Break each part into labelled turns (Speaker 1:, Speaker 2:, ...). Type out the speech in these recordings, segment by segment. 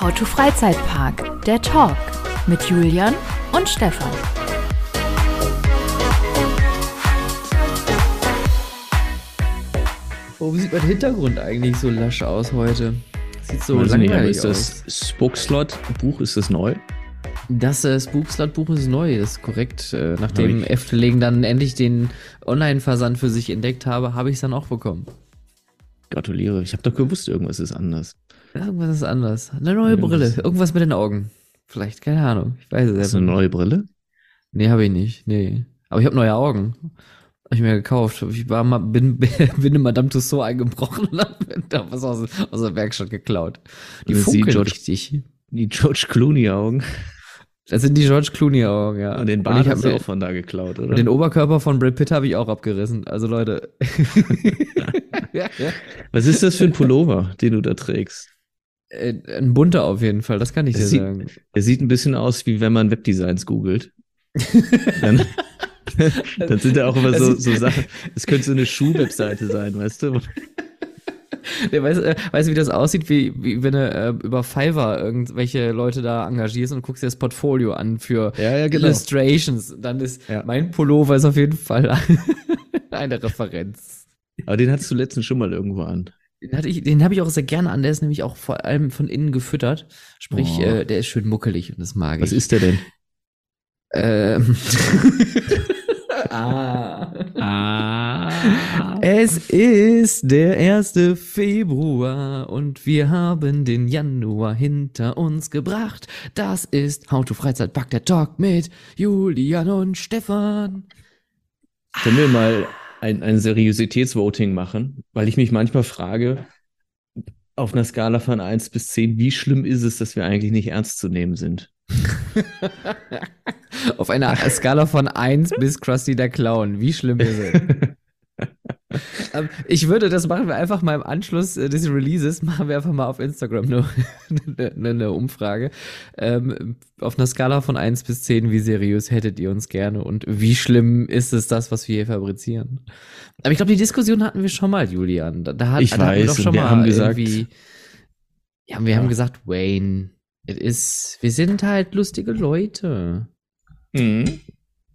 Speaker 1: How to Freizeitpark, der Talk mit Julian und Stefan.
Speaker 2: Warum sieht mein Hintergrund eigentlich so lasch aus heute? Sieht so
Speaker 3: Weiß ich nicht,
Speaker 2: langweilig
Speaker 3: ist das
Speaker 2: aus.
Speaker 3: Spookslot-Buch, ist das neu?
Speaker 2: Das äh, Spookslot-Buch ist neu, ist korrekt. Äh, nachdem
Speaker 3: ich-
Speaker 2: Efteling dann endlich den Online-Versand für sich entdeckt habe, habe ich es dann auch bekommen.
Speaker 3: Gratuliere. Ich habe doch gewusst, irgendwas ist anders.
Speaker 2: Irgendwas ist anders. Eine neue Brille. Irgendwas mit den Augen. Vielleicht, keine Ahnung. Ich weiß es
Speaker 3: Hast du eine neue Brille?
Speaker 2: Nee, habe ich nicht. Nee. Aber ich habe neue Augen. Habe ich mir gekauft. Ich war mal, bin, bin in Madame Tussauds eingebrochen und hab da was aus, aus der Werkstatt geklaut. Die
Speaker 3: Das die
Speaker 2: funkeln
Speaker 3: George-
Speaker 2: richtig.
Speaker 3: Die George Clooney-Augen.
Speaker 2: Das sind die George Clooney Augen, ja.
Speaker 3: Und den
Speaker 2: ich
Speaker 3: Bart
Speaker 2: hab
Speaker 3: hast du auch von da geklaut, oder?
Speaker 2: Und den Oberkörper von Brad Pitt habe ich auch abgerissen. Also Leute. ja, ja.
Speaker 3: Was ist das für ein Pullover, den du da trägst?
Speaker 2: Äh, Ein bunter auf jeden Fall, das kann ich dir
Speaker 3: Das sieht-
Speaker 2: sagen.
Speaker 3: Der sieht ein bisschen aus, wie wenn man Webdesigns googelt. Dann, dann sind da auch immer so, so Sachen. Es könnte so eine Schuh-Webseite sein, weißt du?
Speaker 2: Der weiß, äh, weißt du, wie das aussieht, wie, wie wenn du äh, über Fiverr irgendwelche Leute da engagierst und guckst dir das Portfolio an für
Speaker 3: Ja, ja, genau.
Speaker 2: Illustrations. Dann ist
Speaker 3: Ja.
Speaker 2: mein Pullover ist auf jeden Fall eine Referenz.
Speaker 3: Aber den hattest du letztens schon mal irgendwo an.
Speaker 2: Den, hatte ich, den habe ich auch sehr gerne an. Der ist nämlich auch vor allem von innen gefüttert. Sprich,
Speaker 3: Oh.
Speaker 2: äh, der ist schön muckelig und das mag
Speaker 3: Was
Speaker 2: ich.
Speaker 3: ist der denn?
Speaker 2: Ähm. ah.
Speaker 3: Ah.
Speaker 2: Es ist der 1. Februar und wir haben den Januar hinter uns gebracht. Das ist How to Freizeitpark der Talk mit Julian und Stefan.
Speaker 3: Können wir mal ein, ein Seriositätsvoting machen? Weil ich mich manchmal frage, auf einer Skala von 1 bis 10, wie schlimm ist es, dass wir eigentlich nicht ernst zu nehmen sind?
Speaker 2: Auf einer Skala von 1 bis Krusty der Clown. Wie schlimm ist es? Ähm, Ich würde, das machen wir einfach mal im Anschluss äh, des Releases, machen wir einfach mal auf Instagram eine, eine, eine Umfrage. Ähm, auf einer Skala von 1 bis 10, wie seriös hättet ihr uns gerne und wie schlimm ist es das, was wir hier fabrizieren? Aber ich glaube, die Diskussion hatten wir schon mal, Julian. Da, da,
Speaker 3: Ich
Speaker 2: da hatten wir
Speaker 3: weiß,
Speaker 2: doch schon
Speaker 3: wir
Speaker 2: mal
Speaker 3: haben gesagt-
Speaker 2: irgendwie, ja, wir haben
Speaker 3: Ja.
Speaker 2: gesagt, Wayne, es ist, wir sind halt lustige Leute.
Speaker 3: Mhm.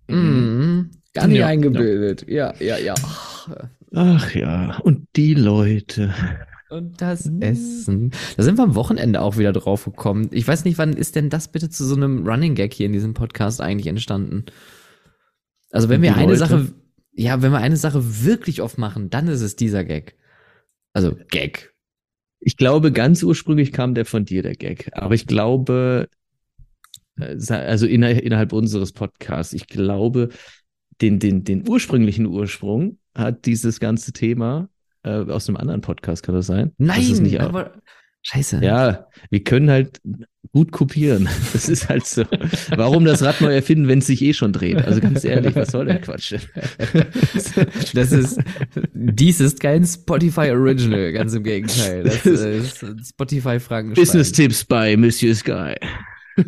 Speaker 2: Mhm. Gar nicht
Speaker 3: Ja,
Speaker 2: eingebildet. Ja, ja, ja.
Speaker 3: Ach ja, und die Leute.
Speaker 2: Und das
Speaker 3: Mhm.
Speaker 2: Essen. Da sind wir am Wochenende auch wieder drauf gekommen. Ich weiß nicht, wann ist denn das bitte zu so einem Running Gag hier in diesem Podcast eigentlich entstanden? Also wenn
Speaker 3: Und
Speaker 2: wir eine
Speaker 3: Leute?
Speaker 2: Sache, ja, wenn wir eine Sache wirklich oft machen, dann ist es dieser Gag. Also Gag.
Speaker 3: Ich glaube, ganz ursprünglich kam der von dir, der Gag. Aber ich glaube, äh, also inner, innerhalb unseres Podcasts, ich glaube, den, den, den ursprünglichen Ursprung hat dieses ganze Thema äh, aus einem anderen Podcast, kann das sein? Das ist
Speaker 2: Nein,
Speaker 3: nicht
Speaker 2: aber scheiße.
Speaker 3: Ja, wir können halt gut kopieren. Das ist halt so. Warum das Rad neu erfinden, wenn es sich eh schon dreht? Also ganz ehrlich, was soll der Quatsch?
Speaker 2: Das ist, dies ist kein Spotify Original, ganz im Gegenteil. Das ist Spotify Fragen.
Speaker 3: Business Tipps bei Monsieur Sky.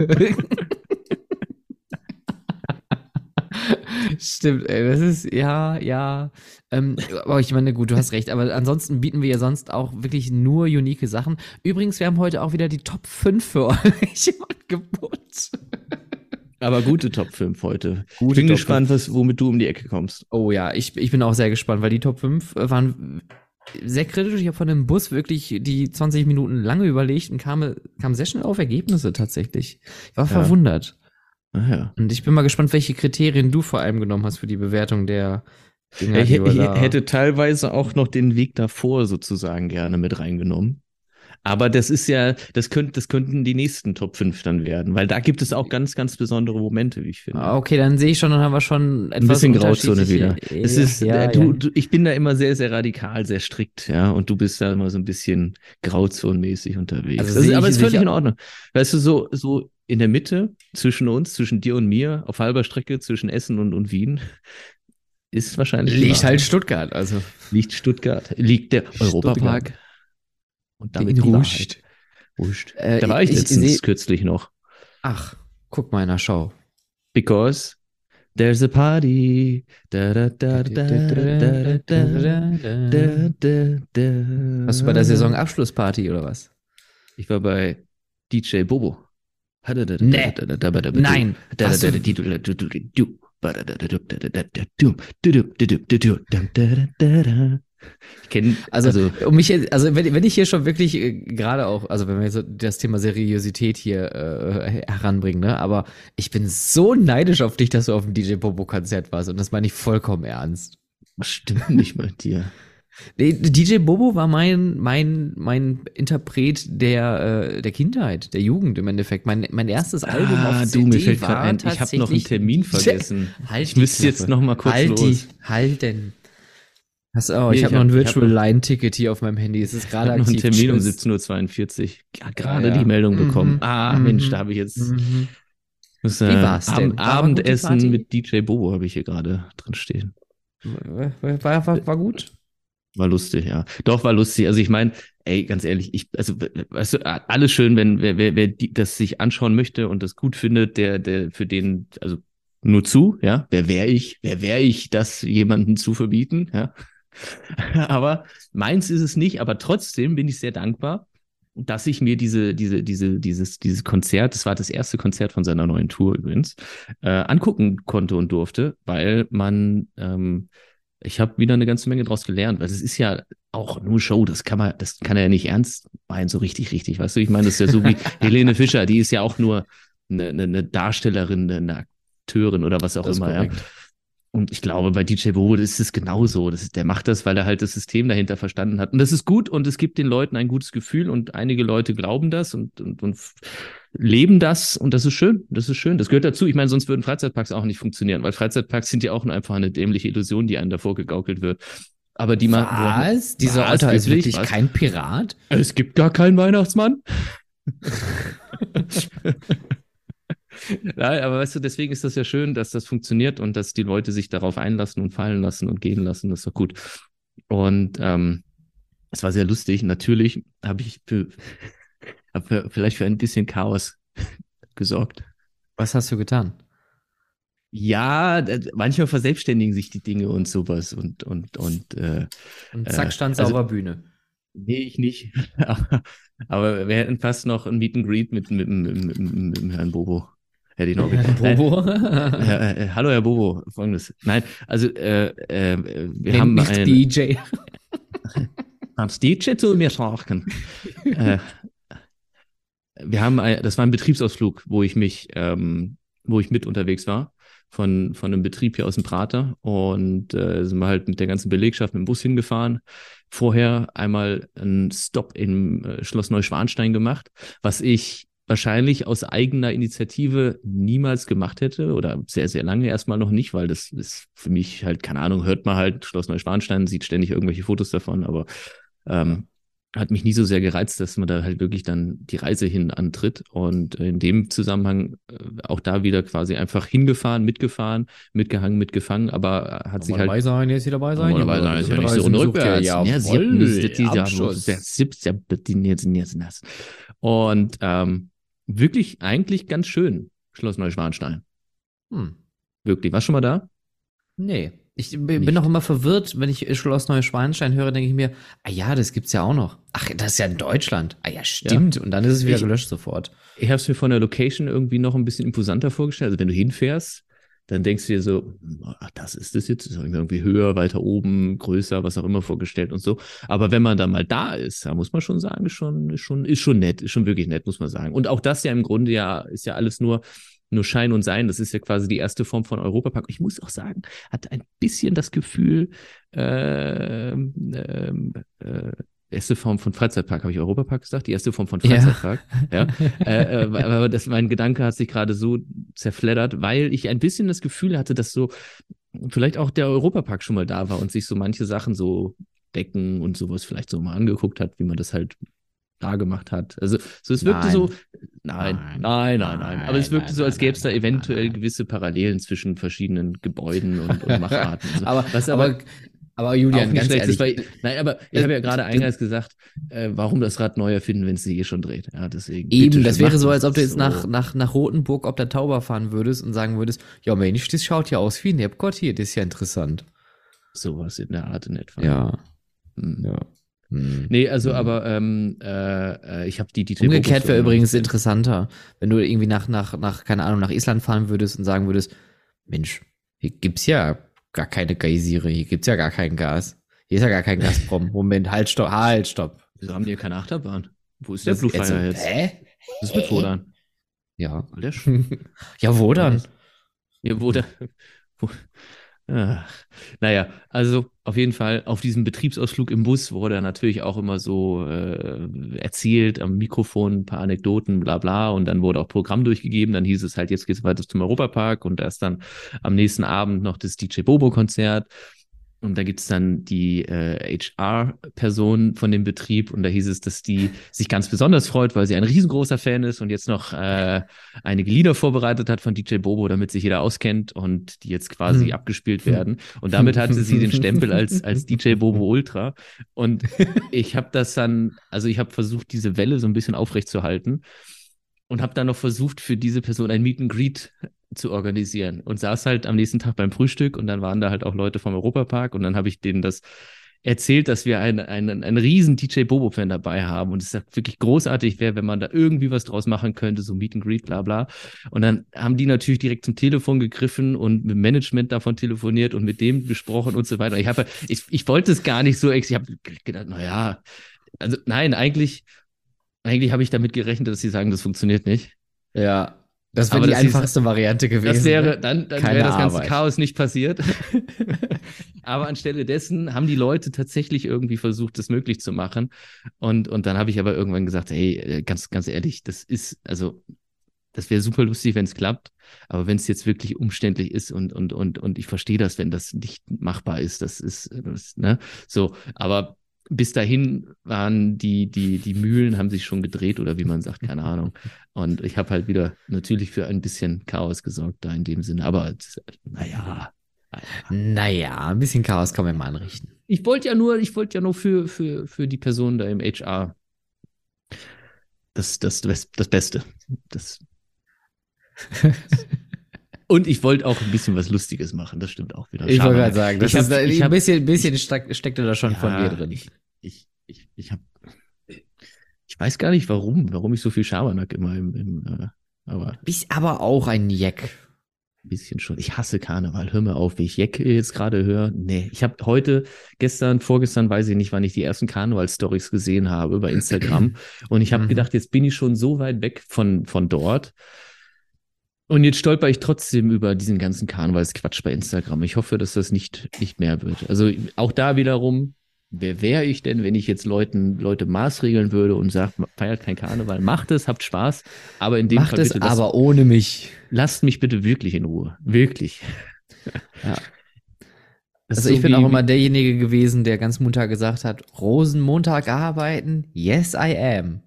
Speaker 2: Stimmt, ey, das ist, ja, ja. Ähm, aber ich meine, gut, du hast recht. Aber ansonsten bieten wir ja sonst auch wirklich nur unique Sachen. Übrigens, wir haben heute auch wieder die Top 5 für euch im Angebot.
Speaker 3: Aber gute Top 5 heute.
Speaker 2: Gute
Speaker 3: ich bin
Speaker 2: Top
Speaker 3: gespannt, was, womit du um die Ecke kommst.
Speaker 2: Oh ja, ich, ich bin auch sehr gespannt, weil die Top 5 waren sehr kritisch. Ich habe von dem Bus wirklich die 20 Minuten lange überlegt und kam, kam sehr schnell auf Ergebnisse tatsächlich. Ich war
Speaker 3: Ja.
Speaker 2: verwundert.
Speaker 3: Ah, ja.
Speaker 2: Und ich bin mal gespannt, welche Kriterien du vor allem genommen hast für die Bewertung der Dinger,
Speaker 3: Ich, ich hätte teilweise auch noch den Weg davor sozusagen gerne mit reingenommen. Aber das ist ja, das, könnt, das könnten die nächsten Top 5 dann werden, weil da gibt es auch ganz, ganz besondere Momente, wie ich finde.
Speaker 2: Ah, Okay, dann sehe ich schon, dann haben wir schon etwas
Speaker 3: Ein bisschen Grauzone wieder. Es ist,
Speaker 2: ja,
Speaker 3: äh, du,
Speaker 2: ja.
Speaker 3: Du, ich bin da immer sehr, sehr radikal, sehr strikt, ja, und du bist da immer so ein bisschen grauzonenmäßig unterwegs.
Speaker 2: Also
Speaker 3: ist,
Speaker 2: sehe
Speaker 3: aber
Speaker 2: ich
Speaker 3: ist völlig in Ordnung. Weißt du, so, so in der Mitte zwischen uns, zwischen dir und mir, auf halber Strecke zwischen Essen und, und Wien, ist wahrscheinlich.
Speaker 2: Liegt halt Stuttgart, also.
Speaker 3: Liegt Stuttgart, liegt der Stuttgart. Europapark. Und damit
Speaker 2: Ruscht.
Speaker 3: Ruscht.
Speaker 2: Äh,
Speaker 3: da war ich,
Speaker 2: ich
Speaker 3: letztens
Speaker 2: ich
Speaker 3: kürzlich noch.
Speaker 2: Ach, guck mal in der Show.
Speaker 3: Because There's a party.
Speaker 2: Warst du bei der Saisonabschlussparty oder was?
Speaker 3: Ich war bei DJ Bobo.
Speaker 2: Nee. Nein.
Speaker 3: Ich kenne,
Speaker 2: Also,
Speaker 3: also,
Speaker 2: um mich, also wenn, wenn ich hier schon wirklich äh, gerade auch, also wenn wir so das Thema Seriosität hier äh, heranbringen, ne, aber ich bin so neidisch auf dich, dass du auf dem DJ Bobo Konzert warst und das meine ich vollkommen ernst.
Speaker 3: was stimmt nicht mit dir?
Speaker 2: DJ Bobo war mein mein mein Interpret der äh, der Kindheit, der Jugend im Endeffekt. Mein mein erstes Album auf
Speaker 3: Ah,
Speaker 2: CD
Speaker 3: du, mir fällt
Speaker 2: war
Speaker 3: ein, ich habe noch einen Termin vergessen.
Speaker 2: Halt
Speaker 3: ich müsste jetzt noch mal kurz
Speaker 2: halt
Speaker 3: los.
Speaker 2: Die, halt denn. Pass auf,
Speaker 3: Nee,
Speaker 2: ich
Speaker 3: ich
Speaker 2: habe noch
Speaker 3: hab-
Speaker 2: ein
Speaker 3: ich hab
Speaker 2: Virtual
Speaker 3: noch-
Speaker 2: Line Ticket hier auf meinem Handy. Es ist
Speaker 3: Ich
Speaker 2: gerade
Speaker 3: habe noch einen
Speaker 2: aktiv.
Speaker 3: Termin um
Speaker 2: Tschüss.
Speaker 3: 17.42 Uhr. Ja, gerade
Speaker 2: Ja, ja.
Speaker 3: die Meldung
Speaker 2: Mhm.
Speaker 3: bekommen. Ah,
Speaker 2: Mhm.
Speaker 3: Mensch, da habe ich jetzt
Speaker 2: Mhm.
Speaker 3: das,
Speaker 2: Wie war's denn?
Speaker 3: Abend,
Speaker 2: War
Speaker 3: Abendessen mit DJ Bobo habe ich hier gerade drin stehen.
Speaker 2: War, war, war gut.
Speaker 3: War lustig, ja. Doch, war lustig. Also ich meine, ey, ganz ehrlich, ich, also, weißt du, alles schön, wenn wer, wer, wer die, das sich anschauen möchte und das gut findet, der, der für den, also nur zu, ja. Wer wäre ich? Wer wäre ich, das jemanden zu verbieten, ja? aber meins ist es nicht, aber trotzdem bin ich sehr dankbar, dass ich mir diese, diese, diese, dieses, dieses Konzert, das war das erste Konzert von seiner neuen Tour übrigens, äh, angucken konnte und durfte, weil man, ähm, ich habe wieder eine ganze Menge draus gelernt, weil es ist ja auch nur Show, das kann man, das kann er ja nicht ernst meinen, so richtig, richtig, weißt du? Ich meine, das ist ja so wie Helene Fischer, die ist ja auch nur eine, eine, eine Darstellerin, eine Akteurin oder was auch immer, ja. Und ich glaube, bei DJ Bobo ist es genauso. Das ist, der macht das, weil er halt das System dahinter verstanden hat. Und das ist gut und es gibt den Leuten ein gutes Gefühl und einige Leute glauben das und, und, und leben das und das ist schön. Das ist schön. Das gehört dazu. Ich meine, sonst würden Freizeitparks auch nicht funktionieren, weil Freizeitparks sind ja auch einfach eine dämliche Illusion, die einem davor gegaukelt wird. Aber die man.
Speaker 2: Was? Dieser
Speaker 3: Was?
Speaker 2: Alter ist
Speaker 3: Wirklich?
Speaker 2: wirklich
Speaker 3: Was?
Speaker 2: kein Pirat?
Speaker 3: Es gibt gar keinen Weihnachtsmann. Nein, aber weißt du, deswegen ist das ja schön, dass das funktioniert und dass die Leute sich darauf einlassen und fallen lassen und gehen lassen. Das ist doch gut. Und ähm, es war sehr lustig. Natürlich habe ich für, hab für, vielleicht für ein bisschen Chaos gesorgt.
Speaker 2: Was hast du getan?
Speaker 3: Ja, manchmal verselbstständigen sich die Dinge und sowas und und und äh,
Speaker 2: Und
Speaker 3: Äh,
Speaker 2: zack, stand
Speaker 3: also-
Speaker 2: sauber Bühne.
Speaker 3: Nee, ich nicht. aber, wir hätten fast noch ein Meet and Greet mit, mit, mit, mit, mit, Herrn Bobo. Hätte ich noch getan. Nein,
Speaker 2: Bobo.
Speaker 3: äh, äh, hallo, Herr Bobo. Folgendes. Nein, also äh, äh, wir
Speaker 2: Nennt
Speaker 3: haben
Speaker 2: mich
Speaker 3: ein...
Speaker 2: DJ.
Speaker 3: Kannst DJ zu mir sagen? äh, wir haben ein, das war ein Betriebsausflug, wo ich mich, ähm, wo ich mit unterwegs war von, von einem Betrieb hier aus dem Prater und äh, sind wir halt mit der ganzen Belegschaft mit dem Bus hingefahren. Vorher einmal einen Stop im äh, Schloss Neuschwanstein gemacht, was ich wahrscheinlich aus eigener Initiative niemals gemacht hätte oder sehr, sehr lange erstmal noch nicht, weil das ist für mich halt, keine Ahnung, hört man halt Schloss Neuschwanstein, sieht ständig irgendwelche Fotos davon, aber ähm, hat mich nie so sehr gereizt, dass man da halt wirklich dann die Reise hin antritt. Und in dem Zusammenhang äh, auch da wieder quasi einfach hingefahren, mitgefahren, mitgehangen, mitgefangen, aber äh, hat sich halt.
Speaker 2: sein, jetzt hier dabei
Speaker 3: Normalerweise ist ja nicht so rückwärts. Ja, jetzt nass. Und ähm, wirklich eigentlich ganz schön, Schloss Neuschwanstein.
Speaker 2: Hm.
Speaker 3: Wirklich. Warst du schon mal da?
Speaker 2: Nee. Ich bin
Speaker 3: Nicht.
Speaker 2: noch immer verwirrt, wenn ich Schloss Neuschwanstein höre, denke ich mir, ah ja, das gibt's ja auch noch. Ach, das ist ja in Deutschland. Ah ja, stimmt. Und dann ist es wieder
Speaker 3: Ich-
Speaker 2: gelöscht sofort.
Speaker 3: Ich habe es mir von der Location irgendwie noch ein bisschen imposanter vorgestellt. Also wenn du hinfährst, dann denkst du dir so, ach, das ist es jetzt, ist irgendwie höher, weiter oben, größer, was auch immer vorgestellt und so. Aber wenn man dann mal da ist, da muss man schon sagen, ist schon, ist schon, ist schon nett, ist schon wirklich nett, muss man sagen. Und auch das ja im Grunde ja, ist ja alles nur, nur Schein und Sein. Das ist ja quasi die erste Form von Europapark. Ich muss auch sagen, hatte ein bisschen das Gefühl, ähm, ähm, äh, erste Form von Freizeitpark, habe ich Europapark gesagt? Die erste Form von
Speaker 2: Ja.
Speaker 3: Freizeitpark. Ja. äh, äh, aber das, mein Gedanke hat sich gerade so zerfleddert, weil ich ein bisschen das Gefühl hatte, dass so vielleicht auch der Europapark schon mal da war und sich so manche Sachen so Decken und sowas vielleicht so mal angeguckt hat, wie man das halt da gemacht hat. Also so es wirkte
Speaker 2: Nein.
Speaker 3: so, nein,
Speaker 2: Nein.
Speaker 3: nein, nein, nein. Aber es wirkte
Speaker 2: nein,
Speaker 3: so, als gäbe es da eventuell gewisse Parallelen zwischen verschiedenen Gebäuden und, und Macharten. so.
Speaker 2: Aber,
Speaker 3: Was
Speaker 2: aber, aber, Julian,
Speaker 3: auch nicht
Speaker 2: ganz
Speaker 3: schlecht ist,
Speaker 2: ehrlich,
Speaker 3: weil, nein, aber ich habe ja gerade eingangs gesagt, äh, warum das Rad neu erfinden, wenn es sich eh schon dreht. Ja, deswegen.
Speaker 2: Eben, das wäre so, als ob du jetzt
Speaker 3: so.
Speaker 2: nach, nach, nach Rotenburg ob der Tauber fahren würdest und sagen würdest, ja Mensch, das schaut ja aus wie ein Epcot hier, das ist ja interessant.
Speaker 3: sowas in der Art in etwa.
Speaker 2: Ja,
Speaker 3: Hm.
Speaker 2: ja. Hm.
Speaker 3: Nee, also
Speaker 2: Mhm.
Speaker 3: aber ähm, äh, äh, ich habe die DJ
Speaker 2: Umgekehrt wäre übrigens interessanter, wenn du irgendwie nach, nach, nach, keine Ahnung, nach Island fahren würdest und sagen würdest, Mensch, hier gibt's ja gar keine Geysire, hier gibt's ja gar kein Gas. Hier ist ja gar kein Gazprom. Moment, halt, stopp, halt, stopp.
Speaker 3: Wieso haben die hier keine Achterbahn? Wo ist der
Speaker 2: Das-
Speaker 3: Blue Fire
Speaker 2: also,
Speaker 3: jetzt?
Speaker 2: Hä?
Speaker 3: Was ist mit Wodan?
Speaker 2: Ja.
Speaker 3: Der
Speaker 2: ja, wo dann?
Speaker 3: Ja, wo der. Wo, ach, naja, also auf jeden Fall auf diesem Betriebsausflug im Bus wurde natürlich auch immer so äh, erzählt am Mikrofon ein paar Anekdoten, bla bla, und dann wurde auch Programm durchgegeben. Dann hieß es halt, jetzt geht's weiter zum Europapark und erst dann am nächsten Abend noch das DJ Bobo-Konzert. Und da gibt's dann die äh, HR-Person von dem Betrieb und da hieß es, dass die sich ganz besonders freut, weil sie ein riesengroßer Fan ist und jetzt noch äh, einige Lieder vorbereitet hat von DJ Bobo, damit sich jeder auskennt und die jetzt quasi
Speaker 2: Hm.
Speaker 3: abgespielt werden. Und damit hatte sie den Stempel als, als DJ Bobo Ultra. Und ich habe das dann, also ich habe versucht, diese Welle so ein bisschen aufrechtzuerhalten und habe dann noch versucht, für diese Person ein Meet and Greet zu organisieren und saß halt am nächsten Tag beim Frühstück und dann waren da halt auch Leute vom Europapark und dann habe ich denen das erzählt, dass wir einen, einen, einen riesen DJ Bobo-Fan dabei haben und es wirklich großartig wäre, wenn man da irgendwie was draus machen könnte, so Meet and Greet, bla bla. Und dann haben die natürlich direkt zum Telefon gegriffen und mit Management davon telefoniert und mit dem besprochen und so weiter. Ich habe, ich, ich wollte es gar nicht so, ich habe gedacht, na ja, also nein, eigentlich, eigentlich habe ich damit gerechnet, dass sie sagen, das funktioniert nicht.
Speaker 2: Ja. Das wäre die
Speaker 3: das ist-
Speaker 2: einfachste Variante gewesen.
Speaker 3: Das wäre,
Speaker 2: ne?
Speaker 3: dann, dann wäre das ganze
Speaker 2: Arbeit.
Speaker 3: Chaos nicht passiert. aber anstelle dessen haben die Leute tatsächlich irgendwie versucht, das möglich zu machen. Und, und dann habe ich aber irgendwann gesagt, hey, äh, ganz, ganz ehrlich, das ist, also, das wäre super lustig, wenn es klappt. Aber wenn es jetzt wirklich umständlich ist und, und, und, und ich verstehe das, wenn das nicht machbar ist, das ist, das, ne, so. Aber bis dahin waren die, die, die Mühlen haben sich schon gedreht oder wie man sagt, keine Ahnung. Und ich habe halt wieder natürlich für ein bisschen Chaos gesorgt da in dem Sinne. Aber naja,
Speaker 2: Naja, ein bisschen Chaos kann man mal anrichten.
Speaker 3: ich wollte ja nur, ich wollte ja nur für, für, für die Person da im HR das, das, das, das Beste. Das. Und ich wollte auch ein bisschen was Lustiges machen, das stimmt auch wieder.
Speaker 2: Ich wollte gerade sagen, das
Speaker 3: Ich
Speaker 2: ist
Speaker 3: hab- ich
Speaker 2: ein
Speaker 3: hab-
Speaker 2: bisschen, bisschen steck, steckte da schon von
Speaker 3: Ja,
Speaker 2: dir drin.
Speaker 3: Ich, ich, ich, ich habe, ich weiß gar nicht warum, warum ich so viel Schabernack immer im, im äh, aber
Speaker 2: Bist aber auch ein Jack.
Speaker 3: ein bisschen schon. Ich hasse Karneval. Hör mir auf, wie ich Jack jetzt gerade höre. Nee, ich habe heute, gestern, vorgestern, weiß ich nicht, wann ich die ersten Karneval-Stories gesehen habe bei Instagram. Und ich habe
Speaker 2: Mhm.
Speaker 3: gedacht, jetzt bin ich schon so weit weg von, von dort. Und jetzt stolper ich trotzdem über diesen ganzen Karnevalsquatsch bei Instagram. Ich hoffe, dass das nicht, nicht mehr wird. Also auch da wiederum, wer wäre ich denn, wenn ich jetzt Leuten, Leute maßregeln würde und sage, feiert kein Karneval, macht es, habt Spaß, aber in dem
Speaker 2: Macht
Speaker 3: Fall
Speaker 2: es
Speaker 3: bitte lasst-
Speaker 2: aber ohne mich.
Speaker 3: lasst mich bitte wirklich in Ruhe. Wirklich.
Speaker 2: Ja. Also ich bin auch immer derjenige gewesen, der ganz munter gesagt hat, Rosenmontag arbeiten? Yes, I am.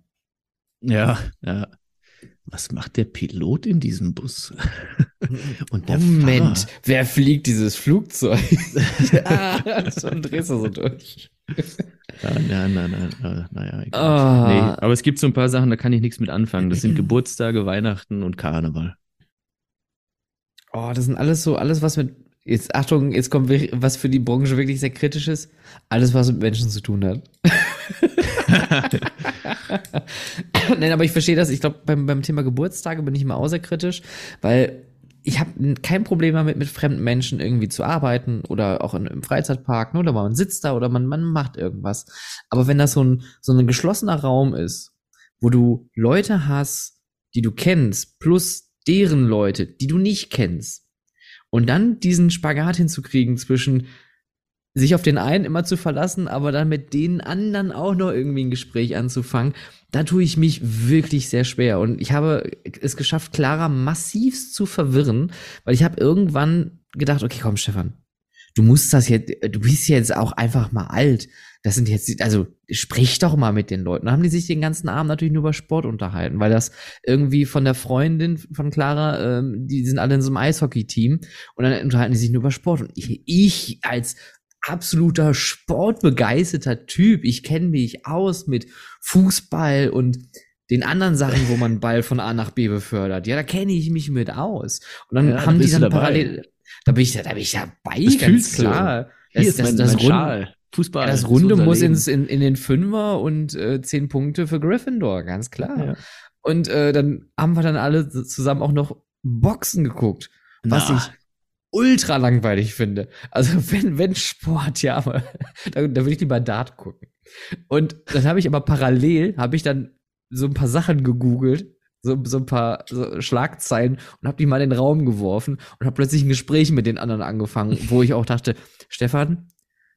Speaker 3: Ja, ja. Was macht der Pilot in diesem Bus? Und der
Speaker 2: Moment,
Speaker 3: Fahrer?
Speaker 2: wer fliegt dieses Flugzeug? ah, schon drehst du so durch.
Speaker 3: Nein, nein, nein, naja, egal. Nee, aber es gibt so ein paar Sachen, da kann ich nichts mit anfangen. Das sind Geburtstage, Weihnachten und Karneval.
Speaker 2: Oh, das sind alles so, alles was mit, jetzt Achtung, jetzt kommt was für die Branche wirklich sehr kritisch ist. Alles, was mit Menschen zu tun hat. Nein, aber ich verstehe das. Ich glaube, beim, beim Thema Geburtstage bin ich immer auch sehr kritisch, weil ich habe kein Problem damit, mit fremden Menschen irgendwie zu arbeiten oder auch in, im Freizeitpark, ne, oder man sitzt da oder man, man macht irgendwas. Aber wenn das so ein, so ein geschlossener Raum ist, wo du Leute hast, die du kennst, plus deren Leute, die du nicht kennst, und dann diesen Spagat hinzukriegen zwischen sich auf den einen immer zu verlassen, aber dann mit den anderen auch noch irgendwie ein Gespräch anzufangen, da tue ich mich wirklich sehr schwer. Und ich habe es geschafft, Clara massivst zu verwirren, weil ich habe irgendwann gedacht, okay, komm, Stefan, du musst das jetzt, du bist jetzt auch einfach mal alt. Das sind jetzt, also sprich doch mal mit den Leuten. Da haben die sich den ganzen Abend natürlich nur über Sport unterhalten, weil das irgendwie von der Freundin von Clara, ähm, die sind alle in so einem Eishockey-Team und dann unterhalten die sich nur über Sport. Und ich, ich als absoluter sportbegeisterter Typ, ich kenne mich aus mit Fußball und den anderen Sachen, wo man Ball von A nach B befördert. Ja, da kenne ich mich mit aus. Und dann
Speaker 3: Ja, da
Speaker 2: haben die dann parallel, da bin ich, da bin ich dabei,
Speaker 3: Das
Speaker 2: ganz
Speaker 3: fühlst du.
Speaker 2: klar.
Speaker 3: Hier
Speaker 2: Das-
Speaker 3: ist
Speaker 2: das-
Speaker 3: mein,
Speaker 2: das
Speaker 3: mein
Speaker 2: Rund-
Speaker 3: Schal. Fußball.
Speaker 2: Ja, das Runde muss ins, in, in den Fünfer und äh, zehn Punkte für Gryffindor, ganz klar.
Speaker 3: Ja.
Speaker 2: Und äh, dann haben wir dann alle zusammen auch noch Boxen geguckt, was
Speaker 3: Na.
Speaker 2: ich ultra langweilig finde. Also wenn, wenn Sport, ja, aber da, da würde ich lieber Dart gucken. Und dann habe ich aber parallel, habe ich dann so ein paar Sachen gegoogelt, so, so ein paar so Schlagzeilen und habe die mal in den Raum geworfen und habe plötzlich ein Gespräch mit den anderen angefangen, wo ich auch dachte, Stefan,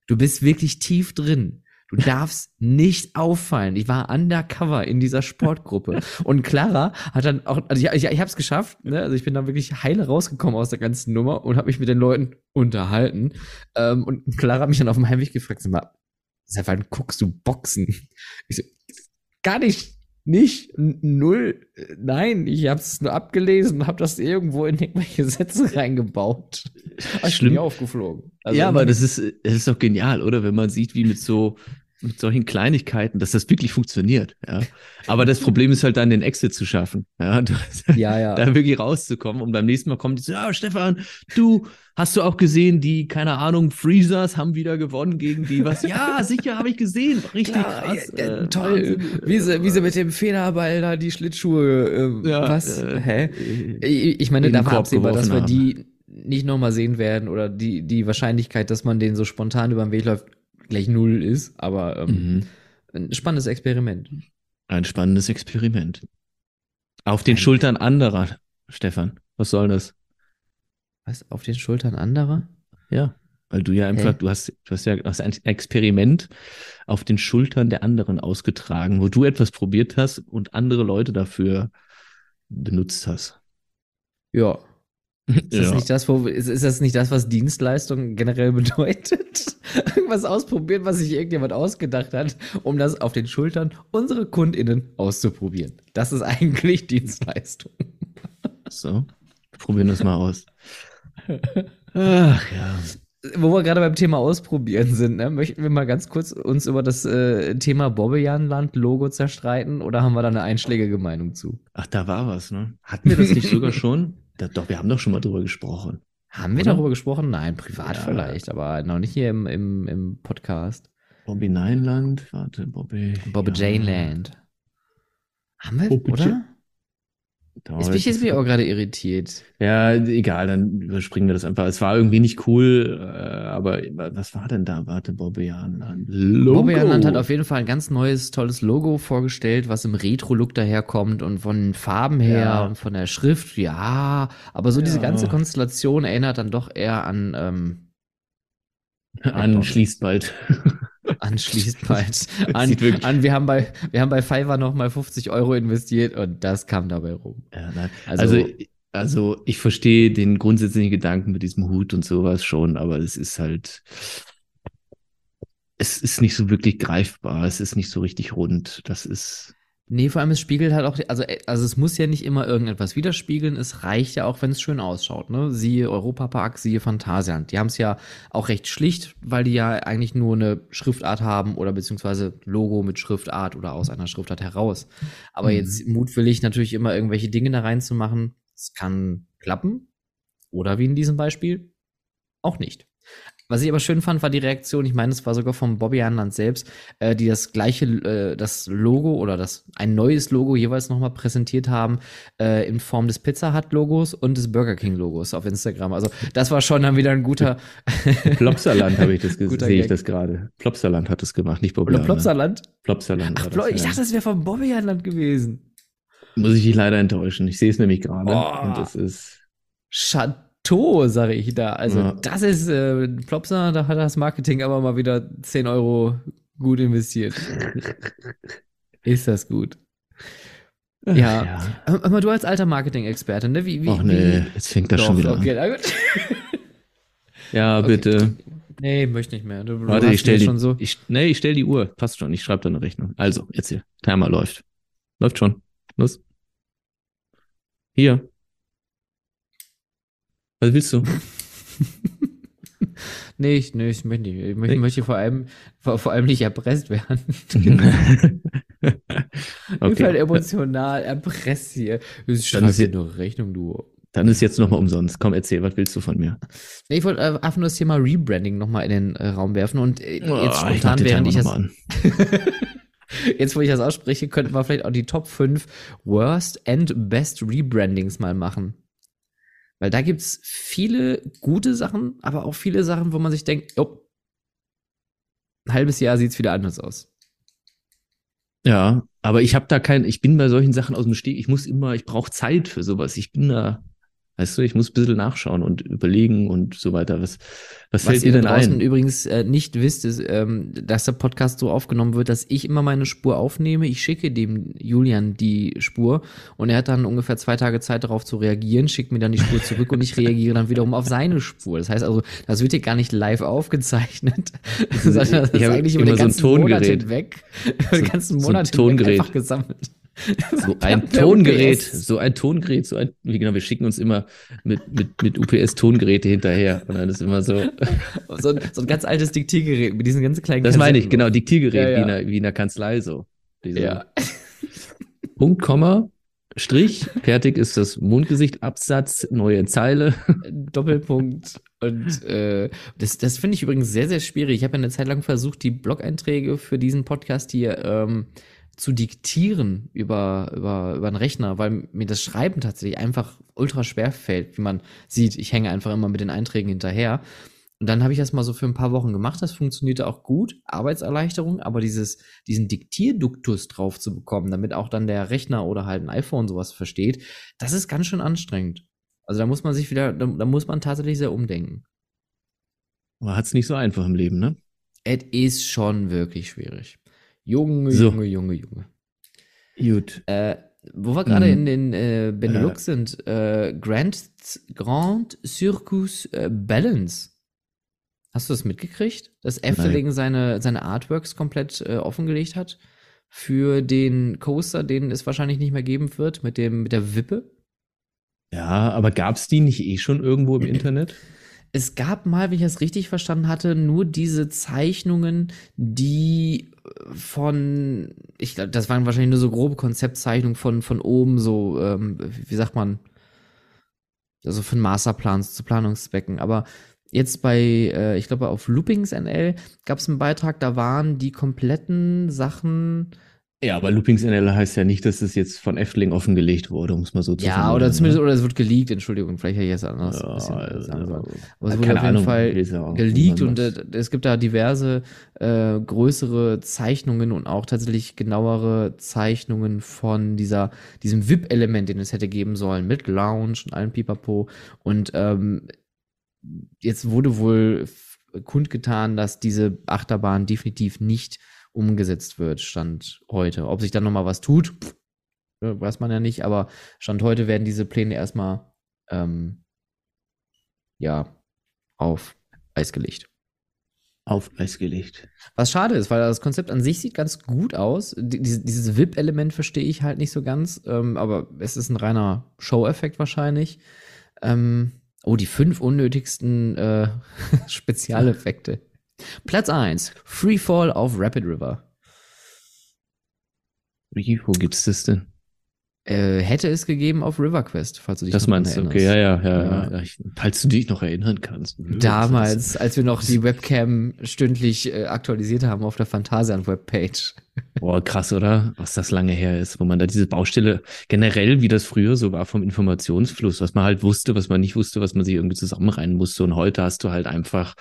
Speaker 2: du bist wirklich tief drin. Du darfst nicht auffallen. Ich war undercover in dieser Sportgruppe. Und Clara hat dann auch, also ich, ich, ich habe es geschafft, ne? also ich bin dann wirklich heile rausgekommen aus der ganzen Nummer und habe mich mit den Leuten unterhalten. Ähm, und Clara hat mich dann auf dem Heimweg gefragt, sag mal, seit wann guckst du Boxen? Ich so, gar nicht, nicht, null, nein, ich habe es nur abgelesen und habe das irgendwo in irgendwelche Sätze reingebaut.
Speaker 3: Schlimm.
Speaker 2: aufgeflogen. Also,
Speaker 3: ja, aber das ist, das ist doch genial, oder? Wenn man sieht, wie mit so, mit solchen Kleinigkeiten, dass das wirklich funktioniert. Ja. Aber das Problem ist halt dann, den Exit zu schaffen. Ja,
Speaker 2: ja, ja.
Speaker 3: da wirklich rauszukommen. Und beim nächsten Mal kommt die so, ja, Stefan, du, hast du auch gesehen, die, keine Ahnung, Freezers haben wieder gewonnen gegen die was? Ja, sicher, habe ich gesehen. Richtig
Speaker 2: Klar,
Speaker 3: krass.
Speaker 2: ja,
Speaker 3: äh,
Speaker 2: toll.
Speaker 3: Wahnsinn.
Speaker 2: Wie sie, wie sie mit dem Federball da die Schlittschuhe, äh,
Speaker 3: Ja,
Speaker 2: was?
Speaker 3: äh,
Speaker 2: Hä?
Speaker 3: äh,
Speaker 2: Ich, ich meine,
Speaker 3: in
Speaker 2: da
Speaker 3: den
Speaker 2: war absehbar, dass wir
Speaker 3: geworfen
Speaker 2: die nicht nochmal sehen werden oder die, die Wahrscheinlichkeit, dass man denen so spontan über den Weg läuft, gleich null ist. Aber ähm,
Speaker 3: Mhm.
Speaker 2: ein spannendes Experiment.
Speaker 3: Ein spannendes Experiment. Auf den Schultern anderer, Stefan. Was soll das?
Speaker 2: Was? Auf den Schultern anderer?
Speaker 3: Ja, weil du ja einfach,
Speaker 2: Hä?
Speaker 3: du hast, du hast ja hast ein Experiment auf den Schultern der anderen ausgetragen, wo du etwas probiert hast und andere Leute dafür benutzt hast.
Speaker 2: Ja. Ist das,
Speaker 3: Ja.
Speaker 2: nicht das, wo, ist, ist das nicht das, was Dienstleistung generell bedeutet? Irgendwas ausprobieren, was sich irgendjemand ausgedacht hat, um das auf den Schultern unserer KundInnen auszuprobieren. Das ist eigentlich Dienstleistung.
Speaker 3: So, wir probieren das mal aus. Ach ja.
Speaker 2: Wo wir gerade beim Thema Ausprobieren sind, ne, möchten wir mal ganz kurz uns über das äh, Thema Bobbejahnland-Logo zerstreiten oder haben wir da eine einschlägige Meinung zu?
Speaker 3: Ach, da war was, ne? Hatten wir das nicht sogar schon? Doch, wir haben doch schon mal drüber gesprochen.
Speaker 2: Haben wir
Speaker 3: Oder?
Speaker 2: darüber gesprochen? Nein, privat
Speaker 3: Ja.
Speaker 2: vielleicht, aber noch nicht hier im, im, im Podcast.
Speaker 3: Bobby Neinland, warte, Bobby.
Speaker 2: Bobby
Speaker 3: ja.
Speaker 2: Jane Land. Haben wir,
Speaker 3: Bobby
Speaker 2: oder?
Speaker 3: Ja- Da
Speaker 2: Jetzt bin ich jetzt bin ich auch gerade irritiert.
Speaker 3: Ja, egal, dann überspringen wir das einfach. Es war irgendwie nicht cool, äh, aber was war denn da? Warte, Bobby Janland. Logo.
Speaker 2: Bobby Land hat auf jeden Fall ein ganz neues, tolles Logo vorgestellt, was im Retro-Look daherkommt und von den Farben her
Speaker 3: Ja.
Speaker 2: und von der Schrift, ja. Aber so diese
Speaker 3: Ja.
Speaker 2: ganze Konstellation erinnert dann doch eher an, ähm,
Speaker 3: An schließt bald.
Speaker 2: Anschließt bald. An, an, wir haben bei, wir haben bei Fiverr nochmal 50 Euro investiert und das kam dabei rum.
Speaker 3: Ja.
Speaker 2: Also-
Speaker 3: Also, also, ich verstehe den grundsätzlichen Gedanken mit diesem Hut und sowas schon, aber es ist halt, es ist nicht so wirklich greifbar. Es ist nicht so richtig rund. Das ist,
Speaker 2: Nee, vor allem es spiegelt halt auch, also, äh, also es muss ja nicht immer irgendetwas widerspiegeln, es reicht ja auch, wenn es schön ausschaut, ne? Siehe Europapark, siehe Phantasialand. Die haben es ja auch recht schlicht, weil die ja eigentlich nur eine Schriftart haben oder beziehungsweise Logo mit Schriftart oder aus einer Schriftart heraus. Aber
Speaker 3: Mhm.
Speaker 2: jetzt mutwillig natürlich immer irgendwelche Dinge da reinzumachen, es kann klappen. Oder wie in diesem Beispiel, auch nicht. Was ich aber schön fand, war die Reaktion, ich meine, es war sogar vom Bobby Anland selbst, äh, die das gleiche, äh, das Logo oder das ein neues Logo jeweils nochmal präsentiert haben, äh, in Form des Pizza Hut Logos und des Burger King Logos auf Instagram. Also das war schon dann wieder ein guter
Speaker 3: Plopsaland habe ich das gesehen, sehe ich das gerade. Plopsaland hat das gemacht, nicht Bobby.
Speaker 2: oder. Plopsaland.
Speaker 3: Plopsaland.
Speaker 2: Ach,
Speaker 3: das,
Speaker 2: ich dachte, das wäre vom Bobby Anland gewesen.
Speaker 3: Muss ich dich leider enttäuschen. Ich sehe es nämlich gerade.
Speaker 2: Oh.
Speaker 3: Und es ist.
Speaker 2: Chateau, sage ich da. Also
Speaker 3: Ja.
Speaker 2: das ist äh, Plopsa, da hat das Marketing aber mal wieder 10 Euro gut investiert. Ist das gut.
Speaker 3: Ach,
Speaker 2: Ja. Aber du als alter Marketing-Experte, ne? Wie, wie,
Speaker 3: Ach nee,
Speaker 2: wie?
Speaker 3: jetzt fängt das
Speaker 2: Doch,
Speaker 3: schon wieder
Speaker 2: okay,
Speaker 3: an.
Speaker 2: gut.
Speaker 3: Ja,
Speaker 2: Okay.
Speaker 3: bitte.
Speaker 2: Nee, möchte nicht mehr. Du, du
Speaker 3: Warte, ich stell die,
Speaker 2: schon so.
Speaker 3: ich, nee, ich stell die Uhr. Passt schon. Ich schreibe da eine Rechnung. Also, jetzt hier. Timer läuft. Läuft schon. Los. Hier. Was willst du?
Speaker 2: Nee, ich, nee, ich möchte nicht. Ich möchte, möchte vor allem, vor, vor allem nicht erpresst werden. Ich bin halt
Speaker 3: okay.
Speaker 2: emotional erpresst hier. Ich
Speaker 3: Dann
Speaker 2: schreibe
Speaker 3: ist
Speaker 2: dir nur Rechnung, du.
Speaker 3: Dann ist jetzt nochmal umsonst. Komm, erzähl, was willst du von mir?
Speaker 2: Nee, ich wollte äh, einfach nur das Thema Rebranding nochmal in den äh, Raum werfen und äh,
Speaker 3: Oh,
Speaker 2: jetzt
Speaker 3: ich
Speaker 2: spontan,
Speaker 3: den
Speaker 2: während ich das, jetzt wo ich das ausspreche, könnten wir vielleicht auch die Top 5 Worst and Best Rebrandings mal machen. Weil da gibt's viele gute Sachen, aber auch viele Sachen, wo man sich denkt, oh, ein halbes Jahr sieht's wieder anders aus.
Speaker 3: Ja, aber ich habe da kein, ich bin bei solchen Sachen aus dem Steg, ich muss immer, ich brauche Zeit für sowas. Ich bin da, weißt du, ich muss ein bisschen nachschauen und überlegen und so weiter. Was, was, fällt
Speaker 2: Was
Speaker 3: dir
Speaker 2: ihr
Speaker 3: denn
Speaker 2: draußen
Speaker 3: ein?
Speaker 2: übrigens äh, nicht wisst, ist, ähm, dass der Podcast so aufgenommen wird, dass ich immer meine Spur aufnehme. Ich schicke dem Julian die Spur und er hat dann ungefähr zwei Tage Zeit darauf zu reagieren, schickt mir dann die Spur zurück und ich reagiere dann wiederum auf seine Spur. Das heißt also, das wird hier gar nicht live aufgezeichnet, sondern das
Speaker 3: ich
Speaker 2: ist eigentlich über den
Speaker 3: immer so ein
Speaker 2: ganzen Monat
Speaker 3: Tongerät.
Speaker 2: hinweg, über den ganzen
Speaker 3: so ein
Speaker 2: Monat hinweg
Speaker 3: Tongerät.
Speaker 2: einfach gesammelt.
Speaker 3: So ein Tongerät, so ein Tongerät, so ein, wie genau, wir schicken uns immer mit, mit, mit UPS-Tongeräte hinterher. Und dann ist immer so,
Speaker 2: So ein, so ein ganz altes Diktiergerät mit diesen ganz kleinen
Speaker 3: das meine ich,
Speaker 2: Kassetten
Speaker 3: genau. Diktiergerät,
Speaker 2: Ja, ja.
Speaker 3: Wie, in der, wie in der Kanzlei so. Diese
Speaker 2: Ja.
Speaker 3: Punkt, Komma, Strich, fertig ist das Mondgesicht, Absatz, neue Zeile.
Speaker 2: Doppelpunkt. Und äh, das, das finde ich übrigens sehr, sehr schwierig. Ich habe ja eine Zeit lang versucht, die Blog-Einträge für diesen Podcast hier ähm, zu diktieren über, über, über einen Rechner, weil mir das Schreiben tatsächlich einfach ultra schwer fällt. Wie man sieht, ich hänge einfach immer mit den Einträgen hinterher. Und dann habe ich das mal so für ein paar Wochen gemacht. Das funktionierte auch gut. Arbeitserleichterung. Aber dieses, diesen Diktierduktus drauf zu bekommen, damit auch dann der Rechner oder halt ein iPhone sowas versteht, das ist ganz schön anstrengend. Also da muss man sich wieder, da, da muss man tatsächlich sehr umdenken.
Speaker 3: Aber hat's nicht so einfach im Leben, ne?
Speaker 2: Es ist schon wirklich schwierig. Junge,
Speaker 3: So.
Speaker 2: Junge, Junge, Junge.
Speaker 3: Gut.
Speaker 2: Äh, wo wir gerade
Speaker 3: Mhm.
Speaker 2: in den äh, Benelux sind, äh, Grand, Grand Circus äh, Balance. Hast du das mitgekriegt? Dass Efteling seine, seine Artworks komplett äh, offengelegt hat für den Coaster, den es wahrscheinlich nicht mehr geben wird, mit dem, mit der Wippe?
Speaker 3: Ja, aber gab's die nicht eh schon irgendwo im Internet?
Speaker 2: Es gab mal, wenn ich das richtig verstanden hatte, nur diese Zeichnungen, die äh, von, ich glaube, das waren wahrscheinlich nur so grobe Konzeptzeichnungen von, von oben, so, ähm, wie sagt man, also von Masterplans zu Planungszwecken. Aber jetzt bei, äh, ich glaube, auf Loopings NL gab es einen Beitrag, da waren die kompletten Sachen,
Speaker 3: Ja, aber Loopings NL heißt ja nicht, dass es jetzt von Efteling offengelegt wurde, um es mal so zu
Speaker 2: ja,
Speaker 3: formulieren,
Speaker 2: oder zumindest,
Speaker 3: ne?
Speaker 2: oder es wird geleakt, Entschuldigung, vielleicht hätte ich jetzt anders ein
Speaker 3: Ja,
Speaker 2: bisschen
Speaker 3: also,
Speaker 2: sagen sollen. Aber es wurde auf jeden
Speaker 3: Ahnung,
Speaker 2: Fall
Speaker 3: ja
Speaker 2: geleakt und äh, es gibt da diverse äh, größere Zeichnungen und auch tatsächlich genauere Zeichnungen von dieser, diesem VIP-Element, den es hätte geben sollen, mit Lounge und allem Pipapo. Und ähm, jetzt wurde wohl kundgetan, dass diese Achterbahn definitiv nicht umgesetzt wird, Stand heute. Ob sich dann nochmal was tut, äh, weiß man ja nicht, aber Stand heute werden diese Pläne erstmal ähm, ja auf Eis gelegt.
Speaker 3: auf Eis gelegt.
Speaker 2: Was schade ist, weil das Konzept an sich sieht ganz gut aus. Die- Dieses, dieses VIP-Element verstehe ich halt nicht so ganz, ähm, aber es ist ein reiner Show-Effekt wahrscheinlich. Ähm, oh, die fünf unnötigsten äh, Spezialeffekte. Platz 1, Freefall auf Rapid River.
Speaker 3: Wo gibt's das denn?
Speaker 2: Äh, hätte es gegeben auf River Quest, falls du dich
Speaker 3: Das
Speaker 2: noch
Speaker 3: meinst du,
Speaker 2: erinnerst.
Speaker 3: okay, ja, ja, ja,
Speaker 2: Ja.
Speaker 3: falls du dich noch erinnern kannst.
Speaker 2: Damals, als wir noch die Webcam stündlich äh, aktualisiert haben auf der Phantasian-Webpage.
Speaker 3: Boah, krass, oder? Was das lange her ist, wo man da diese Baustelle generell, wie das früher so war vom Informationsfluss, was man halt wusste, was man nicht wusste, was man sich irgendwie zusammenreihen musste. Und heute hast du halt einfach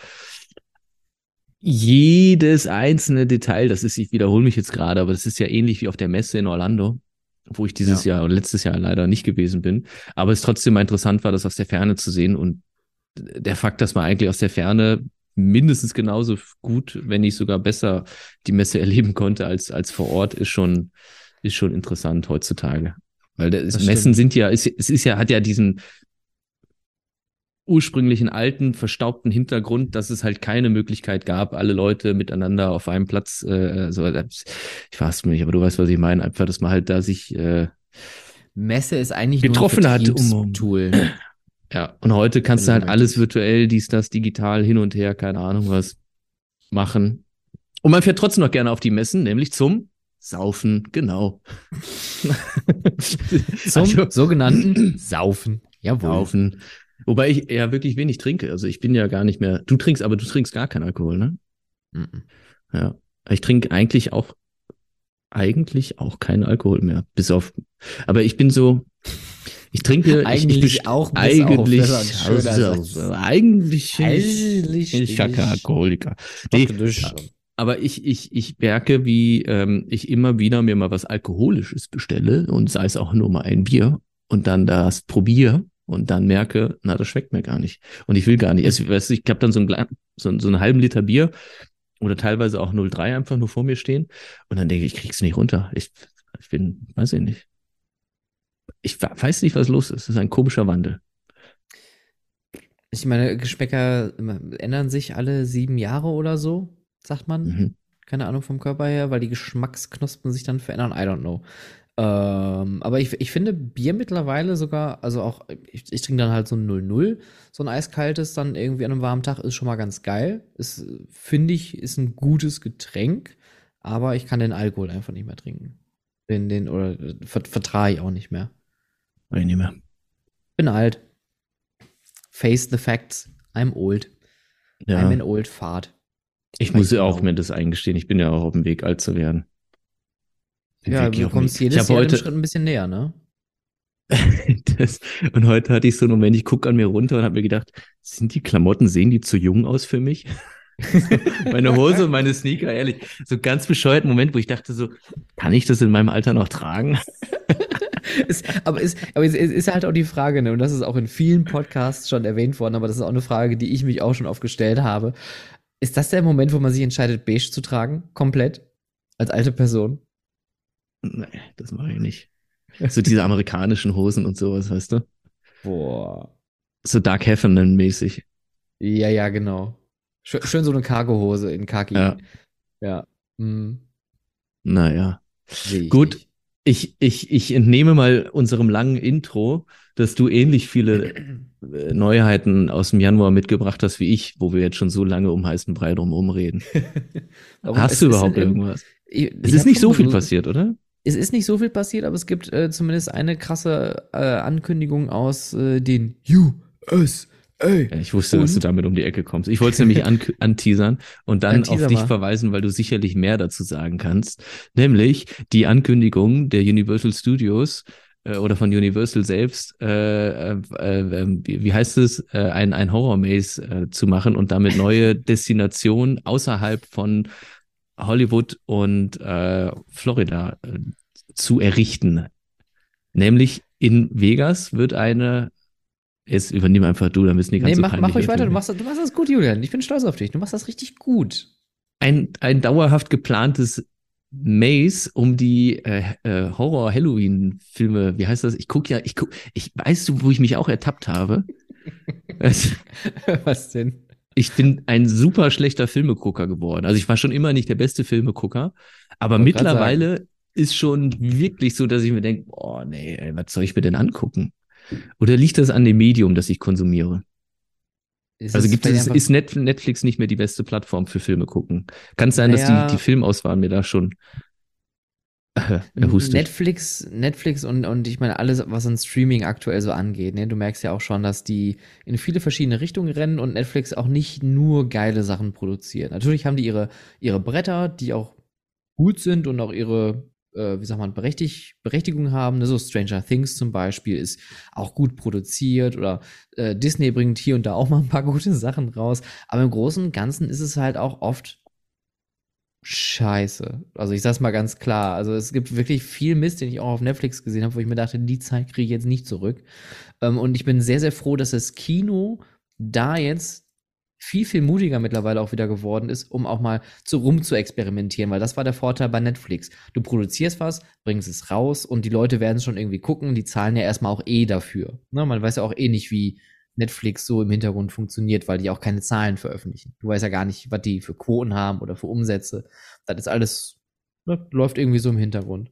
Speaker 3: jedes einzelne Detail, das ist, ich wiederhole mich jetzt gerade, aber das ist ja ähnlich wie auf der Messe in Orlando, wo ich dieses Jahr und letztes Jahr leider nicht gewesen bin. Aber es trotzdem mal interessant war, das aus der Ferne zu sehen und der Fakt, dass man eigentlich aus der Ferne mindestens genauso gut, wenn nicht sogar besser die Messe erleben konnte als, als vor Ort, ist schon, ist schon interessant heutzutage. Weil das
Speaker 2: Das
Speaker 3: Messen
Speaker 2: stimmt.
Speaker 3: sind ja, es, es ist ja, hat ja diesen ursprünglichen alten, verstaubten Hintergrund, dass es halt keine Möglichkeit gab, alle Leute miteinander auf einem Platz, äh, so, ich weiß nicht, aber du weißt, was ich meine, einfach, dass man halt da sich, äh,
Speaker 2: Messe ist eigentlich
Speaker 3: Getroffen
Speaker 2: nur ein
Speaker 3: hat, um-
Speaker 2: Tool.
Speaker 3: Ja, und heute kannst du
Speaker 2: Wenn
Speaker 3: halt alles virtuell, dies, das, digital, hin und her, keine Ahnung was, machen. Und man fährt trotzdem noch gerne auf die Messen, nämlich zum Saufen, genau.
Speaker 2: Zum
Speaker 3: Also,
Speaker 2: sogenannten Saufen. Jawohl.
Speaker 3: Auf ein, wobei ich ja wirklich wenig trinke. Also ich bin ja gar nicht mehr. Du trinkst, aber du trinkst gar keinen Alkohol, ne?
Speaker 2: Mhm.
Speaker 3: Ja. Ich trinke eigentlich auch eigentlich auch keinen Alkohol mehr. Bis auf. Aber ich bin so. Ich trinke
Speaker 2: Eigentlich
Speaker 3: ich, ich
Speaker 2: auch,
Speaker 3: eigentlich,
Speaker 2: auf.
Speaker 3: Also, eigentlich,
Speaker 2: Eigentlich
Speaker 3: ich kein Alkoholiker. Nee, aber ich, ich, ich merke, wie ähm, ich immer wieder mir mal was Alkoholisches bestelle und sei es auch nur mal ein Bier und dann das probiere und dann merke, na, das schmeckt mir gar nicht. Und ich will gar nicht. Also, weißt ich habe dann so, ein, Gla- so, so einen halben Liter Bier oder teilweise auch 0,3 einfach nur vor mir stehen und dann denke ich, ich krieg's nicht runter. Ich, ich bin, weiß ich nicht. Ich weiß nicht, was los ist. Das ist ein komischer Wandel.
Speaker 2: Ich meine, Geschmäcker ändern sich alle sieben Jahre oder so, sagt man.
Speaker 3: Mhm.
Speaker 2: Keine Ahnung vom Körper her, weil die Geschmacksknospen sich dann verändern. I don't know. Ähm, aber ich, ich finde Bier mittlerweile sogar, also auch, ich, ich trinke dann halt so ein 0-0, so ein eiskaltes dann irgendwie an einem warmen Tag ist schon mal ganz geil. Ist, finde ich, ist ein gutes Getränk, aber ich kann den Alkohol einfach nicht mehr trinken. Den, den, oder ver, vertrage ich auch nicht mehr.
Speaker 3: Ich nicht mehr.
Speaker 2: Bin alt. Face the facts. I'm old.
Speaker 3: Ja.
Speaker 2: I'm an old fart.
Speaker 3: Ich muss ja auch mir das eingestehen. Ich bin ja auch auf dem Weg, alt zu werden.
Speaker 2: Ja, du kommst jedes Jahr
Speaker 3: heute,
Speaker 2: Schritt ein bisschen näher, ne?
Speaker 3: das, und heute hatte ich so einen Moment, ich gucke an mir runter und habe mir gedacht, sind die Klamotten, sehen die zu jung aus für mich? meine Hose und meine Sneaker, ehrlich, so ganz bescheuerten Moment, wo ich dachte so, kann ich das in meinem Alter noch tragen?
Speaker 2: ist, aber ist, aber es ist, ist halt auch die Frage, ne? Und das ist auch in vielen Podcasts schon erwähnt worden, aber das ist auch eine Frage, die ich mich auch schon oft gestellt habe. Ist das der Moment, wo man sich entscheidet, beige zu tragen? Komplett? Als alte Person?
Speaker 3: Nee, das mache ich nicht. So diese amerikanischen Hosen und sowas, weißt du?
Speaker 2: Boah.
Speaker 3: So Dark Heffernan mäßig.
Speaker 2: Ja, ja, genau. Schön, schön so eine Cargohose in Kaki.
Speaker 3: Ja.
Speaker 2: Ja. Hm,
Speaker 3: Naja.
Speaker 2: ich
Speaker 3: Gut.
Speaker 2: nicht.
Speaker 3: Ich, ich, ich entnehme mal unserem langen Intro, dass du ähnlich viele äh, Neuheiten aus dem Januar mitgebracht hast wie ich, wo wir jetzt schon so lange um heißen Brei drum reden.
Speaker 2: Warum?
Speaker 3: Hast du überhaupt irgendwas?
Speaker 2: Ich,
Speaker 3: Es ist nicht so viel passiert, oder?
Speaker 2: Es ist nicht so viel passiert, aber es gibt äh, zumindest eine krasse äh, Ankündigung aus äh, den USA.
Speaker 3: Ich wusste, dass du
Speaker 2: Und?
Speaker 3: damit um die Ecke kommst. Ich wollte es nämlich an anteasern und dann
Speaker 2: Dann
Speaker 3: auf dich
Speaker 2: mal.
Speaker 3: verweisen, weil du sicherlich mehr dazu sagen kannst. Nämlich die Ankündigung der Universal Studios äh, oder von Universal selbst, äh, äh, äh, wie, wie heißt es, äh, ein, ein Horror-Maze äh, zu machen und damit neue Destinationen außerhalb von Hollywood und äh, Florida äh, zu errichten. Nämlich in Vegas wird eine, jetzt übernimm einfach du, dann wissen die ganz
Speaker 2: Nee, mach, mach ruhig weiter. Du machst, das- du machst das gut, Julian. Ich bin stolz auf dich. Du machst das richtig gut.
Speaker 3: ein, ein dauerhaft geplantes Maze um die äh, äh, Horror-Halloween-Filme. Wie heißt das? Ich guck ja, ich guck, ich weißt du, wo ich mich auch ertappt habe.
Speaker 2: Was denn?
Speaker 3: Ich bin ein super schlechter Filmegucker geworden. Also ich war schon immer nicht der beste Filmegucker, aber
Speaker 2: grad
Speaker 3: mittlerweile ist schon wirklich so, dass ich mir denke, oh nee, ey, was soll ich mir denn angucken? Oder liegt das an dem Medium, das ich konsumiere?
Speaker 2: Ist
Speaker 3: Also gibt es, ist Net- Netflix nicht mehr die beste Plattform für Filme gucken? Kann es sein, dass
Speaker 2: Naja.
Speaker 3: die, die Filmauswahl mir da schon er hustet.
Speaker 2: Netflix, Netflix und, und ich meine, alles, was an Streaming aktuell so angeht, ne? Du merkst ja auch schon, dass die in viele verschiedene Richtungen rennen und Netflix auch nicht nur geile Sachen produziert. Natürlich haben die ihre, ihre Bretter, die auch gut sind und auch ihre, äh, wie sagt man, Berechtig Berechtigung haben. Ne? So Stranger Things zum Beispiel ist auch gut produziert oder äh, Disney bringt hier und da auch mal ein paar gute Sachen raus. Aber im Großen und Ganzen ist es halt auch oft scheiße. Also ich sag's mal ganz klar. Also es gibt wirklich viel Mist, den ich auch auf Netflix gesehen habe, wo ich mir dachte, die Zeit kriege ich jetzt nicht zurück. Ähm, und ich bin sehr, sehr froh, dass das Kino da jetzt viel, viel mutiger mittlerweile auch wieder geworden ist, um auch mal zu rum zu experimentieren, weil das war der Vorteil bei Netflix. Du produzierst was, bringst es raus und die Leute werden es schon irgendwie gucken, die zahlen ja erstmal auch eh dafür. Ne? Man weiß ja auch eh nicht, wie Netflix so im Hintergrund funktioniert, weil die auch keine Zahlen veröffentlichen. Du weißt ja gar nicht, was die für Quoten haben oder für Umsätze. Das ist alles, ne, läuft irgendwie so im Hintergrund.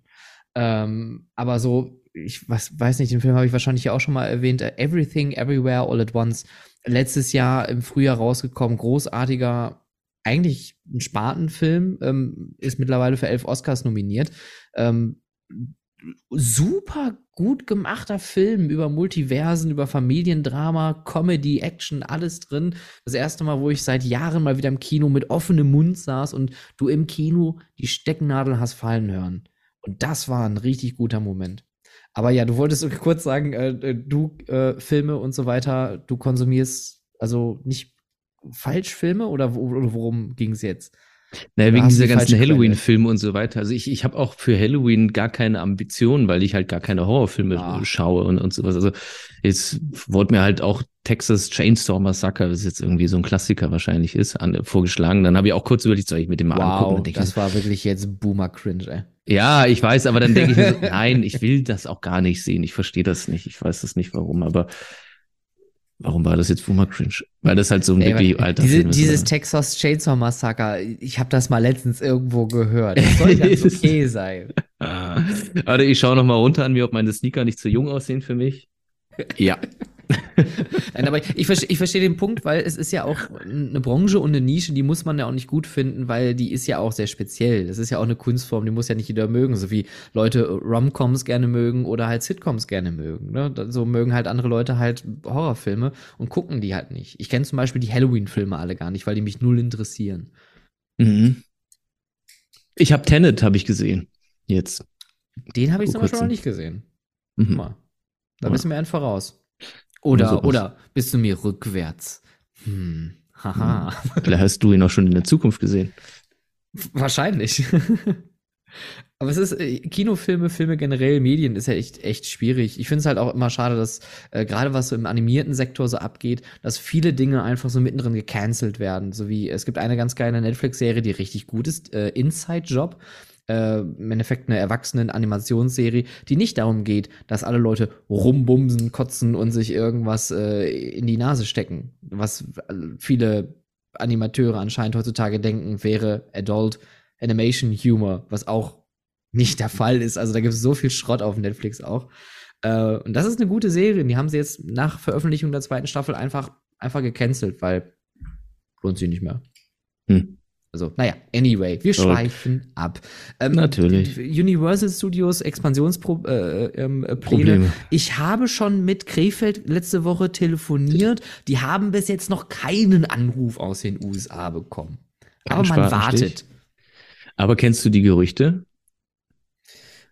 Speaker 2: Ähm, aber so, ich was, weiß nicht, den Film habe ich wahrscheinlich ja auch schon mal erwähnt. äh, Everything, Everywhere, All at Once. Letztes Jahr im Frühjahr rausgekommen. Großartiger, eigentlich ein Spatenfilm. Ähm, ist mittlerweile für elf Oscars nominiert. Ähm, super gut gemachter Film über Multiversen, über Familiendrama, Comedy, Action, alles drin. Das erste Mal, wo ich seit Jahren mal wieder im Kino mit offenem Mund saß und du im Kino die Stecknadel hast fallen hören. Und das war ein richtig guter Moment. Aber ja, du wolltest kurz sagen, äh, äh, du äh, Filme und so weiter, du konsumierst also nicht Falschfilme oder, oder worum ging es jetzt?
Speaker 3: Naja, wegen dieser die ganzen Halloween-Filme und so weiter. Also ich, ich habe auch für Halloween gar keine Ambitionen, weil ich halt gar keine Horrorfilme ah. schaue und, und sowas. Also jetzt wurde mir halt auch Texas Chainsaw Massacre, was jetzt irgendwie so ein Klassiker wahrscheinlich ist, an, vorgeschlagen. Dann habe ich auch kurz überlegt, soll ich mit dem mal
Speaker 2: wow,
Speaker 3: angucken?
Speaker 2: das war wirklich jetzt Boomer-Cringe, ey.
Speaker 3: Ja, ich weiß, aber dann denke ich mir so, nein, ich will das auch gar nicht sehen. Ich verstehe das nicht. Ich weiß das nicht, warum, aber Warum war das jetzt Boomer Cringe? Weil das halt so ein wirklich alter
Speaker 2: diese,
Speaker 3: Film ist.
Speaker 2: Dieses oder? Texas Chainsaw Massacre, ich habe das mal letztens irgendwo gehört. Das soll ganz okay sein.
Speaker 3: Ah. Warte, ich schaue noch mal runter an mir, ob meine Sneaker nicht zu jung aussehen für mich. Ja.
Speaker 2: Nein, aber ich, ich verstehe versteh den Punkt, weil es ist ja auch eine Branche und eine Nische, die muss man ja auch nicht gut finden, weil die ist ja auch sehr speziell. Das ist ja auch eine Kunstform, die muss ja nicht jeder mögen, so wie Leute Romcoms gerne mögen oder halt Sitcoms gerne mögen. Ne? So mögen halt andere Leute halt Horrorfilme und gucken die halt nicht. Ich kenne zum Beispiel die Halloween-Filme alle gar nicht, weil die mich null interessieren.
Speaker 3: Mhm. Ich habe Tenet, habe ich gesehen. Jetzt.
Speaker 2: Den habe ich zum Beispiel noch nicht gesehen. Mhm. Mal. Da bist du mir ein voraus. Oder, oder, oder bist du mir rückwärts? Hm. Haha.
Speaker 3: Hm. Vielleicht hast du ihn auch schon in der Zukunft gesehen.
Speaker 2: Wahrscheinlich. Aber es ist, äh, Kinofilme, Filme generell, Medien ist ja echt, echt schwierig. Ich finde es halt auch immer schade, dass äh, gerade was so im animierten Sektor so abgeht, dass viele Dinge einfach so mittendrin gecancelt werden. So wie, es gibt eine ganz geile Netflix-Serie, die richtig gut ist, äh, Inside Job äh, im Endeffekt eine erwachsenen Animationsserie, die nicht darum geht, dass alle Leute rumbumsen, kotzen und sich irgendwas äh, in die Nase stecken. Was viele Animateure anscheinend heutzutage denken, wäre Adult Animation Humor, was auch nicht der Fall ist. Also da gibt es so viel Schrott auf Netflix auch. Äh, und das ist eine gute Serie. Die haben sie jetzt nach Veröffentlichung der zweiten Staffel einfach, einfach gecancelt, weil lohnt sich nicht mehr. Hm. Also, naja, anyway, wir schweifen okay. ab.
Speaker 3: Ähm, Natürlich.
Speaker 2: Universal Studios Expansionspläne. Äh, ähm, ich habe schon mit Krefeld letzte Woche telefoniert. Die haben bis jetzt noch keinen Anruf aus den USA bekommen. Aber man wartet.
Speaker 3: Aber kennst du die Gerüchte?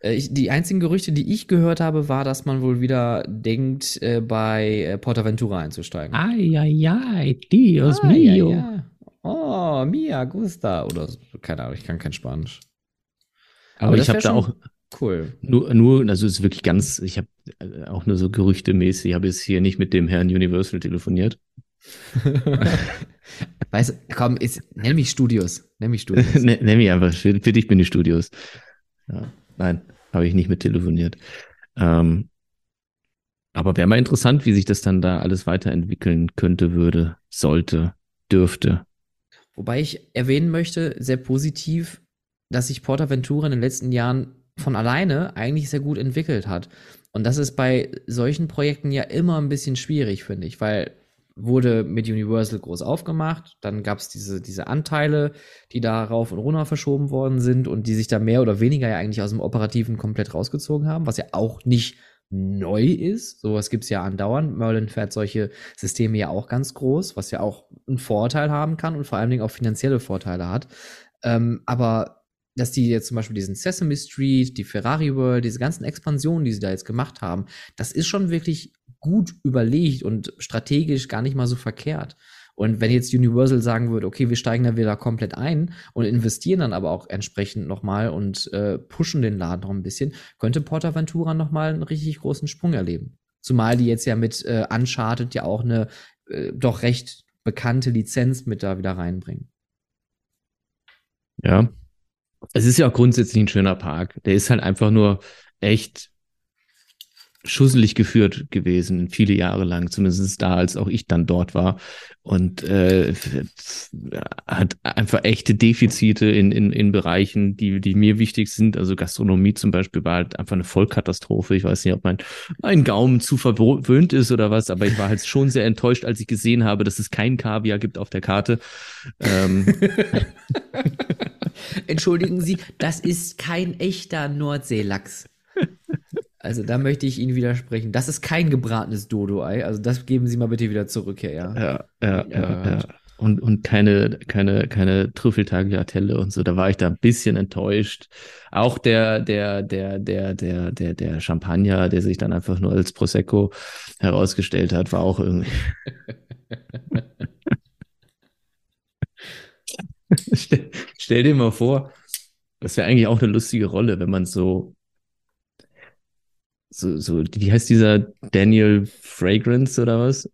Speaker 2: Äh, ich, die einzigen Gerüchte, die ich gehört habe, war, dass man wohl wieder denkt, äh, bei äh, Portaventura einzusteigen.
Speaker 3: Ai, ai, ai, Dios ah, mio. Ja, ja.
Speaker 2: Oh, Mia Gusta. Oder keine Ahnung, ich kann kein Spanisch.
Speaker 3: Aber, Aber ich habe da auch cool. Nur, nur, also es ist wirklich ganz, ich habe äh, auch nur so gerüchtemäßig, ich habe jetzt hier nicht mit dem Herrn Universal telefoniert.
Speaker 2: weißt du, komm, ist, nenn mich Studios. Nenn mich Studios.
Speaker 3: nenn, nenn mich einfach, für, für, dich bin ich Studios. Ja, nein, habe ich nicht mit telefoniert. Ähm, aber wäre mal interessant, wie sich das dann da alles weiterentwickeln könnte, würde, sollte, dürfte.
Speaker 2: Wobei ich erwähnen möchte, sehr positiv, dass sich Portaventura in den letzten Jahren von alleine eigentlich sehr gut entwickelt hat. Und das ist bei solchen Projekten ja immer ein bisschen schwierig, finde ich, weil wurde mit Universal groß aufgemacht, dann gab es diese, diese Anteile, die da rauf und runter verschoben worden sind und die sich da mehr oder weniger ja eigentlich aus dem Operativen komplett rausgezogen haben, was ja auch nicht neu ist. Sowas gibt es ja andauernd. Merlin fährt solche Systeme ja auch ganz groß, was ja auch einen Vorteil haben kann und vor allen Dingen auch finanzielle Vorteile hat. Ähm, aber dass die jetzt zum Beispiel diesen Sesame Street, die Ferrari World, diese ganzen Expansionen, die sie da jetzt gemacht haben, das ist schon wirklich gut überlegt und strategisch gar nicht mal so verkehrt. Und wenn jetzt Universal sagen würde, okay, wir steigen da wieder komplett ein und investieren dann aber auch entsprechend nochmal und äh, pushen den Laden noch ein bisschen, könnte Portaventura nochmal einen richtig großen Sprung erleben. Zumal die jetzt ja mit äh, Uncharted ja auch eine äh, doch recht bekannte Lizenz mit da wieder reinbringen.
Speaker 3: Ja. Es ist ja auch grundsätzlich ein schöner Park. Der ist halt einfach nur echt schusselig geführt gewesen, viele Jahre lang, zumindest da, als auch ich dann dort war. Und äh, hat einfach echte Defizite in, in, in Bereichen, die, die mir wichtig sind. Also Gastronomie zum Beispiel war halt einfach eine Vollkatastrophe. Ich weiß nicht, ob mein, mein Gaumen zu verwöhnt ist oder was, aber ich war halt schon sehr enttäuscht, als ich gesehen habe, dass es kein Kaviar gibt auf der Karte. Ähm.
Speaker 2: Entschuldigen Sie, das ist kein echter Nordseelachs. Also da möchte ich Ihnen widersprechen. Das ist kein gebratenes Dodo-Ei. Also das geben Sie mal bitte wieder zurück hier, ja.
Speaker 3: Ja, ja, ja, ja. Und, und keine, keine, keine Trüffeltagliatelle und so. Da war ich da ein bisschen enttäuscht. Auch der, der, der, der, der, der, der Champagner, der sich dann einfach nur als Prosecco herausgestellt hat, war auch irgendwie. stell, stell dir mal vor, das wäre eigentlich auch eine lustige Rolle, wenn man so, so, so, wie heißt dieser Daniel Fragrance oder was?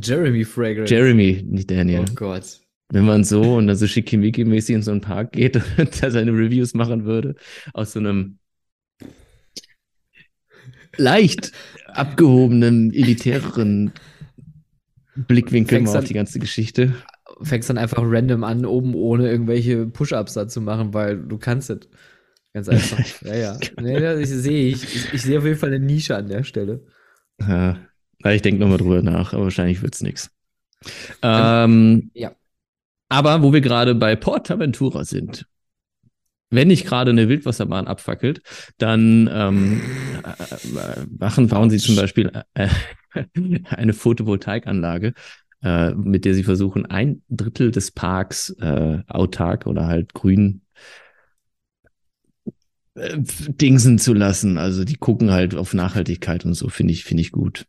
Speaker 2: Jeremy Fragrance.
Speaker 3: Jeremy, nicht Daniel.
Speaker 2: Oh Gott.
Speaker 3: Wenn man so und dann so schickimicki-mäßig in so einen Park geht und da seine Reviews machen würde, aus so einem leicht abgehobenen, elitäreren Blickwinkel
Speaker 2: Fängst
Speaker 3: mal auf
Speaker 2: dann-
Speaker 3: die ganze Geschichte.
Speaker 2: Fängst dann einfach random an, oben ohne irgendwelche Push-Ups da zu machen, weil du kannst es. Ganz einfach. ja, ja. Nee, das sehe ich. ich. Ich sehe auf jeden Fall eine Nische an der Stelle.
Speaker 3: Ja, ich denke nochmal drüber nach, aber wahrscheinlich wird's nix. Ähm,
Speaker 2: ja.
Speaker 3: Aber wo wir gerade bei Portaventura sind, wenn nicht gerade eine Wildwasserbahn abfackelt, dann ähm, äh, äh, machen, bauen sie zum Beispiel äh, eine Photovoltaikanlage, äh, mit der sie versuchen, ein Drittel des Parks äh, autark oder halt grün dingsen zu lassen. Also die gucken halt auf Nachhaltigkeit und so, finde ich, finde ich gut.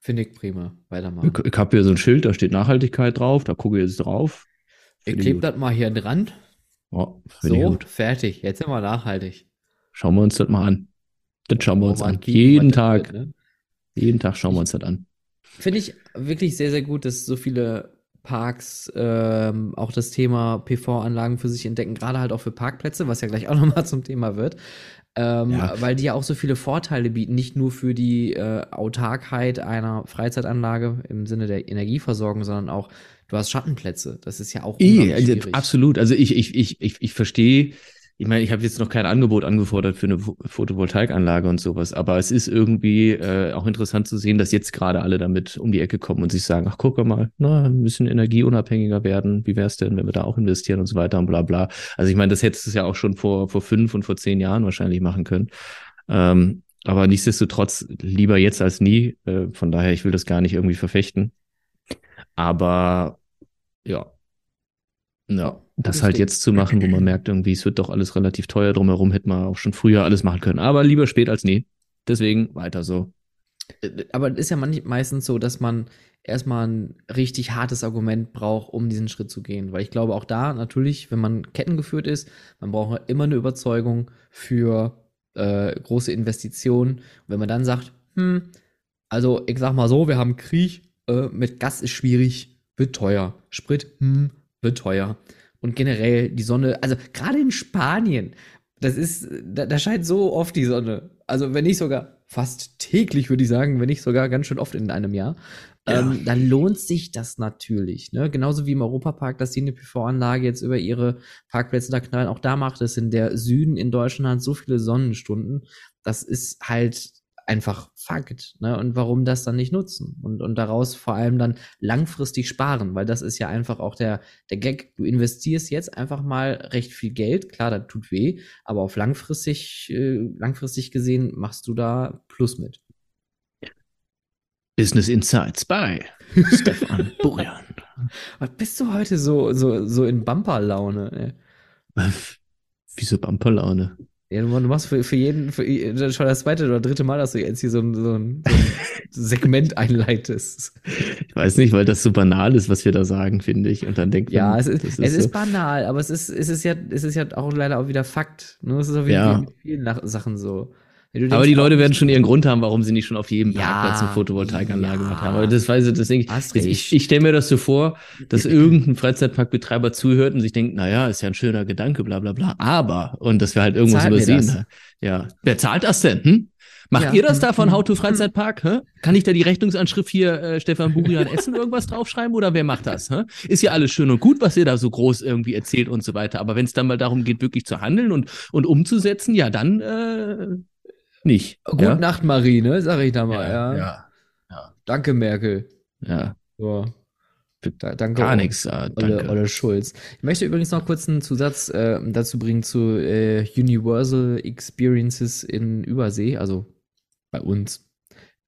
Speaker 2: Finde ich prima. Weitermachen.
Speaker 3: Ich, ich habe hier so ein Schild, da steht Nachhaltigkeit drauf, da gucke ich jetzt drauf.
Speaker 2: Ich klebe das mal hier dran.
Speaker 3: Ich
Speaker 2: So, fertig. Jetzt sind wir nachhaltig.
Speaker 3: Schauen wir uns das mal an. Das schauen wir uns
Speaker 2: Wo man
Speaker 3: an. Jeden Tag,
Speaker 2: wird, ne?
Speaker 3: jeden Tag schauen wir uns das an.
Speaker 2: Finde ich wirklich sehr, sehr gut, dass so viele Parks ähm, auch das Thema PV-Anlagen für sich entdecken, gerade halt auch für Parkplätze, was ja gleich auch nochmal zum Thema wird. Ähm,
Speaker 3: Ja.
Speaker 2: Weil die ja auch so viele Vorteile bieten, nicht nur für die äh, Autarkheit einer Freizeitanlage im Sinne der Energieversorgung, sondern auch, du hast Schattenplätze. Das ist ja auch unglaublich
Speaker 3: also, absolut. Also ich, ich, ich, ich, ich verstehe, ich meine, ich habe jetzt noch kein Angebot angefordert für eine Pho- Photovoltaikanlage und sowas, aber es ist irgendwie äh, auch interessant zu sehen, dass jetzt gerade alle damit um die Ecke kommen und sich sagen, ach guck mal, na, ein bisschen energieunabhängiger werden, wie wär's denn, wenn wir da auch investieren und so weiter und bla bla. Also ich meine, das hättest du ja auch schon vor, vor fünf und vor zehn Jahren wahrscheinlich machen können. Ähm, aber nichtsdestotrotz lieber jetzt als nie. Äh, von daher, ich will das gar nicht irgendwie verfechten. Aber ja. Ja, das halt
Speaker 2: Lustig.
Speaker 3: jetzt zu machen, wo man merkt, irgendwie, es wird doch alles relativ teuer drumherum, hätte man auch schon früher alles machen können. Aber lieber spät als nie. Deswegen weiter so.
Speaker 2: Äh, Aber es ist ja meistens so, dass man erstmal ein richtig hartes Argument braucht, um diesen Schritt zu gehen. Weil ich glaube, auch da natürlich, wenn man kettengeführt ist, man braucht immer eine Überzeugung für äh, große Investitionen. Und wenn man dann sagt, hm, also ich sag mal so, wir haben Krieg, äh, mit Gas ist schwierig, wird teuer. Sprit, hm, wird teuer. Und generell die Sonne, also gerade in Spanien, das ist, da, da scheint so oft die Sonne. Also wenn nicht sogar fast täglich, würde ich sagen, wenn nicht sogar ganz schön oft in einem Jahr.
Speaker 3: Ja.
Speaker 2: Ähm, dann lohnt sich das natürlich. Ne? Genauso wie im Europapark, dass die eine PV-Anlage jetzt über ihre Parkplätze da knallen. Auch da macht es in der Süden in Deutschland so viele Sonnenstunden. Das ist halt einfach Fakt. Ne? Und warum das dann nicht nutzen? Und, und daraus vor allem dann langfristig sparen, weil das ist ja einfach auch der, der Gag. Du investierst jetzt einfach mal recht viel Geld. Klar, das tut weh, aber auf langfristig, äh, langfristig gesehen machst du da Plus mit.
Speaker 3: Business Insights by Stefan Burian.
Speaker 2: Was bist du heute so, so, so in Bumper-Laune?
Speaker 3: Wieso Bumperlaune?
Speaker 2: Ja, du, machst für, für jeden, für ist schon das zweite oder dritte Mal, dass du jetzt hier so ein, so ein, so ein Segment einleitest.
Speaker 3: Ich weiß nicht, weil das so banal ist, was wir da sagen, finde ich. Und dann denkt
Speaker 2: Ja,
Speaker 3: man,
Speaker 2: es ist,
Speaker 3: das
Speaker 2: es ist
Speaker 3: so.
Speaker 2: banal, aber es ist, es ist ja, es ist ja auch leider auch wieder Fakt. Ne? Es ist auch wieder
Speaker 3: Ja.
Speaker 2: wie mit vielen Sachen so. Du
Speaker 3: Aber
Speaker 2: denkst,
Speaker 3: die Leute werden schon ihren Grund haben, warum sie nicht schon auf jedem
Speaker 2: Ja,
Speaker 3: Parkplatz eine Photovoltaikanlage
Speaker 2: ja.
Speaker 3: gemacht haben. Aber das weiß ich, das denke ich.
Speaker 2: recht.
Speaker 3: Ich, ich stelle mir das so vor, dass irgendein Freizeitparkbetreiber zuhört und sich denkt, naja, ist ja ein schöner Gedanke, bla bla bla. Aber, und dass wir halt irgendwas
Speaker 2: Zahlt mir
Speaker 3: übersehen.
Speaker 2: das?
Speaker 3: ne? Ja. Wer zahlt das denn? Hm? Macht
Speaker 2: Ja.
Speaker 3: ihr das da von
Speaker 2: Hm.
Speaker 3: How to Freizeitpark? Hä? Kann ich da die Rechnungsanschrift hier äh, Stefan Burian Essen irgendwas draufschreiben oder wer macht das? Hä? Ist ja alles schön und gut, was ihr da so groß irgendwie erzählt und so weiter. Aber wenn es dann mal darum geht, wirklich zu handeln und, und umzusetzen, ja, dann äh, nicht.
Speaker 2: Gute
Speaker 3: ja?
Speaker 2: Nacht, Marie, ne? Sag ich da mal, ja.
Speaker 3: ja, ja,
Speaker 2: Danke, Merkel.
Speaker 3: ja.
Speaker 2: So. Da, danke.
Speaker 3: Gar nichts. Ah,
Speaker 2: Olle, Schulz. Ich möchte übrigens noch kurz einen Zusatz äh, dazu bringen zu äh, Universal Experiences in Übersee, also bei uns.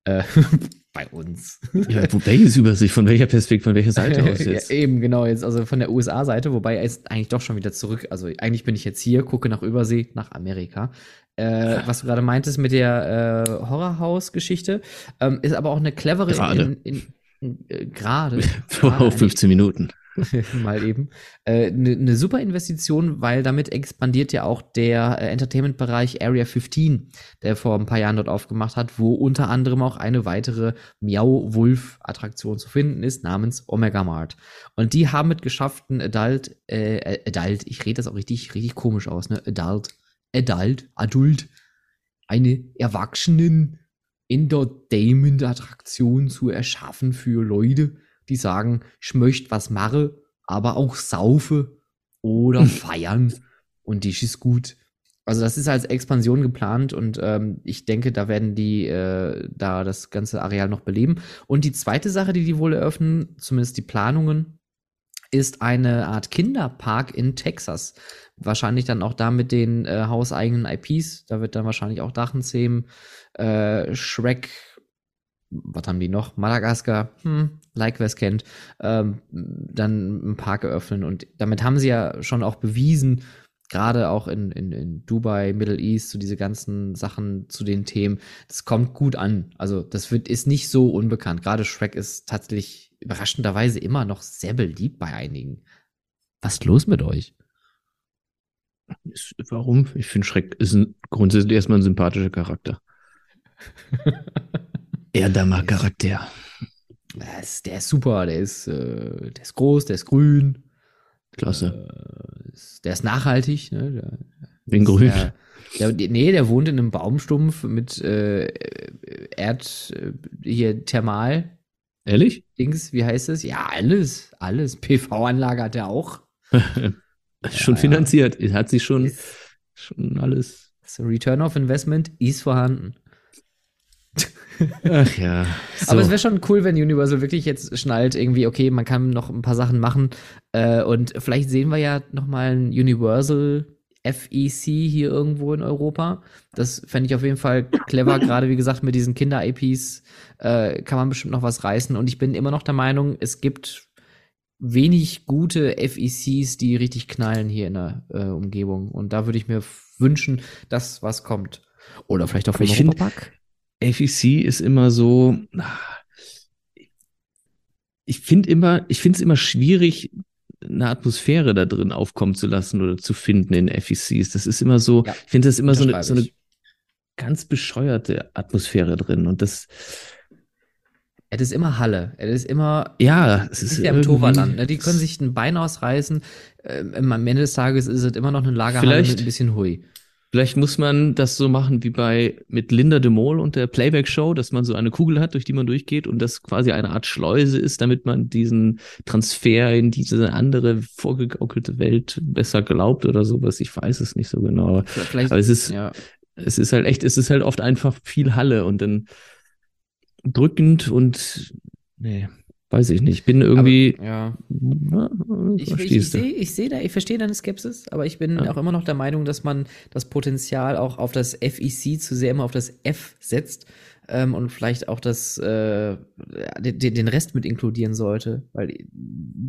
Speaker 2: Äh, bei uns.
Speaker 3: Ja, welches Übersicht? Von welcher Perspektive, von welcher Seite aus jetzt?
Speaker 2: Ja, eben, genau, jetzt also von der USA-Seite, wobei er ist eigentlich doch schon wieder zurück. Also eigentlich bin ich jetzt hier, gucke nach Übersee, nach Amerika. Äh, was du gerade meintest mit der äh, Horrorhaus-Geschichte, ähm, ist aber auch eine clevere
Speaker 3: Gerade.
Speaker 2: äh, gerade. Gerade
Speaker 3: 15 Minuten.
Speaker 2: mal eben. Eine äh, ne- ne super Investition, weil damit expandiert ja auch der äh, Entertainment-Bereich Area 15, der vor ein paar Jahren dort aufgemacht hat, wo unter anderem auch eine weitere Miau-Wolf-Attraktion zu finden ist, namens Omega Mart. Und die haben es geschafft, ein Adult, äh, Adult, ich rede das auch richtig, richtig komisch aus, ne? Adult, Adult, Adult, eine Erwachsenen Entertainment-Attraktion zu erschaffen für Leute, die sagen, ich möchte was mache, aber auch saufe oder feiern und das ist gut. Also das ist als Expansion geplant und ähm, ich denke, da werden die äh, da das ganze Areal noch beleben. Und die zweite Sache, die die wohl eröffnen, zumindest die Planungen, ist eine Art Kinderpark in Texas. Wahrscheinlich dann auch da mit den äh, hauseigenen IPs. Da wird dann wahrscheinlich auch Drachenzähmen, äh, Shrek, was haben die noch? Madagaskar, hm, like wer es kennt, ähm, dann einen Park eröffnen. Und damit haben sie ja schon auch bewiesen, gerade auch in, in, in Dubai, Middle East, so diese ganzen Sachen zu den Themen, das kommt gut an. Also das wird, ist nicht so unbekannt. Gerade Shrek ist tatsächlich überraschenderweise immer noch sehr beliebt bei einigen. Was ist los mit euch?
Speaker 3: Ist- Warum? Ich finde Schreck ist ein, grundsätzlich erstmal ein sympathischer Charakter. Erdamer Charakter.
Speaker 2: Der ist, der ist super, der ist, äh, der ist groß, der ist grün.
Speaker 3: Klasse.
Speaker 2: Äh, ist- der ist nachhaltig. Ne? Der,
Speaker 3: Wegen Grün.
Speaker 2: Der, der, nee, der wohnt in einem Baumstumpf mit äh, Erd, äh, hier Thermal.
Speaker 3: Ehrlich?
Speaker 2: Dings, wie heißt es? Ja, alles, alles. PV-Anlage hat er auch.
Speaker 3: schon
Speaker 2: ja.
Speaker 3: finanziert. Hat sich schon,
Speaker 2: Ist,
Speaker 3: schon alles.
Speaker 2: das Return of Investment ist vorhanden.
Speaker 3: Ach ja. So.
Speaker 2: Aber es wäre schon cool, wenn Universal wirklich jetzt schnallt, irgendwie, okay, man kann noch ein paar Sachen machen. Äh, und vielleicht sehen wir ja noch mal ein Universal FEC hier irgendwo in Europa. Das fände ich auf jeden Fall clever, gerade wie gesagt, mit diesen Kinder-IPs äh, kann man bestimmt noch was reißen. Und ich bin immer noch der Meinung, es gibt wenig gute FECs, die richtig knallen hier in der äh, Umgebung. Und da würde ich mir wünschen, dass was kommt. Oder vielleicht auch vom Europapark.
Speaker 3: FEC ist immer so. Ich finde immer, ich finde es immer schwierig, eine Atmosphäre da drin aufkommen zu lassen oder zu finden in FECs. Das ist immer so,
Speaker 2: Ja,
Speaker 3: ich finde das immer so eine, so eine ganz bescheuerte Atmosphäre drin. Und das,
Speaker 2: Es ist immer Halle. Es ist immer
Speaker 3: ja, es ist
Speaker 2: ja im Toverland. Ne? Die können sich ein Bein ausreißen. Ähm, am Ende des Tages ist es immer noch eine Lagerhalle
Speaker 3: Vielleicht-
Speaker 2: mit ein bisschen Hui.
Speaker 3: Vielleicht muss man das so machen wie bei mit Linda de Mol und der Playback-Show, dass man so eine Kugel hat, durch die man durchgeht und das quasi eine Art Schleuse ist, damit man diesen Transfer in diese andere vorgegaukelte Welt besser glaubt oder sowas. Ich weiß es nicht so genau.
Speaker 2: Vielleicht,
Speaker 3: Aber es ist,
Speaker 2: ja.
Speaker 3: es ist halt echt, es ist halt oft einfach viel Halle und dann drückend und nee, weiß ich nicht. Ich bin irgendwie,
Speaker 2: Aber, ja.
Speaker 3: na,
Speaker 2: Ich, ich, ich
Speaker 3: du.
Speaker 2: sehe ich seh da, ich verstehe deine Skepsis, aber ich bin
Speaker 3: Ja.
Speaker 2: auch immer noch der Meinung, dass man das Potenzial auch auf das FEC zu sehr immer auf das F setzt ähm, und vielleicht auch das, äh, den, den Rest mit inkludieren sollte. Weil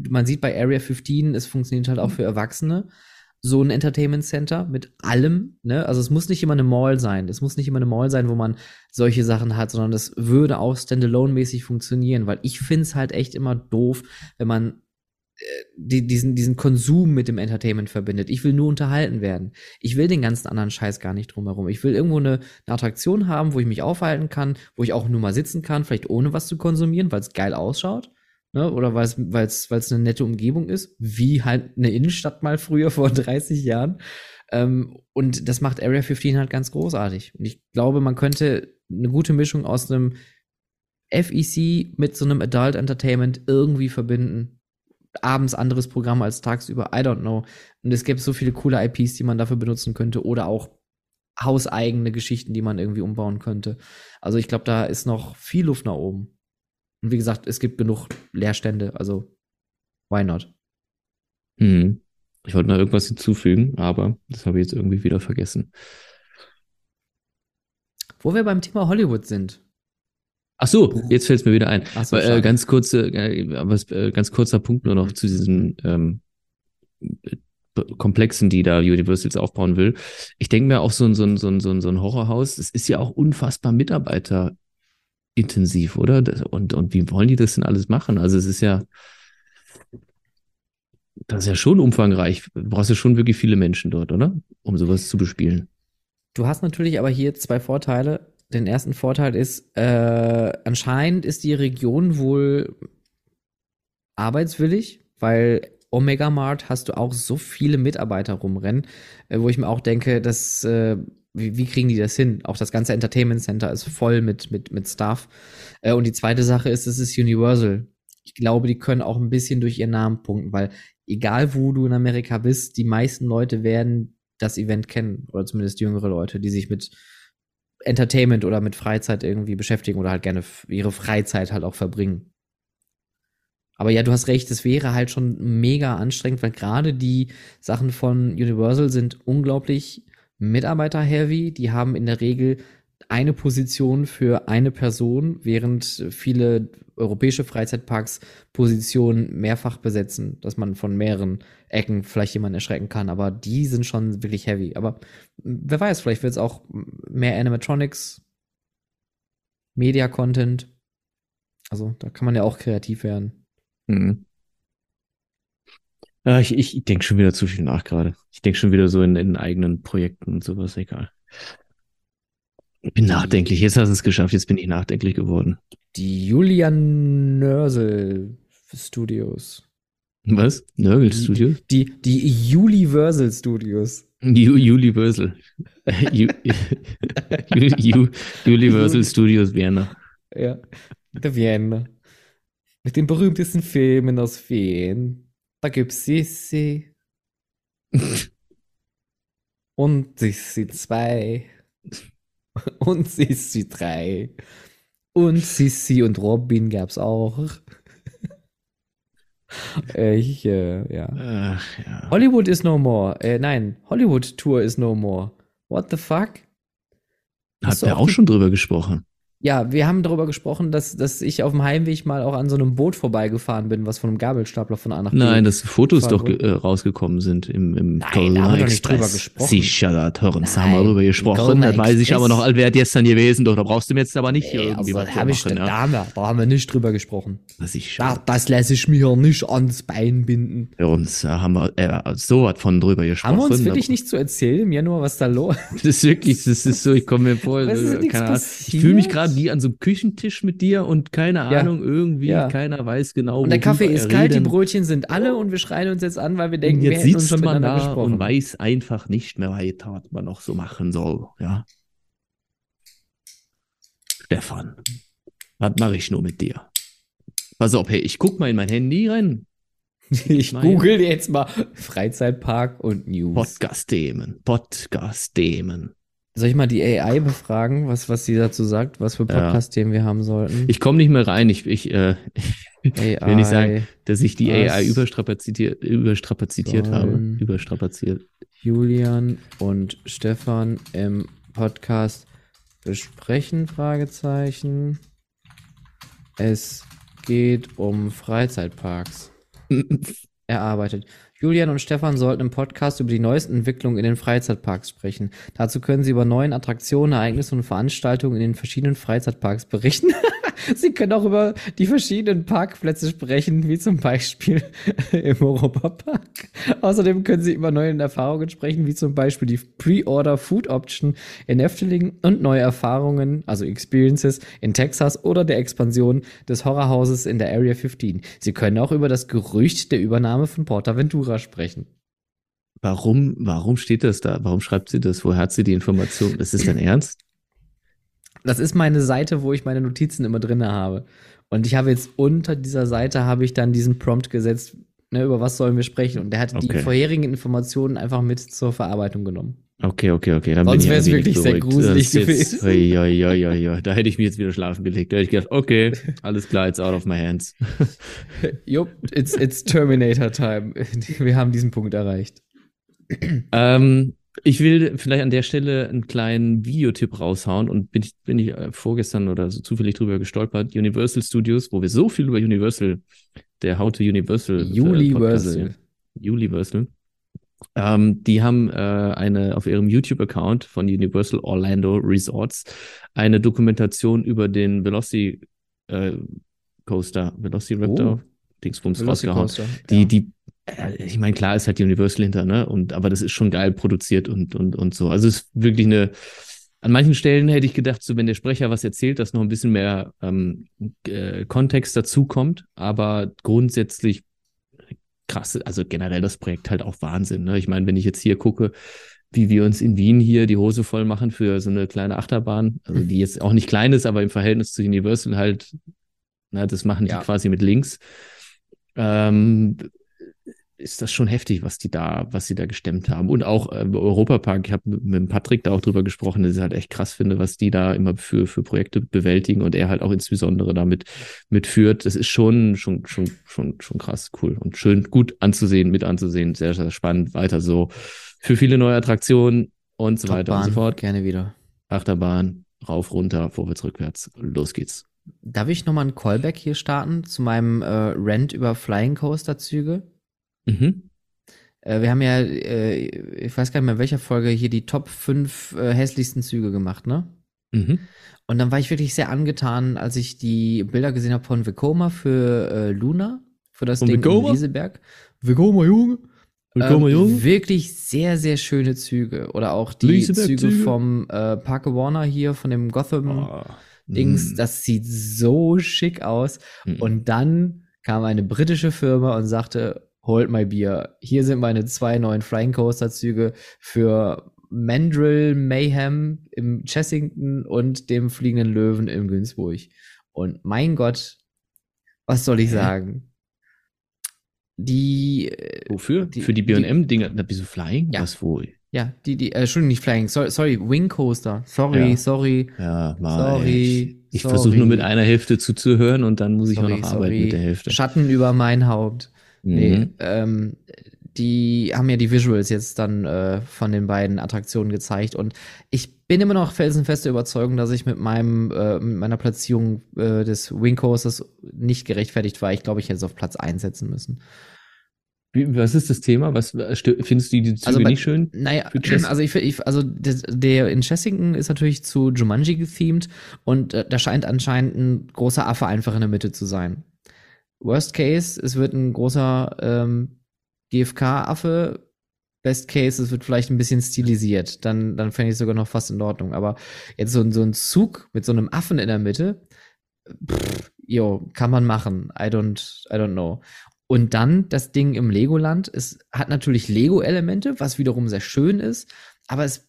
Speaker 2: man sieht bei Area 15, es funktioniert halt auch für Erwachsene. So ein Entertainment Center mit allem, ne? Also es muss nicht immer eine Mall sein. Es muss nicht immer eine Mall sein, wo man solche Sachen hat, sondern das würde auch standalone-mäßig funktionieren, weil ich finde es halt echt immer doof, wenn man äh, die, diesen, diesen Konsum mit dem Entertainment verbindet. Ich will nur unterhalten werden. Ich will den ganzen anderen Scheiß gar nicht drumherum. Ich will irgendwo eine, eine Attraktion haben, wo ich mich aufhalten kann, wo ich auch nur mal sitzen kann, vielleicht ohne was zu konsumieren, weil es geil ausschaut. Ne? Oder weil es weil's, weil's eine nette Umgebung ist, wie halt eine Innenstadt mal früher vor 30 Jahren. Ähm, und das macht Area 15 halt ganz großartig. Und ich glaube, man könnte eine gute Mischung aus einem FEC mit so einem Adult Entertainment irgendwie verbinden. Abends anderes Programm als tagsüber, I don't know. Und es gäbe so viele coole IPs, die man dafür benutzen könnte oder auch hauseigene Geschichten, die man irgendwie umbauen könnte. Also ich glaube, da ist noch viel Luft nach oben. Und wie gesagt, es gibt genug Leerstände. Also Why not?
Speaker 3: Hm. Ich wollte noch irgendwas hinzufügen, aber das habe ich jetzt irgendwie wieder vergessen.
Speaker 2: Wo wir beim Thema Hollywood sind.
Speaker 3: Ach so, jetzt fällt es mir wieder ein.
Speaker 2: Ach so,
Speaker 3: Aber, äh, ganz kurze, äh, es- äh, ganz kurzer Punkt nur noch zu diesen ähm, äh, Komplexen, die da Universal jetzt aufbauen will. Ich denke mir auch so ein, so ein, so ein, so ein, so ein Horrorhaus, das ist ja auch unfassbar mitarbeiterintensiv, oder? Und, und wie wollen die das denn alles machen? Also es ist ja, das ist ja schon umfangreich. Du brauchst ja schon wirklich viele Menschen dort, oder? Um sowas zu bespielen.
Speaker 2: Du hast natürlich aber hier zwei Vorteile. Den ersten Vorteil ist, äh, anscheinend ist die Region wohl arbeitswillig, weil Omega Mart hast du auch so viele Mitarbeiter rumrennen, äh, wo ich mir auch denke, dass, äh, wie, wie kriegen die das hin? Auch das ganze Entertainment Center ist voll mit, mit, mit Staff. Äh, und die zweite Sache ist, es ist Universal. Ich glaube, die können auch ein bisschen durch ihren Namen punkten, weil egal wo du in Amerika bist, die meisten Leute werden das Event kennen oder zumindest jüngere Leute, die sich mit Entertainment oder mit Freizeit irgendwie beschäftigen oder halt gerne ihre Freizeit halt auch verbringen. Aber ja, du hast recht, es wäre halt schon mega anstrengend, weil gerade die Sachen von Universal sind unglaublich Mitarbeiter-heavy. Die haben in der Regel eine Position für eine Person, während viele europäische Freizeitparks Positionen mehrfach besetzen, dass man von mehreren Ecken vielleicht jemanden erschrecken kann. Aber die sind schon wirklich heavy. Aber m, wer weiß, vielleicht wird es auch mehr Animatronics, Media-Content. Also da kann man ja auch kreativ werden.
Speaker 3: Mhm. Ja, ich, ich denke schon wieder zu viel nach gerade. Ich denke schon wieder so in, in eigenen Projekten und sowas, egal. Ich bin nachdenklich. Jetzt hast du es geschafft. Jetzt bin ich nachdenklich geworden.
Speaker 2: Die Julian Nörsel Studios.
Speaker 3: Was? Nörgel Studios?
Speaker 2: Die, die Universal Studios.
Speaker 3: U Universal. U U Universal Studios Vienna.
Speaker 2: Ja. Der Vienna. Mit den berühmtesten Filmen aus Wien. Da gibt's Sissi. Und Sissi 2. Und Sissi 3. Und Sissi und Robin gab's auch. Ich, äh, ja.
Speaker 3: Ach ja.
Speaker 2: Hollywood is no more. Äh, nein, Hollywood Tour is no more. What the fuck?
Speaker 3: Hat
Speaker 2: Hast
Speaker 3: wir
Speaker 2: auch
Speaker 3: schon drüber gesprochen.
Speaker 2: Ja, wir haben darüber gesprochen, dass, dass ich auf dem Heimweg mal auch an so einem Boot vorbeigefahren bin, was von einem Gabelstapler von A nach B.
Speaker 3: Nein, dass Fotos doch äh, rausgekommen sind im, im
Speaker 2: Nein, da haben wir doch nicht
Speaker 3: Express.
Speaker 2: drüber gesprochen.
Speaker 3: Sicher, da haben wir drüber gesprochen. Das weiß ich
Speaker 2: Express.
Speaker 3: aber noch, wäre gestern gewesen. Doch, da brauchst du mir jetzt aber nicht hier
Speaker 2: Ey,
Speaker 3: irgendwie
Speaker 2: also,
Speaker 3: was
Speaker 2: hab ich,
Speaker 3: machen,
Speaker 2: da,
Speaker 3: ja.
Speaker 2: haben wir, da haben wir nicht drüber gesprochen.
Speaker 3: Sicher.
Speaker 2: Da, das lasse ich mir ja nicht ans Bein binden.
Speaker 3: Bei uns äh, haben wir äh, so was von drüber gesprochen.
Speaker 2: Haben wir uns wirklich nicht zu erzählen im Januar, was da los
Speaker 3: Das ist wirklich, das ist so, ich komme mir vor,
Speaker 2: ist
Speaker 3: äh, keine Ahnung. ich fühle mich gerade wie an so einem Küchentisch mit dir und keine
Speaker 2: Ja.
Speaker 3: Ahnung, irgendwie,
Speaker 2: Ja.
Speaker 3: keiner weiß genau,
Speaker 2: Und der Kaffee ist kalt, die. Brötchen sind alle und wir schreien uns jetzt an, weil wir
Speaker 3: Und
Speaker 2: denken, wir
Speaker 3: jetzt
Speaker 2: hätten uns
Speaker 3: sitzt
Speaker 2: schon
Speaker 3: man da
Speaker 2: gesprochen.
Speaker 3: und weiß einfach nicht mehr weiter, was man noch so machen soll, ja. Stefan, was mache ich nur mit dir? Pass auf, hey, ich guck mal in mein Handy rein.
Speaker 2: Ich google jetzt mal Freizeitpark und News.
Speaker 3: Podcast-Themen, Podcast-Themen.
Speaker 2: Soll ich mal die AI befragen, was, was sie dazu sagt, was für
Speaker 3: Ja.
Speaker 2: Podcast-Themen wir haben sollten?
Speaker 3: Ich komme nicht mehr rein. Ich, ich äh, will nicht sagen, dass ich die
Speaker 2: Was
Speaker 3: AI überstrapaziert, überstrapazitiert habe. Überstrapaziert.
Speaker 2: Julian und Stefan im Podcast besprechen? Fragezeichen. Es geht um Freizeitparks. erarbeitet. Julian und Stefan sollten im Podcast über die neuesten Entwicklungen in den Freizeitparks sprechen. Dazu können sie über neuen Attraktionen, Ereignisse und Veranstaltungen in den verschiedenen Freizeitparks berichten. sie können auch über die verschiedenen Parkplätze sprechen, wie zum Beispiel im Europapark. Außerdem können sie über neue Erfahrungen sprechen, wie zum Beispiel die Pre-Order Food Option in Efteling und neue Erfahrungen, also Experiences in Texas oder der Expansion des Horrorhauses in der Area 15. Sie können auch über das Gerücht der Übernahme von Portaventura sprechen.
Speaker 3: Warum, warum steht das da? Warum schreibt sie das? Woher hat sie die Information? Ist das dein Ernst?
Speaker 2: Das ist meine Seite, wo ich meine Notizen immer drinne habe. Und ich habe jetzt unter dieser Seite habe ich dann diesen Prompt gesetzt, ne, über was sollen wir sprechen. Und der hat die
Speaker 3: Okay.
Speaker 2: vorherigen Informationen einfach mit zur Verarbeitung genommen.
Speaker 3: Okay, okay, okay. Dann
Speaker 2: Sonst
Speaker 3: ein wenig
Speaker 2: wirklich sehr
Speaker 3: beruhigt.
Speaker 2: gruselig
Speaker 3: ist jetzt-
Speaker 2: gewesen.
Speaker 3: Oi, oi, oi, oi, oi. Da hätte ich mich jetzt wieder schlafen gelegt. Da hätte ich gedacht, okay, alles klar, it's out of my hands.
Speaker 2: Jupp, it's, it's Terminator Time. Wir haben diesen Punkt erreicht.
Speaker 3: Ähm, ich will vielleicht an der Stelle einen kleinen Videotipp raushauen und bin ich, bin ich äh, vorgestern oder so zufällig drüber gestolpert. Universal Studios, wo wir so viel über Universal, der How to Universal äh, Podcast
Speaker 2: Universal.
Speaker 3: Universal. Ähm, die haben äh, eine auf ihrem YouTube-Account von Universal Orlando Resorts eine Dokumentation über den Veloci äh, Coaster, Velociraptor, Dingsbums rausgehauen. Die,
Speaker 2: ja.
Speaker 3: die, ich meine, klar ist halt Universal hinter, ne? Und aber das ist schon geil produziert und und und so. Also es ist wirklich eine. An manchen Stellen hätte ich gedacht, so wenn der Sprecher was erzählt, dass noch ein bisschen mehr ähm, äh, Kontext dazu kommt. Aber grundsätzlich krass, also generell das Projekt halt auch Wahnsinn. Ne? Ich meine, wenn ich jetzt hier gucke, wie wir uns in Wien hier die Hose voll machen für so eine kleine Achterbahn, also die jetzt auch nicht klein ist, aber im Verhältnis zu Universal halt, na, das machen die
Speaker 2: Ja.
Speaker 3: quasi mit links. Ähm, ist das schon heftig, was die da, was sie da gestemmt haben. Und auch äh, im Europapark, ich habe mit, mit Patrick da auch drüber gesprochen, dass ich halt echt krass finde, was die da immer für, für Projekte bewältigen und er halt auch insbesondere damit mitführt. Das ist schon, schon, schon, schon, schon krass, cool und schön gut anzusehen, mit anzusehen. Sehr, sehr spannend. Weiter so. Für viele neue Attraktionen und so weiter und so fort.
Speaker 2: Gerne wieder.
Speaker 3: Achterbahn, rauf, runter, vorwärts, rückwärts. Los geht's.
Speaker 2: Darf ich nochmal einen Callback hier starten zu meinem äh, Rant über Flying Coaster Züge?
Speaker 3: Mhm.
Speaker 2: Äh, wir haben ja, äh, ich weiß gar nicht mehr in welcher Folge, hier die Top 5 äh, hässlichsten Züge gemacht, ne?
Speaker 3: Mhm.
Speaker 2: Und dann war ich wirklich sehr angetan, als ich die Bilder gesehen habe von Vekoma für äh, Luna, für das
Speaker 3: Von
Speaker 2: Ding
Speaker 3: Vekoma?
Speaker 2: in Lieseberg. Vekoma, Junge!
Speaker 3: Willkommen,
Speaker 2: ähm,
Speaker 3: Junge.
Speaker 2: Wirklich sehr, sehr schöne Züge. Oder auch die
Speaker 3: Lieseberg-Züge.
Speaker 2: Züge vom äh, Parker Warner hier, von dem Gotham.
Speaker 3: Ah.
Speaker 2: Dings,
Speaker 3: Mm.
Speaker 2: das sieht so schick aus.
Speaker 3: Mhm.
Speaker 2: Und dann kam eine britische Firma und sagte, holt my Bier. Hier sind meine zwei neuen Flying Coaster Züge für Mandrill Mayhem im Chessington und dem Fliegenden Löwen in Günzburg. Und mein Gott, was soll ich sagen? Die, äh,
Speaker 3: Wofür?
Speaker 2: die-
Speaker 3: Für die B&M-Dinger? Na, wieso Flying?
Speaker 2: Ja.
Speaker 3: Was wohl?
Speaker 2: ja, die, die, äh, Entschuldigung, nicht Flying, sorry, sorry Wing Coaster. Sorry,
Speaker 3: Ja.
Speaker 2: sorry.
Speaker 3: Ja, mal.
Speaker 2: Sorry.
Speaker 3: Ich, ich versuche nur mit einer Hälfte zuzuhören und dann muss ich
Speaker 2: Sorry,
Speaker 3: auch noch arbeiten
Speaker 2: sorry.
Speaker 3: mit der Hälfte.
Speaker 2: Schatten über mein Haupt. Nee,
Speaker 3: Mhm.
Speaker 2: ähm, die haben ja die Visuals jetzt dann äh, von den beiden Attraktionen gezeigt und ich bin immer noch felsenfeste Überzeugung, dass ich mit meinem äh, mit meiner Platzierung äh, des Wing Coasters nicht gerechtfertigt war. Ich glaube, ich hätte es auf Platz 1 setzen müssen.
Speaker 3: Was ist das Thema? Was stö- findest du die Züge
Speaker 2: Also bei-
Speaker 3: nicht schön?
Speaker 2: Naja, also ich, ich also das, der in Chessington ist natürlich zu Jumanji gethemed und äh, da scheint anscheinend ein großer Affe einfach in der Mitte zu sein. Worst Case, es wird ein großer ähm, GFK-Affe. Best Case, es wird vielleicht ein bisschen stilisiert. Dann, dann fände ich es sogar noch fast in Ordnung. Aber jetzt so, so ein Zug mit so einem Affen in der Mitte, pff, jo, kann man machen. I don't, I don't know. Und dann das Ding im Legoland. Es hat natürlich Lego-Elemente, was wiederum sehr schön ist, aber es,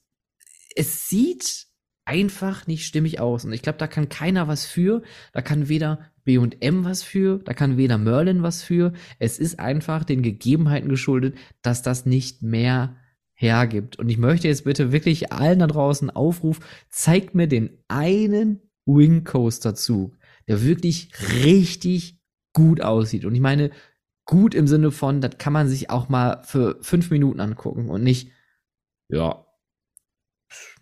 Speaker 2: es sieht einfach nicht stimmig aus. Und ich glaube, da kann keiner was für. Da kann weder B&M was für, da kann weder Merlin was für. Es ist einfach den Gegebenheiten geschuldet, dass das nicht mehr hergibt. Und ich möchte jetzt bitte wirklich allen da draußen Aufruf, zeigt mir den einen Wing Coaster Zug, der wirklich richtig gut aussieht. Und ich meine, gut im Sinne von, das kann man sich auch mal für fünf Minuten angucken und nicht, ja,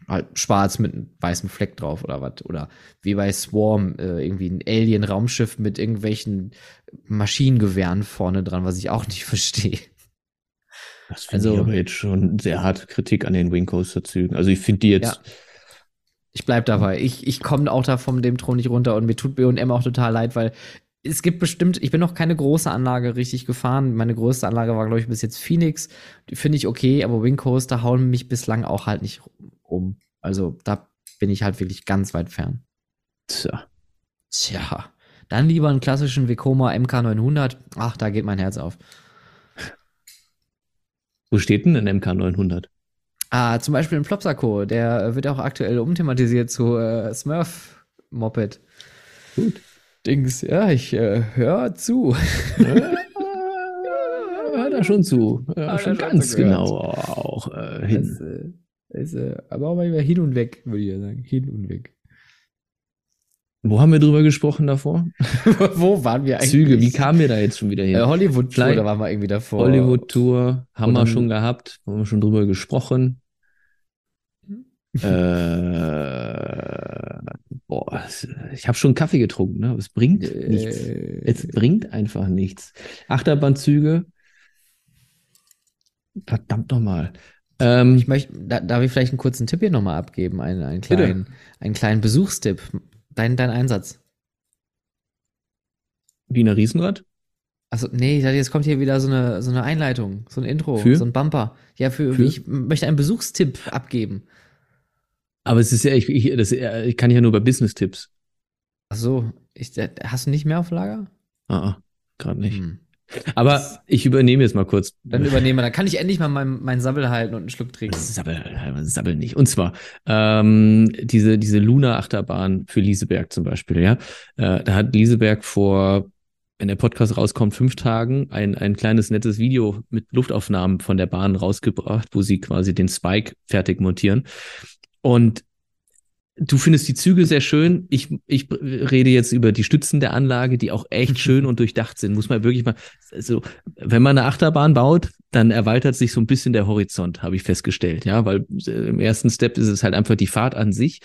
Speaker 2: halt schwarz mit einem weißen Fleck drauf oder was. Oder wie bei Swarm, äh, irgendwie ein Alien-Raumschiff mit irgendwelchen Maschinengewehren vorne dran, was ich auch nicht verstehe.
Speaker 3: Das finde
Speaker 2: also-
Speaker 3: ich aber jetzt schon sehr harte Kritik an den Wing Coaster Zügen. Also ich finde die jetzt,
Speaker 2: Ja. Ich bleib dabei. Ich, ich komme auch da von dem Thron nicht runter und mir tut B&M auch total leid, weil es gibt bestimmt, ich bin noch keine große Anlage richtig gefahren. Meine größte Anlage war, glaube ich, bis jetzt Phoenix. Die finde ich okay, aber Wing Coaster hauen mich bislang auch halt nicht um. Also da bin ich halt wirklich ganz weit fern.
Speaker 3: tja,
Speaker 2: Tja, dann lieber einen klassischen Vekoma MK900. Ach, da geht mein Herz auf.
Speaker 3: wo steht denn ein MK900?
Speaker 2: Ah, zum Beispiel ein Flopsacco, der wird auch aktuell umthematisiert zu äh, Smurf Moped.
Speaker 3: Gut.
Speaker 2: Dings, ja, ich äh, höre zu.
Speaker 3: Hör da schon zu. Hör
Speaker 2: Ah,
Speaker 3: schon ganz
Speaker 2: schon gehört.
Speaker 3: genau auch äh,
Speaker 2: Das,
Speaker 3: hin.
Speaker 2: äh, Ist, äh, aber auch manchmal hin und weg, würde ich ja sagen. Hin und weg.
Speaker 3: Wo haben wir drüber gesprochen davor?
Speaker 2: Wo waren wir eigentlich?
Speaker 3: Züge, wie kamen wir da jetzt schon wieder hin?
Speaker 2: Äh, Hollywood-Tour,
Speaker 3: Vielleicht-
Speaker 2: da waren wir irgendwie davor.
Speaker 3: Hollywood-Tour haben
Speaker 2: Und
Speaker 3: wir schon gehabt, haben wir schon drüber gesprochen. äh, boah, ich habe schon Kaffee getrunken, ne? aber es bringt nichts.
Speaker 2: Äh,
Speaker 3: Es bringt einfach nichts. Achterbahnzüge. Verdammt nochmal. Ähm,
Speaker 2: ich möchte, da, darf ich vielleicht einen kurzen Tipp hier nochmal abgeben? Einen, einen, kleinen, einen kleinen Besuchstipp. Dein, dein Einsatz.
Speaker 3: Wiener Riesenrad?
Speaker 2: Achso, nee, ich dachte, jetzt kommt hier wieder so eine, so eine Einleitung, so ein Intro,
Speaker 3: Für?
Speaker 2: so ein Bumper. Ja, für,
Speaker 3: Für?
Speaker 2: ich möchte einen Besuchstipp abgeben.
Speaker 3: Aber es ist ja, ich, ich, das, ich kann ja nur bei Business-Tipps.
Speaker 2: Ach so, ich, hast du nicht mehr auf Lager?
Speaker 3: Ah, ah, gerade nicht.
Speaker 2: Hm.
Speaker 3: Aber ich übernehme jetzt mal kurz.
Speaker 2: Dann übernehme, dann kann ich endlich mal meinen mein Sabbel halten und einen Schluck trinken.
Speaker 3: Sabbel, sabbel nicht. Und zwar ähm, diese, diese Luna-Achterbahn für Lieseberg zum Beispiel, ja. Äh, da hat Lieseberg vor, wenn der Podcast rauskommt, fünf Tagen ein, ein kleines nettes Video mit Luftaufnahmen von der Bahn rausgebracht, wo sie quasi den Spike fertig montieren. Und du findest die Züge sehr schön. Ich, ich rede jetzt über die Stützen der Anlage, die auch echt schön und durchdacht sind. Muss man wirklich mal, also, wenn man eine Achterbahn baut, dann erweitert sich so ein bisschen der Horizont, habe ich festgestellt. Ja, weil äh, im ersten Step ist es halt einfach die Fahrt an sich.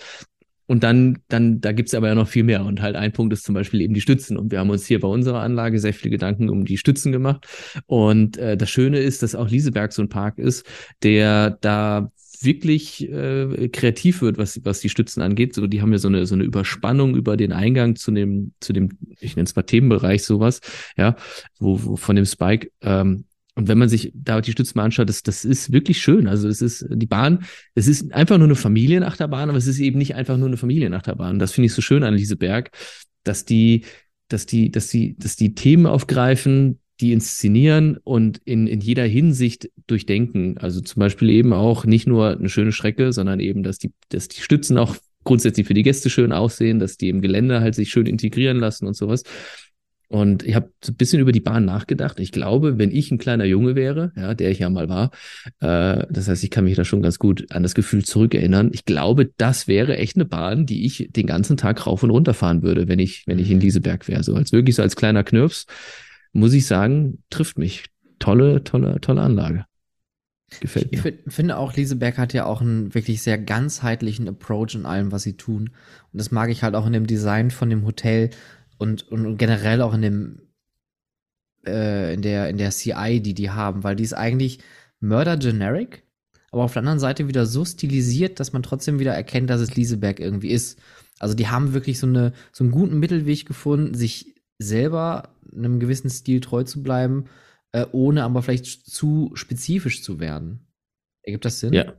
Speaker 3: Und dann, dann, da gibt's aber ja noch viel mehr. Und halt ein Punkt ist zum Beispiel eben die Stützen. Und wir haben uns hier bei unserer Anlage sehr viele Gedanken um die Stützen gemacht. Und äh, das Schöne ist, dass auch Lieseberg so ein Park ist, der da wirklich äh, kreativ wird, was, was die Stützen angeht. So, die haben ja so eine, so eine Überspannung über den Eingang zu dem, zu dem, ich nenne es mal Themenbereich, sowas, ja, wo, wo von dem Spike. Ähm, und wenn man sich da die Stützen mal anschaut, das, das ist wirklich schön. Also es ist die Bahn, es ist einfach nur eine Familienachterbahn, aber es ist eben nicht einfach nur eine Familienachterbahn. Das finde ich so schön an Lieseberg, dass die, dass die, dass die, dass die Themen aufgreifen, die inszenieren und in, in jeder Hinsicht durchdenken. Also zum Beispiel eben auch nicht nur eine schöne Strecke, sondern eben, dass die, dass die Stützen auch grundsätzlich für die Gäste schön aussehen, dass die im Gelände halt sich schön integrieren lassen und sowas. Und ich habe so ein bisschen über die Bahn nachgedacht. Ich glaube, wenn ich ein kleiner Junge wäre, ja, der ich ja mal war, äh, das heißt, ich kann mich da schon ganz gut an das Gefühl zurückerinnern. Ich glaube, das wäre echt eine Bahn, die ich den ganzen Tag rauf und runter fahren würde, wenn ich, wenn ich in Lieseberg wäre. So als wirklich so als kleiner Knirps, muss ich sagen, trifft mich. Tolle, tolle, tolle Anlage. Gefällt
Speaker 2: Ich
Speaker 3: mir.
Speaker 2: find, finde auch, Lieseberg hat ja auch einen wirklich sehr ganzheitlichen Approach in allem, was sie tun. Und das mag ich halt auch in dem Design von dem Hotel und, und, und generell auch in dem, äh, in der, in der CI, die die haben, weil die ist eigentlich Murder Generic, aber auf der anderen Seite wieder so stilisiert, dass man trotzdem wieder erkennt, dass es Lieseberg irgendwie ist. Also die haben wirklich so eine, so einen guten Mittelweg gefunden, sich selber einem gewissen Stil treu zu bleiben, äh, ohne aber vielleicht zu spezifisch zu werden. Ergibt das Sinn?
Speaker 3: Ja,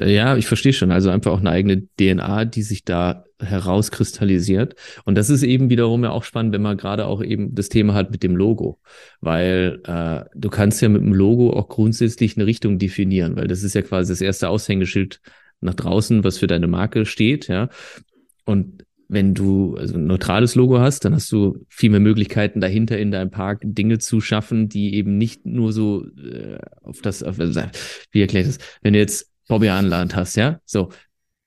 Speaker 3: ja, ich verstehe schon. Also einfach auch eine eigene DNA, die sich da herauskristallisiert. Und das ist eben wiederum ja auch spannend, wenn man gerade auch eben das Thema hat mit dem Logo. Weil äh, du kannst ja mit dem Logo auch grundsätzlich eine Richtung definieren, weil das ist ja quasi das erste Aushängeschild nach draußen, was für deine Marke steht, ja. Und wenn du also ein neutrales Logo hast, dann hast du viel mehr Möglichkeiten dahinter in deinem Park Dinge zu schaffen, die eben nicht nur so äh, auf das, auf, wie erkläre ich das, wenn du jetzt Bobby Anland hast, ja, so,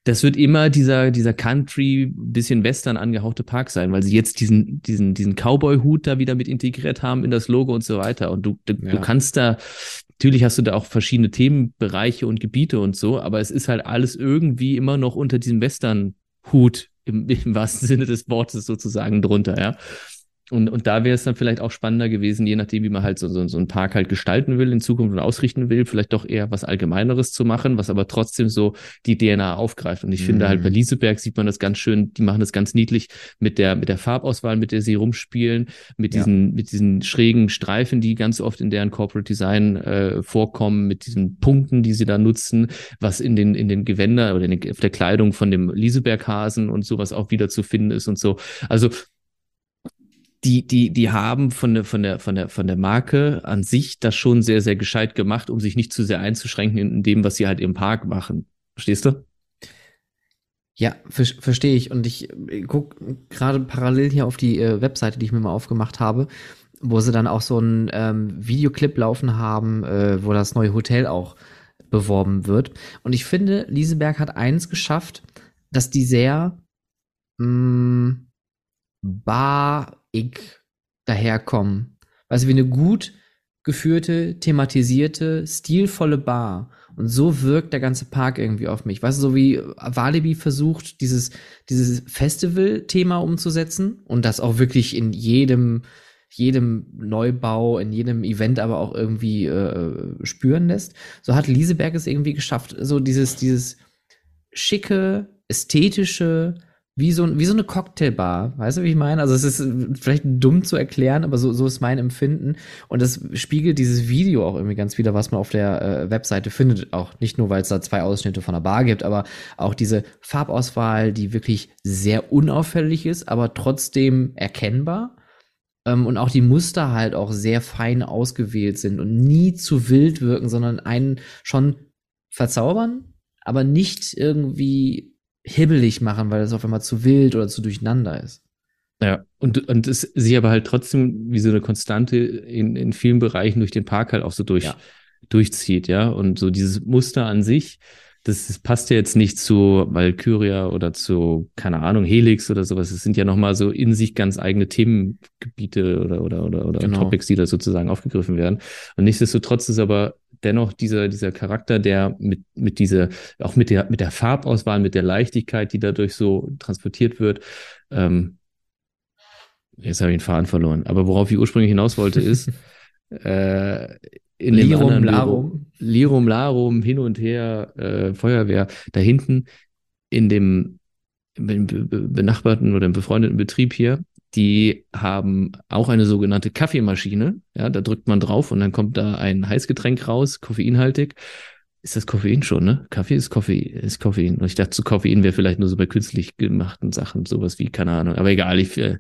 Speaker 3: das wird immer dieser, dieser Country, bisschen Western angehauchte Park sein, weil sie jetzt diesen, diesen, diesen Cowboy-Hut da wieder mit integriert haben in das Logo und so weiter. Und du, du,
Speaker 2: Ja.
Speaker 3: du kannst da, natürlich hast du da auch verschiedene Themenbereiche und Gebiete und so, aber es ist halt alles irgendwie immer noch unter diesem Western-Hut im, im wahrsten Sinne des Wortes sozusagen drunter, ja. Und, und da wäre es dann vielleicht auch spannender gewesen, je nachdem, wie man halt so, so, so einen Park halt gestalten will in Zukunft und ausrichten will, vielleicht doch eher was Allgemeineres zu machen, was aber trotzdem so die DNA aufgreift. Und ich finde halt
Speaker 2: Mhm.
Speaker 3: bei Lieseberg sieht man das ganz schön, die machen das ganz niedlich mit der, mit der Farbauswahl, mit der sie rumspielen, mit
Speaker 2: Ja.
Speaker 3: diesen, mit diesen schrägen Streifen, die ganz oft in deren Corporate Design äh, vorkommen, mit diesen Punkten, die sie da nutzen, was in den, in den Gewänder oder in den, auf der Kleidung von dem Lieseberghasen und sowas auch wieder zu finden ist und so. Also die, die, die haben von der, von der, von der, von der Marke an sich das schon sehr, sehr gescheit gemacht, um sich nicht zu sehr einzuschränken in, dem, was sie halt im Park machen. Verstehst du?
Speaker 2: Ja, ver verstehe ich. Und ich äh, guck gerade parallel hier auf die äh, Webseite, die ich mir mal aufgemacht habe, wo sie dann auch so einen ähm, Videoclip laufen haben, äh, wo das neue Hotel auch beworben wird. Und ich finde, Lieseberg hat eins geschafft, dass die sehr mh, mm, barig daherkommen. Du, wie eine gut geführte, thematisierte, stilvolle Bar. Und so wirkt der ganze Park irgendwie auf mich. Weißt du, so wie Walibi versucht, dieses, dieses Festival-Thema umzusetzen und das auch wirklich in jedem, jedem Neubau, in jedem Event aber auch irgendwie äh, spüren lässt. So hat Lieseberg es irgendwie geschafft, so dieses, dieses schicke, ästhetische, wie so, wie so eine Cocktailbar. Weißt du, wie ich meine? Also es ist vielleicht dumm zu erklären, aber so, so ist mein Empfinden. Und das spiegelt dieses Video auch irgendwie ganz wieder, was man auf der äh, Webseite findet. Auch nicht nur, weil es da zwei Ausschnitte von der Bar gibt, aber auch diese Farbauswahl, die wirklich sehr unauffällig ist, aber trotzdem erkennbar. Ähm, und auch die Muster halt auch sehr fein ausgewählt sind und nie zu wild wirken, sondern einen schon verzaubern, aber nicht irgendwie hibbelig machen, weil das auf einmal zu wild oder zu durcheinander ist.
Speaker 3: Ja, und, und es sie aber halt trotzdem wie so eine Konstante in, in vielen Bereichen durch den Park halt auch so durch, ja. durchzieht, ja. Und so dieses Muster an sich, das, das passt ja jetzt nicht zu Valkyria oder zu, keine Ahnung, Helix oder sowas. Es sind ja nochmal so in sich ganz eigene Themengebiete oder, oder, oder, oder genau. Topics, die da sozusagen aufgegriffen werden. Und nichtsdestotrotz ist aber dennoch dieser, dieser Charakter, der mit, mit dieser, auch mit der, mit der Farbauswahl, mit der Leichtigkeit, die dadurch so transportiert wird, ähm, jetzt habe ich den Faden verloren. Aber worauf ich ursprünglich hinaus wollte, ist, äh, in Lirum, Larum. Lirum, Larum, hin und her, äh, Feuerwehr, da hinten in dem benachbarten oder im befreundeten Betrieb hier, die haben auch eine sogenannte Kaffeemaschine. Ja, da drückt man drauf und dann kommt da ein Heißgetränk raus, koffeinhaltig. Ist das Koffein schon, ne? Kaffee ist Koffein, ist Koffein. Und ich dachte, zu Koffein wäre vielleicht nur so bei künstlich gemachten Sachen, sowas wie, keine Ahnung. Aber egal, ich, äh,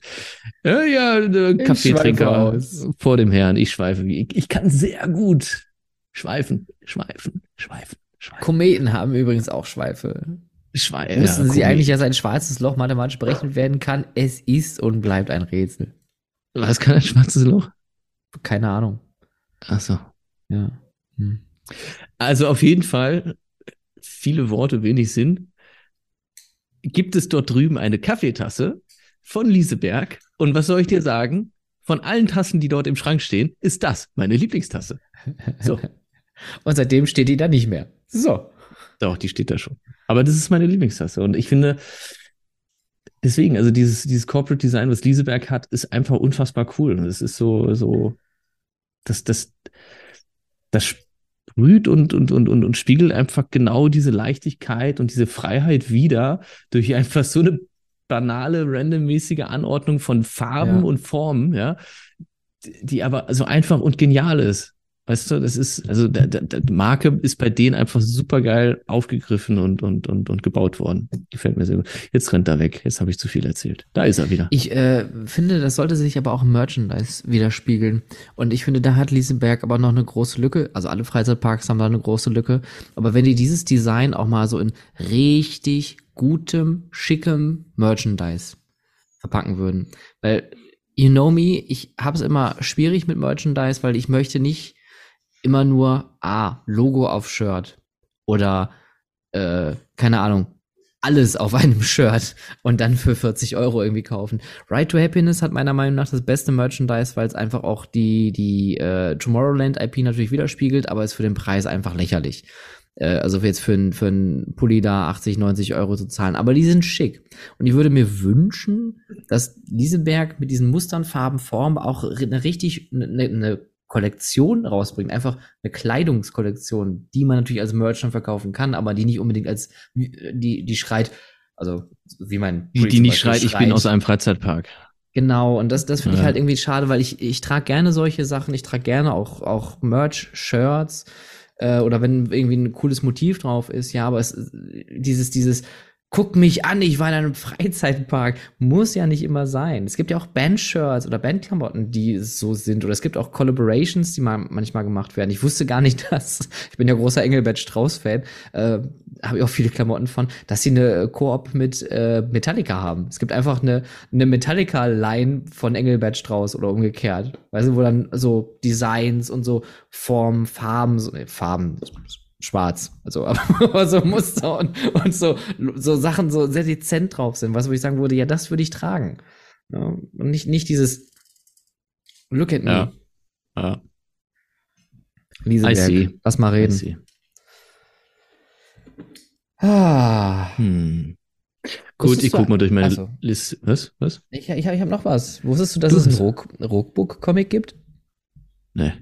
Speaker 3: ja, äh, Kaffeetrinker vor dem Herrn. Ich schweife ich, ich kann sehr gut schweifen, schweifen, schweifen, schweifen.
Speaker 2: Kometen haben übrigens auch Schweife. Schwein, Wissen ja, Sie eigentlich, dass ein schwarzes Loch mathematisch berechnet werden kann? Es ist und bleibt ein Rätsel.
Speaker 3: Was kann ein schwarzes Loch?
Speaker 2: Keine Ahnung.
Speaker 3: Ach so.
Speaker 2: Ja. Hm.
Speaker 3: Also auf jeden Fall viele Worte, wenig Sinn. Gibt es dort drüben eine Kaffeetasse von Lieseberg? Und was soll ich dir sagen? Von allen Tassen, die dort im Schrank stehen, ist das meine Lieblingstasse. So.
Speaker 2: und seitdem steht die da nicht mehr. So.
Speaker 3: Doch, die steht da schon. Aber das ist meine Lieblingstasse. Und ich finde, deswegen, also dieses, dieses Corporate Design, was Lieseberg hat, ist einfach unfassbar cool. Und es ist so, so, das, das, das sprüht und, und, und, und, und spiegelt einfach genau diese Leichtigkeit und diese Freiheit wieder durch einfach so eine banale, randommäßige Anordnung von Farben ja. und Formen, ja, die aber so einfach und genial ist. Weißt du, das ist, also der, der, der Marke ist bei denen einfach super geil aufgegriffen und, und, und, und gebaut worden. Gefällt mir sehr gut. Jetzt rennt er weg. Jetzt habe ich zu viel erzählt. Da ist er wieder.
Speaker 2: Ich äh, finde, das sollte sich aber auch im Merchandise widerspiegeln. Und ich finde, da hat Liesenberg aber noch eine große Lücke. Also alle Freizeitparks haben da eine große Lücke. Aber wenn die dieses Design auch mal so in richtig gutem, schickem Merchandise verpacken würden. Weil, you know me, ich habe es immer schwierig mit Merchandise, weil ich möchte nicht immer nur, ah, Logo auf Shirt oder, äh, keine Ahnung, alles auf einem Shirt und dann für 40 Euro irgendwie kaufen. Right to Happiness hat meiner Meinung nach das beste Merchandise, weil es einfach auch die, die äh, Tomorrowland-IP natürlich widerspiegelt, aber ist für den Preis einfach lächerlich. Äh, also jetzt für einen für ein Pulli da 80, 90 Euro zu zahlen. Aber die sind schick. Und ich würde mir wünschen, dass Lieseberg mit diesen Mustern, Farben, Formen auch eine richtig, eine, eine Kollektion rausbringt, einfach eine Kleidungskollektion, die man natürlich als Merch dann verkaufen kann, aber die nicht unbedingt als die die schreit, also wie mein
Speaker 3: die, die nicht schreit, schreit, ich bin aus einem Freizeitpark.
Speaker 2: Genau, und das, das finde ja. ich halt irgendwie schade, weil ich, ich trage gerne solche Sachen, ich trage gerne auch, auch Merch, Shirts, äh, oder wenn irgendwie ein cooles Motiv drauf ist, ja, aber es, dieses, dieses, guck mich an, ich war in einem Freizeitpark. Muss ja nicht immer sein. Es gibt ja auch Bandshirts oder Bandklamotten, die so sind. Oder es gibt auch Collaborations, die manchmal gemacht werden. Ich wusste gar nicht, dass, ich bin ja großer Engelbert Strauß-Fan, äh, habe ich auch viele Klamotten von, dass sie eine Koop mit äh, Metallica haben. Es gibt einfach eine, eine Metallica-Line von Engelbert Strauß oder umgekehrt. Weißt du, wo dann so Designs und so Formen, Farben, so, nee, Farben, schwarz. Also, aber so Muster und, und so, so Sachen so sehr dezent drauf sind, was wo ich sagen würde, ja, das würde ich tragen. Ja, und nicht, nicht dieses Look at me.
Speaker 3: Ja. ja.
Speaker 2: Lieseberg. Lass mal reden. Ah.
Speaker 3: Hm. Gut, ich guck mal durch meine
Speaker 2: Ach so.
Speaker 3: Liste. Was? Was?
Speaker 2: Ich, ich, ich habe noch was. Wusstest du, dass
Speaker 3: Du
Speaker 2: es einen Roguebook-Comic gibt?
Speaker 3: Nee.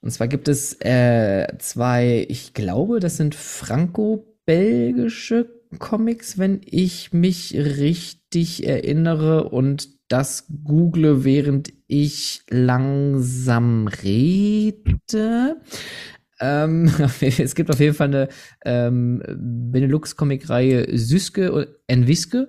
Speaker 2: Und zwar gibt es äh, zwei, ich glaube, das sind franco-belgische Comics, wenn ich mich richtig erinnere und das google, während ich langsam rede. Ähm, es gibt auf jeden Fall eine ähm, Benelux-Comic-Reihe Süske und Enwiske.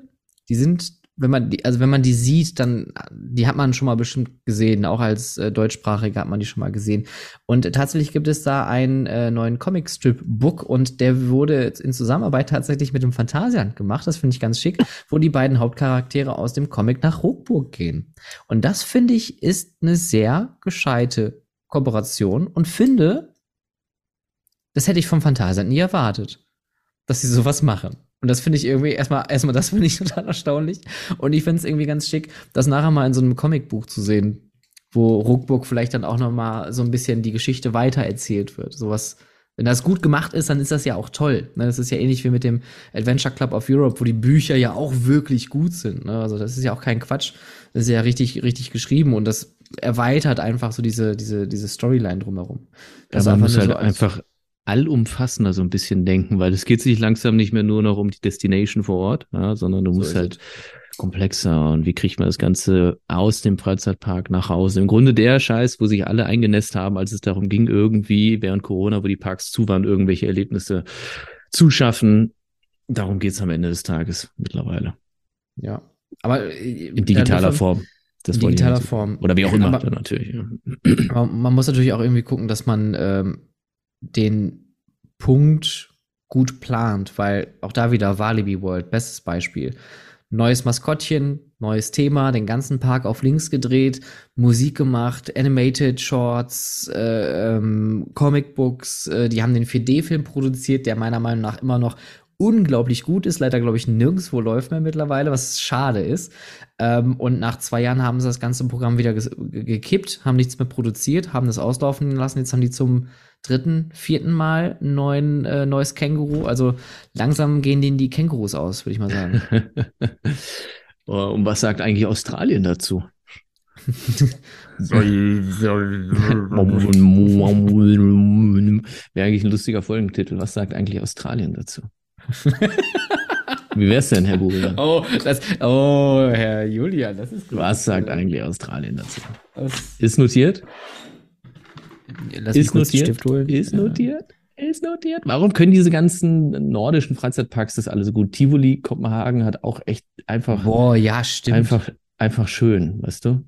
Speaker 2: Die sind, wenn man die, also wenn man die sieht, dann, die hat man schon mal bestimmt gesehen. Auch als äh, Deutschsprachige hat man die schon mal gesehen. Und tatsächlich gibt es da einen äh, neuen Comic-Strip-Book und der wurde in Zusammenarbeit tatsächlich mit dem Phantasialand gemacht. Das finde ich ganz schick, wo die beiden Hauptcharaktere aus dem Comic nach Rockburg gehen. Und das finde ich ist eine sehr gescheite Kooperation und finde, das hätte ich vom Phantasialand nie erwartet, dass sie sowas machen. Und das finde ich irgendwie erstmal, erstmal das finde ich total erstaunlich. Und ich finde es irgendwie ganz schick, das nachher mal in so einem Comicbuch zu sehen, wo Ruckburg vielleicht dann auch noch mal so ein bisschen die Geschichte weiter erzählt wird. Sowas, wenn das gut gemacht ist, dann ist das ja auch toll. Ne? Das ist ja ähnlich wie mit dem Adventure Club of Europe, wo die Bücher ja auch wirklich gut sind. Ne? Also das ist ja auch kein Quatsch. Das ist ja richtig, richtig geschrieben und das erweitert einfach so diese, diese, diese Storyline drumherum. Das
Speaker 3: Ja, man muss halt einfach allumfassender so ein bisschen denken, weil es geht sich langsam nicht mehr nur noch um die Destination vor Ort, ja, sondern du
Speaker 2: So
Speaker 3: musst halt komplexer und wie kriegt man das Ganze aus dem Freizeitpark nach Hause? Im Grunde der Scheiß, wo sich alle eingenässt haben, als es darum ging, irgendwie während Corona, wo die Parks zu waren, irgendwelche Erlebnisse zu schaffen. Darum geht's am Ende des Tages mittlerweile.
Speaker 2: Ja. Aber äh,
Speaker 3: In digitaler
Speaker 2: davon-
Speaker 3: Form. Das
Speaker 2: In digitaler Form.
Speaker 3: Oder wie auch immer,
Speaker 2: Aber-
Speaker 3: natürlich. Ja.
Speaker 2: Aber man muss natürlich auch irgendwie gucken, dass man ähm, den Punkt gut plant, weil auch da wieder Walibi World, bestes Beispiel. Neues Maskottchen, neues Thema, den ganzen Park auf links gedreht, Musik gemacht, Animated Shorts, äh, ähm, Comicbooks, äh, die haben den 4D-Film produziert, der meiner Meinung nach immer noch unglaublich gut ist, leider glaube ich nirgendwo läuft mehr mittlerweile, was schade ist. Ähm, und nach zwei Jahren haben sie das ganze Programm wieder gekippt, haben nichts mehr produziert, haben das auslaufen lassen. Jetzt haben die zum dritten, vierten Mal ein neuen, äh, neues Känguru. Also langsam gehen denen die Kängurus aus, würde ich mal sagen.
Speaker 3: Oh, Und was sagt eigentlich Australien dazu? Wäre eigentlich ein lustiger Folgentitel. Was sagt eigentlich Australien dazu? Wie wär's denn, Herr Google?
Speaker 2: oh, das, oh, Herr Julian, das ist gut.
Speaker 3: Was sagt eigentlich Australien dazu?
Speaker 2: Das,
Speaker 3: Ist notiert?
Speaker 2: Lass
Speaker 3: Ist notiert? Ist
Speaker 2: Ja.
Speaker 3: notiert? Ist notiert? Warum können diese ganzen nordischen Freizeitparks das alle so gut? Tivoli, Kopenhagen hat auch echt einfach,
Speaker 2: Boah, ja, stimmt.
Speaker 3: einfach, einfach schön, weißt du?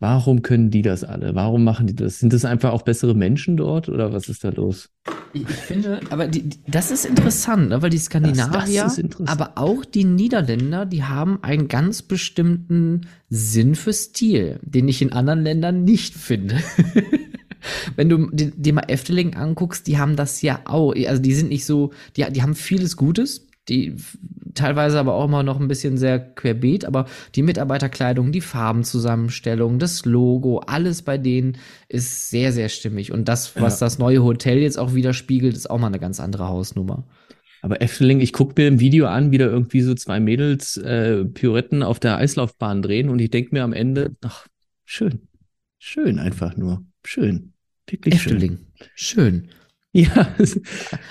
Speaker 3: Warum können die das alle? Warum machen die das? Sind das einfach auch bessere Menschen dort oder was ist da los?
Speaker 2: Ich, finde, aber die, das ist interessant, ne? weil die Skandinavier,
Speaker 3: das interessant.
Speaker 2: aber auch die Niederländer, die haben einen ganz bestimmten Sinn für Stil, den ich in anderen Ländern nicht finde. Wenn du di- dir mal Efteling anguckst, die haben das ja auch. Also die sind nicht so, die, die haben vieles Gutes, die teilweise aber auch immer noch ein bisschen sehr querbeet, aber die Mitarbeiterkleidung, die Farbenzusammenstellung, das Logo, alles bei denen ist sehr, sehr stimmig. Und das, was
Speaker 3: Ja.
Speaker 2: das neue Hotel jetzt auch widerspiegelt, ist auch mal eine ganz andere Hausnummer.
Speaker 3: Aber Efteling, ich gucke mir im Video an, wie da irgendwie so zwei Mädels äh, Pirouetten auf der Eislaufbahn drehen und ich denke mir am Ende, ach, schön. Schön einfach nur. Schön. Wirklich
Speaker 2: Efteling. Schön.
Speaker 3: schön. Ja.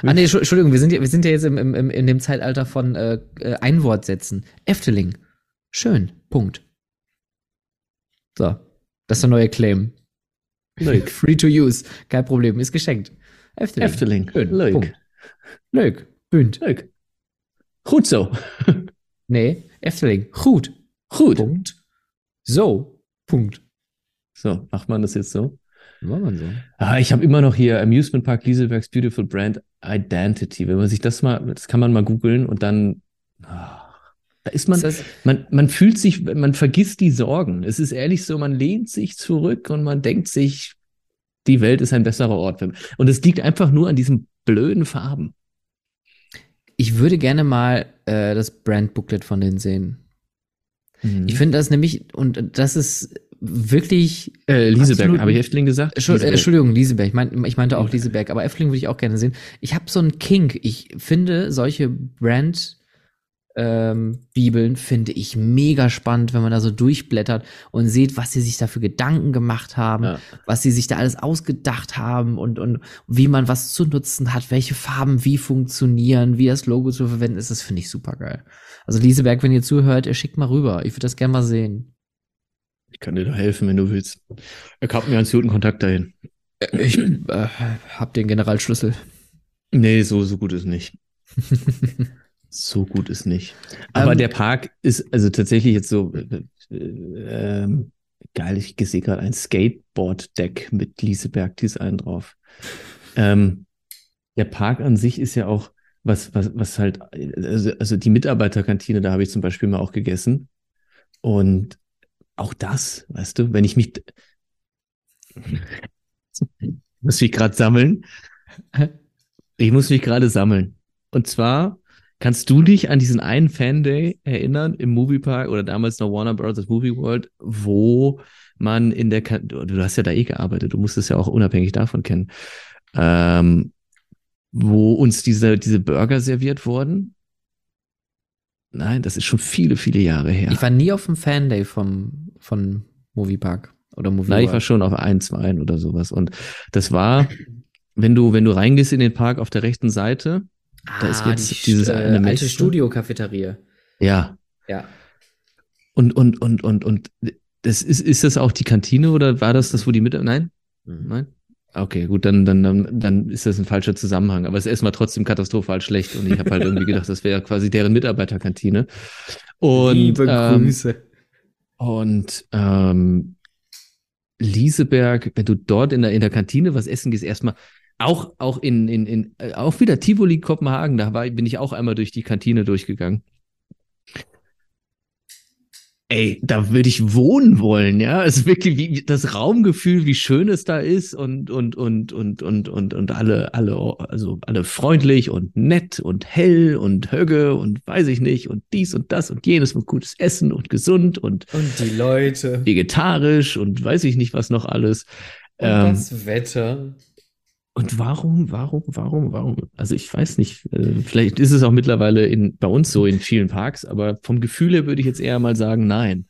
Speaker 2: Ah, nee, Entschu- Entschuldigung, wir sind ja, wir sind ja jetzt im, im, in dem Zeitalter von äh, äh, Einwortsätzen. Efteling. Schön. Punkt. So. Das ist der neue Claim.
Speaker 3: Leuk.
Speaker 2: Free to use. Kein Problem. Ist geschenkt. Efteling.
Speaker 3: Efteling.
Speaker 2: Schön.
Speaker 3: Leuk.
Speaker 2: Punkt. Leuk. Bünd.
Speaker 3: Leuk. Goed zo.
Speaker 2: Nee. Efteling. Gut.
Speaker 3: Goed.
Speaker 2: Punkt. So. Punkt.
Speaker 3: So, macht man das jetzt so?
Speaker 2: War man so.
Speaker 3: Ah, ich habe immer noch hier Amusement Park Liesebergs Beautiful Brand Identity. Wenn man sich das mal, das kann man mal googeln und dann, ah, da ist man,
Speaker 2: das-
Speaker 3: man, man fühlt sich, man vergisst die Sorgen. Es ist ehrlich so, man lehnt sich zurück und man denkt sich, Die Welt ist ein besserer Ort. Für mich. Und es liegt einfach nur an diesen blöden Farben.
Speaker 2: Ich würde gerne mal äh, das Brand-Booklet von denen sehen.
Speaker 3: Mhm.
Speaker 2: Ich finde das nämlich, und das ist wirklich.
Speaker 3: äh, Lieseberg, habe ich Häftling gesagt? Lieseberg.
Speaker 2: Entschuldigung, Lieseberg. Ich, mein, ich meinte auch Lieseberg, aber Effling würde ich auch gerne sehen. Ich habe so einen Kink. Ich finde solche Brand ähm, Bibeln finde ich mega spannend, wenn man da so durchblättert und sieht, was sie sich da für Gedanken gemacht haben,
Speaker 3: Ja.
Speaker 2: was sie sich da alles ausgedacht haben und, und wie man was zu nutzen hat, welche Farben wie funktionieren, wie das Logo zu verwenden ist, das finde ich super geil. Also Lieseberg, wenn ihr zuhört, ihr schickt mal rüber. Ich würde das gerne mal sehen.
Speaker 3: Ich kann dir da helfen, wenn du willst. Ich habe mir einen guten Kontakt dahin.
Speaker 2: Ich äh, hab den Generalschlüssel.
Speaker 3: Nee, so, so gut ist nicht. So gut ist nicht. Aber
Speaker 2: Ähm,
Speaker 3: der Park ist also tatsächlich jetzt so äh, äh, ähm, geil. Ich sehe gerade ein Skateboard-Deck mit Lieseberg-Design drauf. Ähm, der Park an sich ist ja auch was, was, was halt, also, also die Mitarbeiterkantine, da habe ich zum Beispiel mal auch gegessen. Und auch das, weißt du, wenn ich mich, muss mich gerade sammeln. Ich muss mich gerade sammeln. Und zwar kannst du dich an diesen einen Fan Day erinnern im Moviepark oder damals noch Warner Brothers Movie World, wo man in der, du hast ja da eh gearbeitet, du musst es ja auch unabhängig davon kennen, ähm, wo uns diese, diese Burger serviert wurden. Nein, das ist schon viele, viele Jahre her.
Speaker 2: Ich war nie auf dem Fan-Day vom, von Moviepark oder Movie
Speaker 3: Nein, ich war schon auf ein, zwei oder sowas. Und das war, wenn du, wenn du reingehst in den Park auf der rechten Seite, da ist jetzt
Speaker 2: die,
Speaker 3: dieses
Speaker 2: äh,
Speaker 3: eine
Speaker 2: alte
Speaker 3: Messte.
Speaker 2: Studio-Cafeteria.
Speaker 3: ja,
Speaker 2: Ja.
Speaker 3: und, und, und, und, und, das ist, ist das auch die Kantine oder war das das, wo die mit, nein?
Speaker 2: Mhm.
Speaker 3: Nein? Okay, gut, dann, dann, dann, dann ist das ein falscher Zusammenhang. Aber es ist erstmal trotzdem katastrophal schlecht und ich habe halt irgendwie gedacht, das wäre quasi deren Mitarbeiterkantine. Und,
Speaker 2: Liebe
Speaker 3: ähm,
Speaker 2: Grüße.
Speaker 3: Und ähm, Lieseberg, wenn du dort in der, in der Kantine was essen gehst, erstmal auch, auch in, in, in äh, auch wieder Tivoli Kopenhagen, da war, bin ich auch einmal durch die Kantine durchgegangen. Ey, da würde ich wohnen wollen, ja. Also wirklich wie das Raumgefühl, wie schön es da ist und und und und und und und alle alle also alle freundlich und nett und hell und högge und weiß ich nicht und dies und das und jenes und gutes Essen und gesund und
Speaker 2: Und die Leute.
Speaker 3: vegetarisch und weiß ich nicht was noch alles. Ähm,
Speaker 2: Wetter.
Speaker 3: Und warum, warum, warum, warum? Also ich weiß nicht, äh, vielleicht ist es auch mittlerweile in, bei uns so in vielen Parks, aber vom Gefühl her würde ich jetzt eher mal sagen, nein.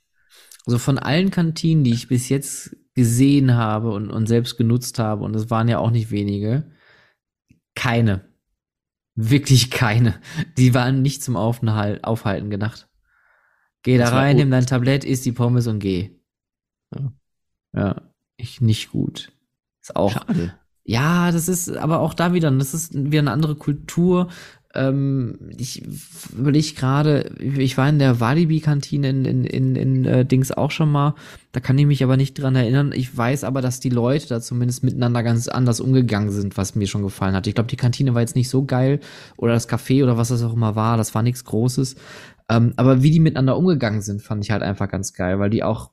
Speaker 2: Also von allen Kantinen, die ich bis jetzt gesehen habe und, und selbst genutzt habe, und es waren ja auch nicht wenige, keine. Wirklich keine. Die waren nicht zum Aufenthalt, Aufhalten gedacht. Geh da rein, nimm dein Tablett, isst die Pommes und geh.
Speaker 3: Ja.
Speaker 2: Ja, ich nicht gut. Ist auch.
Speaker 3: Schade.
Speaker 2: Ja, das ist aber auch da wieder, das ist wieder eine andere Kultur. Ähm, ich überlege gerade, ich war in der Walibi-Kantine in, in, in, in äh, Dings auch schon mal. Da kann ich mich aber nicht dran erinnern. Ich weiß aber, dass die Leute da zumindest miteinander ganz anders umgegangen sind, was mir schon gefallen hat. Ich glaube, die Kantine war jetzt nicht so geil oder das Café oder was das auch immer war. Das war nichts Großes. Ähm, aber wie die miteinander umgegangen sind, fand ich halt einfach ganz geil, weil die auch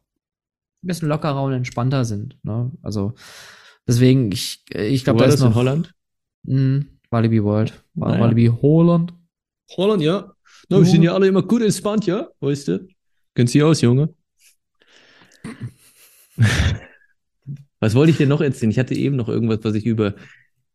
Speaker 2: ein bisschen lockerer und entspannter sind. Ne? Also deswegen, ich, ich glaube, da
Speaker 3: das
Speaker 2: ist noch
Speaker 3: in Holland?
Speaker 2: Mh, Walibi World.
Speaker 3: Naja.
Speaker 2: Walibi Holland.
Speaker 3: Holland, ja. No, wir sind ja alle immer gut entspannt, ja, weißt du? Kennst du aus, Junge? Was wollte ich dir noch erzählen? Ich hatte eben noch irgendwas, was ich über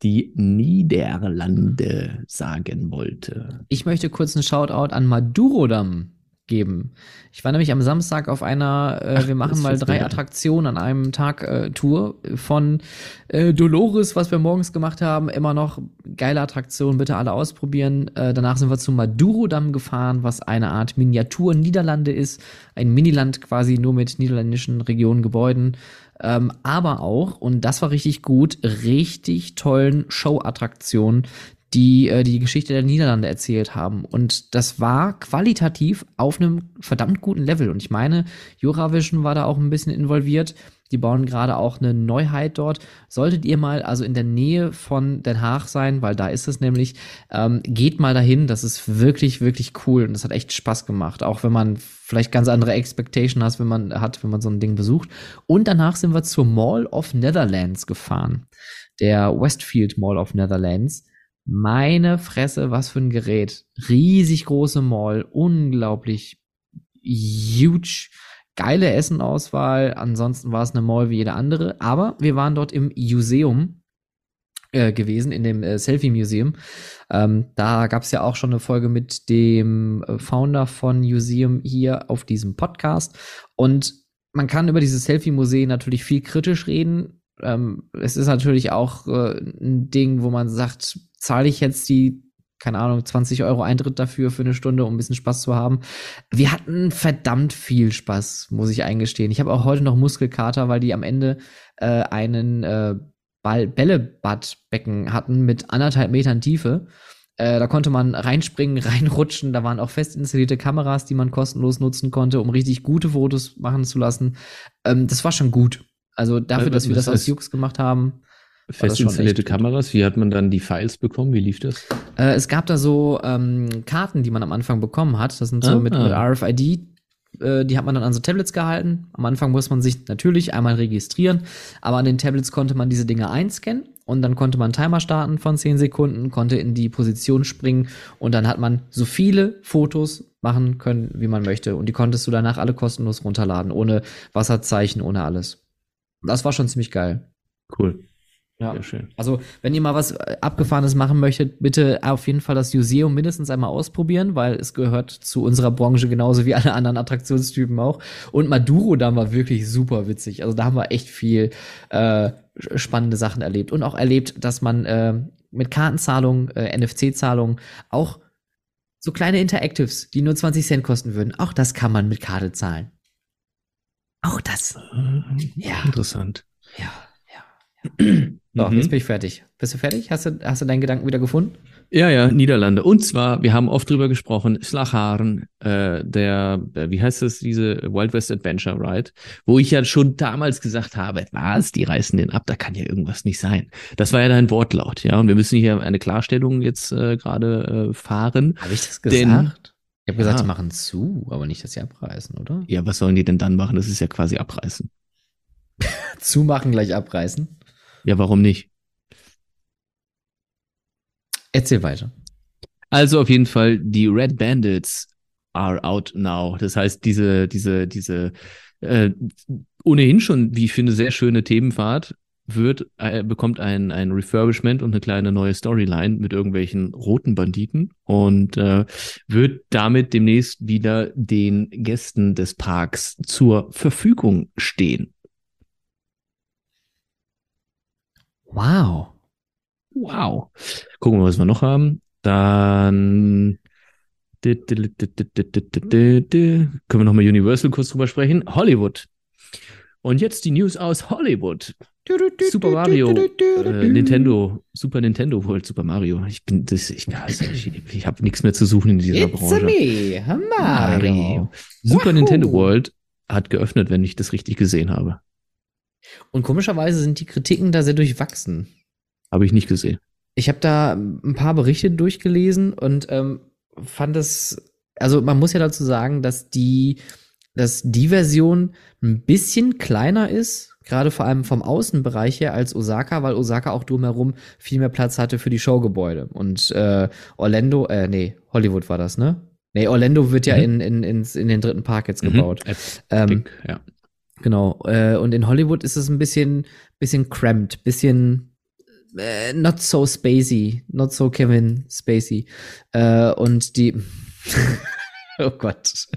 Speaker 3: die Niederlande sagen wollte.
Speaker 2: Ich möchte kurz einen Shoutout an Madurodam geben. Ich war nämlich am Samstag auf einer, äh,
Speaker 3: Ach,
Speaker 2: wir machen mal drei. Attraktionen an einem Tag äh, Tour von äh, Dolores, was wir morgens gemacht haben. Immer noch geile Attraktion, bitte alle ausprobieren. Äh, danach sind wir zum Madurodam gefahren, was eine Art Miniatur Niederlande ist. Ein Miniland quasi nur mit niederländischen Regionen, Gebäuden. Ähm, aber auch, und das war richtig gut, richtig tollen Show-Attraktionen, die äh, die Geschichte der Niederlande erzählt haben. Und das war qualitativ auf einem verdammt guten Level. Und ich meine, Eurovision war da auch ein bisschen involviert. Die bauen gerade auch eine Neuheit dort. Solltet ihr mal also in der Nähe von Den Haag sein, weil da ist es nämlich, ähm, geht mal dahin. Das ist wirklich, wirklich cool und das hat echt Spaß gemacht. Auch wenn man vielleicht ganz andere Expectation hat, wenn man hat, wenn man so ein Ding besucht. Und danach sind wir zur Mall of Netherlands gefahren. Der Westfield Mall of Netherlands. Meine Fresse, was für ein Gerät. Riesig große Mall, unglaublich huge geile Essenauswahl. Ansonsten war es eine Mall wie jede andere. Aber wir waren dort im Museum äh, gewesen, in dem äh, Selfie-Museum. Ähm, da gab es ja auch schon eine Folge mit dem äh, Founder von Museum hier auf diesem Podcast. Und man kann über dieses Selfie-Museum natürlich viel kritisch reden. Ähm, es ist natürlich auch äh, ein Ding, wo man sagt, zahle ich jetzt die keine Ahnung, 20 Euro Eintritt dafür für eine Stunde, um ein bisschen Spaß zu haben. Wir hatten verdammt viel Spaß, muss ich eingestehen. Ich habe auch heute noch Muskelkater, weil die am Ende äh, einen äh, Ball Bällebadbecken hatten mit anderthalb Metern Tiefe. Äh, da konnte man reinspringen, reinrutschen. Da waren auch fest installierte Kameras, die man kostenlos nutzen konnte, um richtig gute Fotos machen zu lassen. Ähm, das war schon gut. Also dafür, dass wir das aus Jux gemacht haben.
Speaker 3: Fest installierte Kameras, wie hat man dann die Files bekommen? Wie lief das?
Speaker 2: Äh, es gab da so ähm, Karten, die man am Anfang bekommen hat. Das sind so ah, mit, mit ah. RFID. Äh, die hat man dann an so Tablets gehalten. Am Anfang muss man sich natürlich einmal registrieren, aber an den Tablets konnte man diese Dinge einscannen und dann konnte man einen Timer starten von 10 Sekunden, konnte in die Position springen und dann hat man so viele Fotos machen können, wie man möchte. Und die konntest du danach alle kostenlos runterladen, ohne Wasserzeichen, ohne alles. Das war schon ziemlich geil.
Speaker 3: Cool.
Speaker 2: Ja, Sehr schön. Also, wenn ihr mal was äh, Abgefahrenes machen möchtet, bitte auf jeden Fall das Museum mindestens einmal ausprobieren, weil es gehört zu unserer Branche genauso wie alle anderen Attraktionstypen auch. Und Maduro da war wirklich super witzig. Also, da haben wir echt viel äh, spannende Sachen erlebt. Und auch erlebt, dass man äh, mit Kartenzahlung, äh, NFC-Zahlung auch so kleine Interactives, die nur 20 Cent kosten würden, auch das kann man mit Karte zahlen. Auch das.
Speaker 3: Äh, ja. Interessant.
Speaker 2: Ja, ja. ja. So, mhm. jetzt bin ich fertig. Bist du fertig? Hast du, hast du deinen Gedanken wieder gefunden?
Speaker 3: Ja, ja, Niederlande. Und zwar, wir haben oft drüber gesprochen, Slacharen, äh, der, äh, wie heißt das, diese Wild West Adventure Ride, wo ich ja schon damals gesagt habe, was, die reißen den ab, da kann ja irgendwas nicht sein. Das war ja dein Wortlaut, ja, und wir müssen hier eine Klarstellung jetzt äh, gerade äh, fahren.
Speaker 2: Habe ich das gesagt? Denn, ich habe gesagt, ah, sie machen zu, aber nicht, dass sie abreißen, oder?
Speaker 3: Ja, was sollen die denn dann machen? Das ist ja quasi abreißen.
Speaker 2: Zumachen gleich abreißen?
Speaker 3: Ja, warum nicht?
Speaker 2: Erzähl weiter.
Speaker 3: Also auf jeden Fall, die Red Bandits are out now. Das heißt, diese, diese, diese äh, ohnehin schon, wie ich finde, sehr schöne Themenfahrt wird, äh, bekommt ein, ein Refurbishment und eine kleine neue Storyline mit irgendwelchen roten Banditen und äh, wird damit demnächst wieder den Gästen des Parks zur Verfügung stehen.
Speaker 2: Wow.
Speaker 3: Wow. Gucken wir, was wir noch haben. Dann können wir nochmal Universal kurz drüber sprechen. Hollywood. Und jetzt die News aus Hollywood. Super Mario, äh, Nintendo, Super Nintendo World, Super Mario. Ich bin das, ich, ich, ich habe nichts mehr zu suchen in dieser It's Branche.
Speaker 2: Me, Mario.
Speaker 3: Super Wahoo. Nintendo World hat geöffnet, wenn ich das richtig gesehen habe.
Speaker 2: Und komischerweise sind die Kritiken da sehr durchwachsen.
Speaker 3: Habe ich nicht gesehen.
Speaker 2: Ich habe da ein paar Berichte durchgelesen und ähm, fand es, also man muss ja dazu sagen, dass die, dass die Version ein bisschen kleiner ist, gerade vor allem vom Außenbereich her als Osaka, weil Osaka auch drumherum viel mehr Platz hatte für die Showgebäude. Und äh, Orlando, äh, nee, Hollywood war das, ne? Nee, Orlando wird ja mhm. in, in, in, in den dritten Park jetzt mhm. gebaut. Mhm. Ähm, ja. Genau. Äh, und in Hollywood ist es ein bisschen, bisschen cramped, bisschen äh, not so spacey, not so Kevin Spacey. Äh, und die. oh Gott.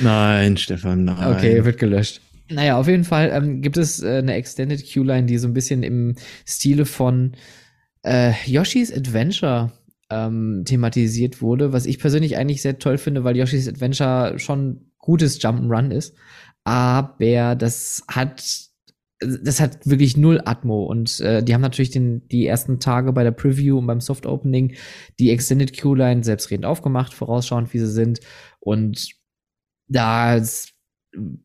Speaker 3: nein, Stefan, nein.
Speaker 2: Okay, wird gelöscht. Naja, auf jeden Fall ähm, gibt es äh, eine Extended Q-Line, die so ein bisschen im Stile von äh, Yoshi's Adventure ähm, thematisiert wurde, was ich persönlich eigentlich sehr toll finde, weil Yoshi's Adventure schon gutes Jump'n'Run ist aber das hat das hat wirklich null Atmo und äh, die haben natürlich den, die ersten Tage bei der Preview und beim Soft Opening die Extended Q-Line selbstredend aufgemacht, vorausschauend, wie sie sind. Und da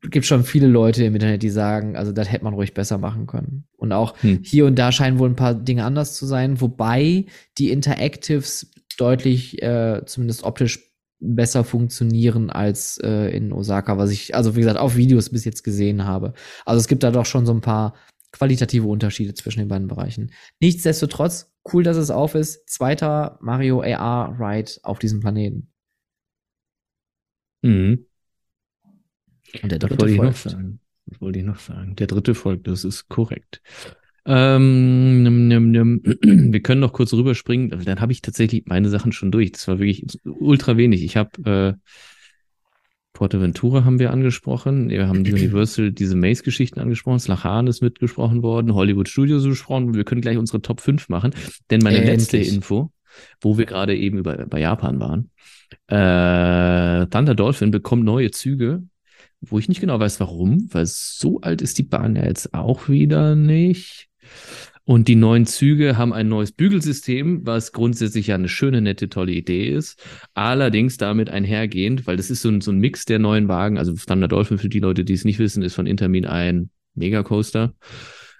Speaker 2: gibt schon viele Leute im Internet, die sagen, also das hätte man ruhig besser machen können. Und auch hm. hier und da scheinen wohl ein paar Dinge anders zu sein, wobei die Interactives deutlich, äh, zumindest optisch besser funktionieren als äh, in Osaka, was ich, also wie gesagt, auf Videos bis jetzt gesehen habe. Also es gibt da doch schon so ein paar qualitative Unterschiede zwischen den beiden Bereichen. Nichtsdestotrotz, cool, dass es auf ist. Zweiter Mario AR Ride auf diesem Planeten.
Speaker 3: Mhm. Und der dritte das wollte folgt. ich noch sagen. Das wollte ich noch sagen. Der dritte folgt, das ist korrekt. Ähm, nimm, nimm. Wir können noch kurz rüberspringen. Dann habe ich tatsächlich meine Sachen schon durch. Das war wirklich ultra wenig. Ich habe äh, Portaventura haben wir angesprochen. Wir haben Universal, diese Maze-Geschichten angesprochen. Slachan ist mitgesprochen worden. Hollywood Studios gesprochen. Wir können gleich unsere Top 5 machen. Denn meine äh, letzte Info, wo wir gerade eben über, bei Japan waren, äh, Thunder Dolphin bekommt neue Züge wo ich nicht genau weiß, warum, weil so alt ist die Bahn ja jetzt auch wieder nicht. Und die neuen Züge haben ein neues Bügelsystem, was grundsätzlich ja eine schöne, nette, tolle Idee ist. Allerdings damit einhergehend, weil das ist so ein, so ein Mix der neuen Wagen. Also Thunder Dolphin, für die Leute, die es nicht wissen, ist von Intermin ein Megacoaster.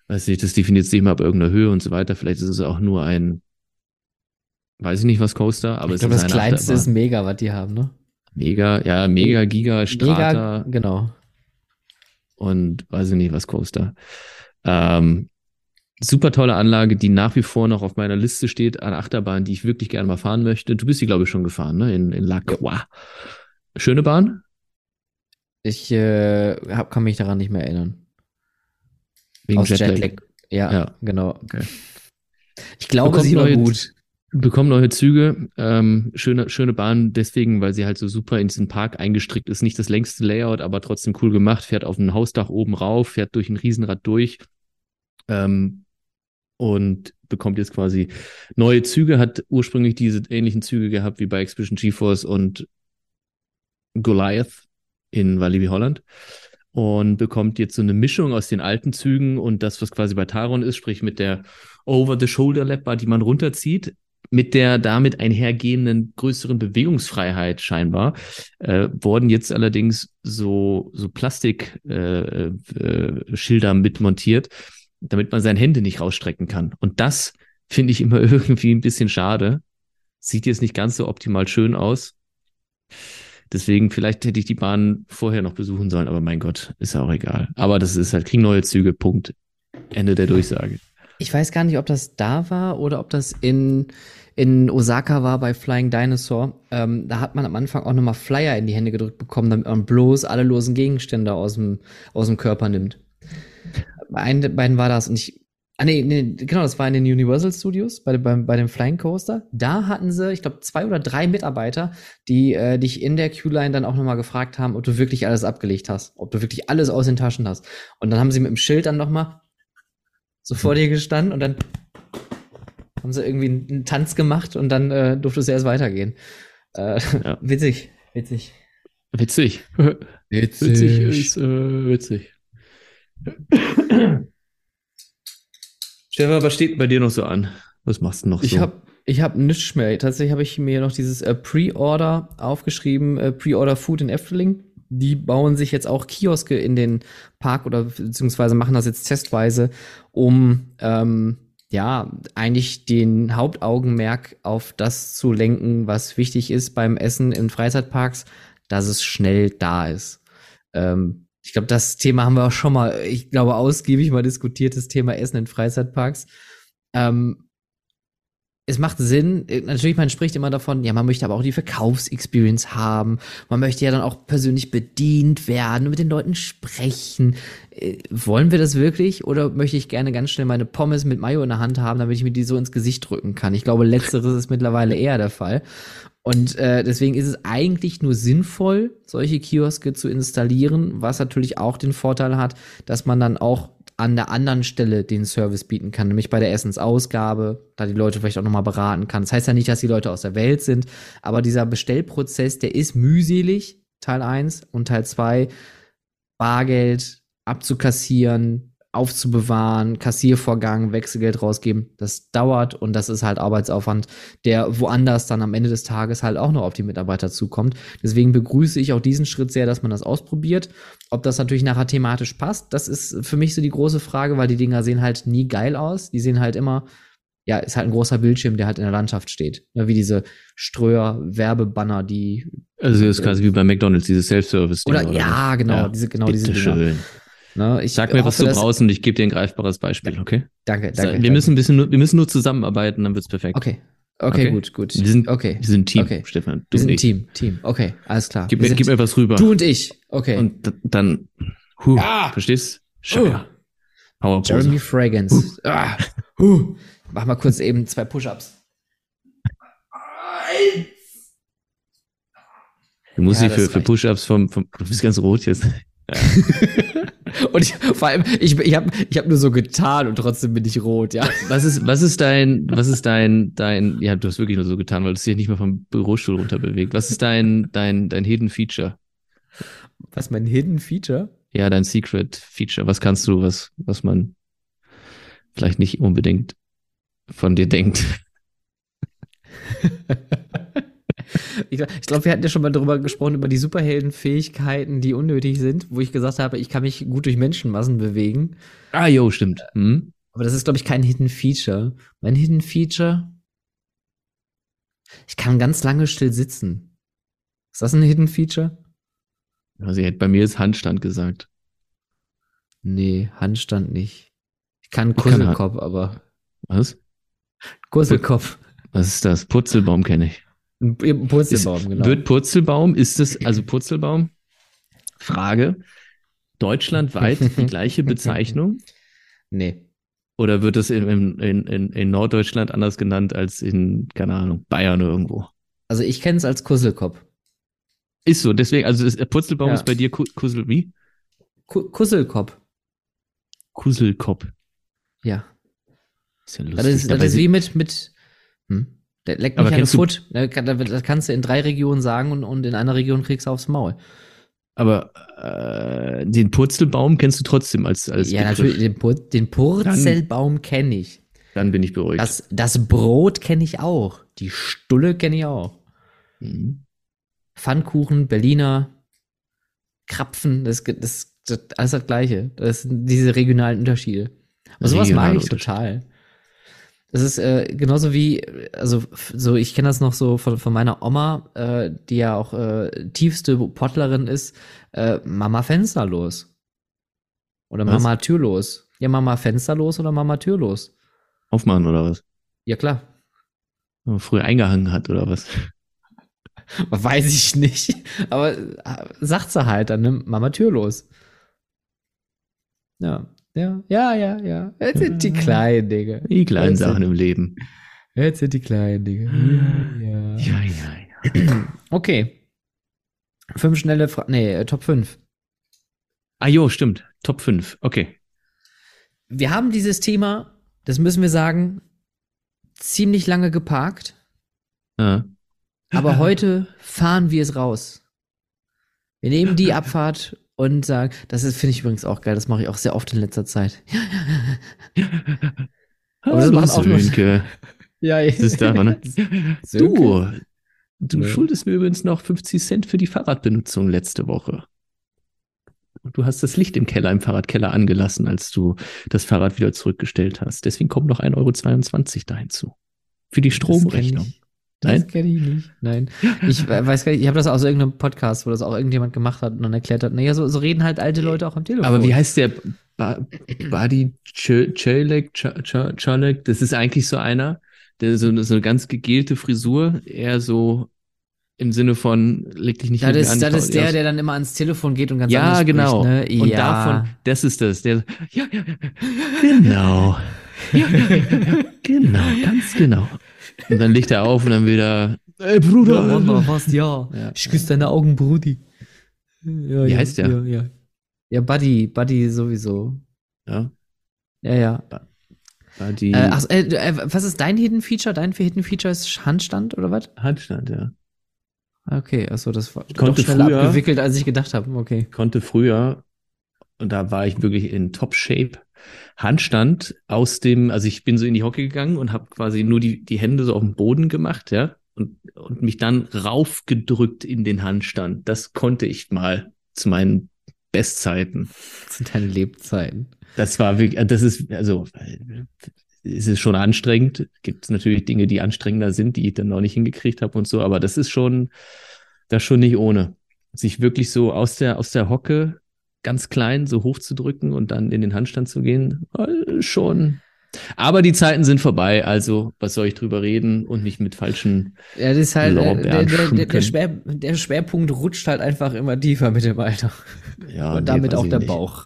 Speaker 3: Weiß nicht, das definiert sich immer ab irgendeiner Höhe und so weiter. Vielleicht ist es auch nur ein, weiß ich nicht was Coaster, aber
Speaker 2: ich glaube, das kleinste ist Mega, was die haben, ne?
Speaker 3: Mega, ja, Mega, Giga, Strata.
Speaker 2: Mega, genau.
Speaker 3: Und weiß ich nicht was Coaster. Ähm, super tolle Anlage, die nach wie vor noch auf meiner Liste steht an Achterbahn, die ich wirklich gerne mal fahren möchte. Du bist die, glaube ich, schon gefahren, ne? In, in La Croix. Schöne Bahn?
Speaker 2: Ich äh, hab, kann mich daran nicht mehr erinnern.
Speaker 3: Wegen Aus Jetlag.
Speaker 2: Jetlag. Ja, ja, genau. Okay. Ich glaube, Bekommt sie war gut.
Speaker 3: Bekommen neue Züge, ähm, schöne, schöne Bahn, deswegen, weil sie halt so super in diesen Park eingestrickt ist. Nicht das längste Layout, aber trotzdem cool gemacht. Fährt auf ein Hausdach oben rauf, fährt durch ein Riesenrad durch. Ähm, und bekommt jetzt quasi neue Züge, hat ursprünglich diese ähnlichen Züge gehabt wie bei Expedition GeForce und Goliath in Walibi Holland und bekommt jetzt so eine Mischung aus den alten Zügen und das, was quasi bei Taron ist, sprich mit der Over-the-Shoulder-Lap-Bar, die man runterzieht, mit der damit einhergehenden größeren Bewegungsfreiheit scheinbar, äh, wurden jetzt allerdings so, so Plastikschilder äh, äh, mit montiert, damit man seine Hände nicht rausstrecken kann. Und das finde ich immer irgendwie ein bisschen schade. Sieht jetzt nicht ganz so optimal schön aus. Deswegen, vielleicht hätte ich die Bahn vorher noch besuchen sollen, aber mein Gott, ist ja auch egal. Aber das ist halt, kriegen neue Züge, Punkt. Ende der Durchsage.
Speaker 2: Ich weiß gar nicht, ob das da war oder ob das in, in Osaka war bei Flying Dinosaur. Ähm, da hat man am Anfang auch nochmal Flyer in die Hände gedrückt bekommen, damit man bloß alle losen Gegenstände aus dem, aus dem Körper nimmt. Bei einen beiden war das und ich. Ah, nee, nee, genau, das war in den Universal Studios bei, bei, bei dem Flying Coaster. Da hatten sie, ich glaube, zwei oder drei Mitarbeiter, die äh, dich in der Q-Line dann auch nochmal gefragt haben, ob du wirklich alles abgelegt hast, ob du wirklich alles aus den Taschen hast. Und dann haben sie mit dem Schild dann nochmal so vor dir gestanden und dann haben sie irgendwie einen Tanz gemacht und dann äh, durfte es erst weitergehen. Äh, ja. Witzig, witzig.
Speaker 3: Witzig.
Speaker 2: Witzig.
Speaker 3: Witzig ist äh, witzig. Stefan, was steht bei dir noch so an? Was machst du noch
Speaker 2: ich
Speaker 3: so?
Speaker 2: Hab, ich habe nichts mehr. Tatsächlich habe ich mir noch dieses äh, Pre-Order aufgeschrieben, äh, Pre-Order Food in Efteling. Die bauen sich jetzt auch Kioske in den Park oder beziehungsweise machen das jetzt testweise, um ähm, ja eigentlich den Hauptaugenmerk auf das zu lenken, was wichtig ist beim Essen in Freizeitparks, dass es schnell da ist. Ähm, ich glaube, das Thema haben wir auch schon mal, ich glaube, ausgiebig mal diskutiert, das Thema Essen in Freizeitparks. Ähm, es macht Sinn, äh, natürlich, man spricht immer davon, ja, man möchte aber auch die Verkaufsexperience haben. Man möchte ja dann auch persönlich bedient werden und mit den Leuten sprechen. Äh, wollen wir das wirklich? Oder möchte ich gerne ganz schnell meine Pommes mit Mayo in der Hand haben, damit ich mir die so ins Gesicht drücken kann? Ich glaube, letzteres ist mittlerweile eher der Fall. Und äh, deswegen ist es eigentlich nur sinnvoll, solche Kioske zu installieren, was natürlich auch den Vorteil hat, dass man dann auch an der anderen Stelle den Service bieten kann, nämlich bei der Essensausgabe, da die Leute vielleicht auch nochmal beraten kann. Das heißt ja nicht, dass die Leute aus der Welt sind, aber dieser Bestellprozess, der ist mühselig, Teil 1 und Teil 2, Bargeld abzukassieren, aufzubewahren, Kassiervorgang, Wechselgeld rausgeben, das dauert und das ist halt Arbeitsaufwand, der woanders dann am Ende des Tages halt auch noch auf die Mitarbeiter zukommt. Deswegen begrüße ich auch diesen Schritt sehr, dass man das ausprobiert. Ob das natürlich nachher thematisch passt, das ist für mich so die große Frage, weil die Dinger sehen halt nie geil aus. Die sehen halt immer, ja, ist halt ein großer Bildschirm, der halt in der Landschaft steht. Ja, wie diese Ströer-Werbebanner, die.
Speaker 3: Also das ist quasi wie bei McDonalds, dieses Self-Service.
Speaker 2: Oder, oder ja, genau, ja, diese, genau diese Dinger.
Speaker 3: Schön. Ne, Sag mir, was du brauchst und ich gebe dir ein greifbares Beispiel, okay?
Speaker 2: Danke, danke.
Speaker 3: Wir
Speaker 2: danke.
Speaker 3: müssen ein bisschen, nur, wir müssen nur zusammenarbeiten, dann wird's perfekt.
Speaker 2: Okay. Okay, okay, gut, gut.
Speaker 3: Wir sind,
Speaker 2: okay.
Speaker 3: wir sind Team,
Speaker 2: okay.
Speaker 3: Stefan.
Speaker 2: wir sind ein Team, Team. Okay, alles klar.
Speaker 3: Gib, mir, gib mir was rüber.
Speaker 2: Du und ich. Okay.
Speaker 3: Und dann, huh,
Speaker 2: Ah.
Speaker 3: verstehst? Schau
Speaker 2: Uh. Jeremy Fragrance. Ah. Huh. Mach mal kurz eben zwei Push-Ups.
Speaker 3: Du musst
Speaker 2: Ja,
Speaker 3: dich für, für. Push-Ups vom, vom, du bist ganz rot jetzt.
Speaker 2: Und ich, vor allem, ich, ich habe ich hab nur so getan und trotzdem bin ich rot, ja.
Speaker 3: Was ist, was ist dein, was ist dein, dein, ja, du hast wirklich nur so getan, weil du dich nicht mehr vom Bürostuhl runter bewegt. Was ist dein, dein, dein Hidden Feature?
Speaker 2: Was ist mein Hidden Feature?
Speaker 3: Ja, dein Secret Feature. Was kannst du, was, was man vielleicht nicht unbedingt von dir denkt?
Speaker 2: Ich glaube, glaub, wir hatten ja schon mal darüber gesprochen, über die Superheldenfähigkeiten, die unnötig sind, wo ich gesagt habe, ich kann mich gut durch Menschenmassen bewegen.
Speaker 3: Ah, jo, stimmt. Hm?
Speaker 2: Aber das ist, glaube ich, kein Hidden Feature. Mein Hidden Feature? Ich kann ganz lange still sitzen. Ist das ein Hidden Feature?
Speaker 3: Also, hätte bei mir jetzt Handstand gesagt.
Speaker 2: Nee, Handstand nicht. Ich kann Kusselkopf, aber
Speaker 3: Was?
Speaker 2: Kusselkopf.
Speaker 3: Was ist das? Purzelbaum kenne ich.
Speaker 2: Ein Purzelbaum,
Speaker 3: ist,
Speaker 2: genau.
Speaker 3: Wird Purzelbaum, ist es, also Purzelbaum? Frage. Deutschlandweit die gleiche Bezeichnung?
Speaker 2: Nee.
Speaker 3: Oder wird es in, in, in, in Norddeutschland anders genannt als in, keine Ahnung, Bayern oder irgendwo?
Speaker 2: Also ich kenne es als Kusselkopf.
Speaker 3: Ist so, deswegen, also das, Purzelbaum
Speaker 2: Ja.
Speaker 3: ist bei dir Ku- Kussel, wie?
Speaker 2: Ku Kusselkopf.
Speaker 3: Kusselkopf.
Speaker 2: Ja.
Speaker 3: Ist ja lustig.
Speaker 2: Das ist, das ist wie mit, mit, hm? Der leckt mich an
Speaker 3: du-
Speaker 2: Foot. Das kannst du in drei Regionen sagen und, und in einer Region kriegst du aufs Maul.
Speaker 3: aber äh, den Purzelbaum kennst du trotzdem als, als
Speaker 2: ja,
Speaker 3: Begriff.
Speaker 2: natürlich, den, Pur den Purzelbaum kenne ich.
Speaker 3: Dann bin ich beruhigt.
Speaker 2: Das, das Brot kenne ich auch. Die Stulle kenne ich auch.
Speaker 3: Mhm.
Speaker 2: Pfannkuchen, Berliner, Krapfen, das, das, das alles das Gleiche. Das sind diese regionalen Unterschiede. Aber sowas mag
Speaker 3: Regionale
Speaker 2: ich total. Das ist äh, genauso wie, also so, ich kenne das noch so von, von meiner Oma, äh, die ja auch äh, tiefste Pottlerin ist, äh, Mama Fensterlos. Oder
Speaker 3: Was?
Speaker 2: Mama Türlos. Ja, Mama Fensterlos oder Mama Türlos.
Speaker 3: Aufmachen oder was?
Speaker 2: Ja, klar.
Speaker 3: Wenn man früher eingehangen hat oder was?
Speaker 2: Weiß ich nicht. Aber äh, sagt sie halt, dann nimmt Mama Türlos. Ja, ja, ja, ja, ja. Jetzt sind die kleinen Dinge.
Speaker 3: Die kleinen Sachen
Speaker 2: sind,
Speaker 3: im Leben.
Speaker 2: Jetzt sind die kleinen Dinge. Ja, ja.
Speaker 3: Ja, ja, ja.
Speaker 2: Okay. Fünf schnelle Fragen. Nee, äh, Top 5.
Speaker 3: Ah, jo, stimmt. Top 5. Okay.
Speaker 2: Wir haben dieses Thema, das müssen wir sagen, ziemlich lange geparkt.
Speaker 3: Ja.
Speaker 2: Aber heute fahren wir es raus. Wir nehmen die Abfahrt und sagen, das ist, finde ich übrigens auch geil, das mache ich auch sehr oft in letzter Zeit. Aber das macht auch
Speaker 3: Sönke.
Speaker 2: Ja,
Speaker 3: Das ist da, ne? Du, du
Speaker 2: Ja.
Speaker 3: schuldest mir übrigens noch 50 Cent für die Fahrradbenutzung letzte Woche. Und du hast das Licht im Keller, im Fahrradkeller angelassen, als du das Fahrrad wieder zurückgestellt hast. Deswegen kommt noch 1,22 Euro da hinzu. Für die Stromrechnung.
Speaker 2: Das
Speaker 3: Nein?
Speaker 2: kenne ich nicht. Nein. Ich we- weiß gar nicht, ich habe das aus irgendeinem Podcast, wo das auch irgendjemand gemacht hat und dann erklärt hat, naja, so, so reden halt alte Leute auch am Telefon.
Speaker 3: Aber wie heißt der? Ba Badi Czelek? Czelek? Das ist eigentlich so einer, der so, eine- so eine ganz gegelte Frisur, eher so im Sinne von, leg dich nicht
Speaker 2: das
Speaker 3: mit mir
Speaker 2: ist,
Speaker 3: an.
Speaker 2: das ist der,
Speaker 3: ja,
Speaker 2: der dann immer ans Telefon geht und ganz
Speaker 3: Ja,
Speaker 2: anders
Speaker 3: genau.
Speaker 2: Spricht, ne?
Speaker 3: Und
Speaker 2: ja.
Speaker 3: davon, das ist das. Der, ja, ja, ja, genau. Ja, ja, ja, genau, ganz genau. Und dann legt er auf und dann wieder, ey Bruder.
Speaker 2: Ja, Mama, fast ja.
Speaker 3: Ja.
Speaker 2: Ich küsse deine Augen, Brudi. Ja,
Speaker 3: Wie
Speaker 2: ja,
Speaker 3: heißt der?
Speaker 2: Ja, ja. ja, Buddy, Buddy sowieso.
Speaker 3: Ja,
Speaker 2: Ja, ja.
Speaker 3: Badi
Speaker 2: Äh, ach, äh, äh, was ist dein Hidden Feature? Dein Hidden Feature ist Handstand oder was?
Speaker 3: Handstand, ja.
Speaker 2: Okay, achso, das war
Speaker 3: konnte
Speaker 2: doch schneller
Speaker 3: früher-
Speaker 2: abgewickelt, als ich gedacht habe. Okay.
Speaker 3: Konnte früher, und da war ich wirklich in Top Shape, Handstand aus dem, also ich bin so in die Hocke gegangen und habe quasi nur die, die Hände so auf dem Boden gemacht, ja, und, und mich dann raufgedrückt in den Handstand. Das konnte ich mal zu meinen Bestzeiten.
Speaker 2: Das sind deine Lebzeiten.
Speaker 3: Das war wirklich, das ist, also, es ist schon anstrengend. Gibt es natürlich Dinge, die anstrengender sind, die ich dann noch nicht hingekriegt habe und so, aber das ist schon, das schon nicht ohne. Sich wirklich so aus der, aus der Hocke ganz klein so hoch zu drücken und dann in den Handstand zu gehen, äh, schon. Aber die Zeiten sind vorbei, also was soll ich drüber reden und nicht mit falschen
Speaker 2: Ja, das ist halt, äh, der, der, der. Schwer, der Schwerpunkt rutscht halt einfach immer tiefer mit dem Alter.
Speaker 3: Ja,
Speaker 2: Und
Speaker 3: nee,
Speaker 2: damit auch der
Speaker 3: nicht.
Speaker 2: Bauch.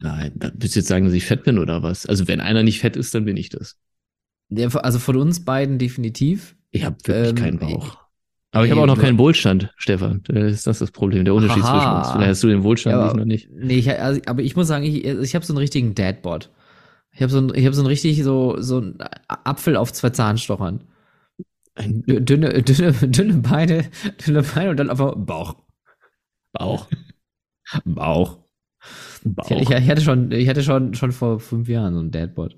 Speaker 3: Nein, willst du jetzt sagen, dass ich fett bin oder was? Also wenn einer nicht fett ist, dann bin ich das.
Speaker 2: Also von uns beiden definitiv.
Speaker 3: Ich habe wirklich
Speaker 2: Ähm,
Speaker 3: keinen Bauch. Aber ich habe auch noch
Speaker 2: nee,
Speaker 3: keinen Wohlstand, Stefan. Das ist das das Problem, der Unterschied
Speaker 2: Aha.
Speaker 3: zwischen uns. Vielleicht hast du den Wohlstand,
Speaker 2: Ja,
Speaker 3: ich
Speaker 2: aber-
Speaker 3: noch nicht.
Speaker 2: Nee, ich, also, aber ich muss sagen, ich, ich habe so einen richtigen Dadbot. Ich habe so ein, ich habe so ein richtig so so ein Apfel auf zwei Zahnstochern. Dünne, dünne, dünne Beine, dünne Beine und dann einfach Bauch.
Speaker 3: Bauch.
Speaker 2: Bauch.
Speaker 3: Bauch.
Speaker 2: Ich, ich hatte schon, ich hatte schon, schon vor fünf Jahren so einen Dadbot.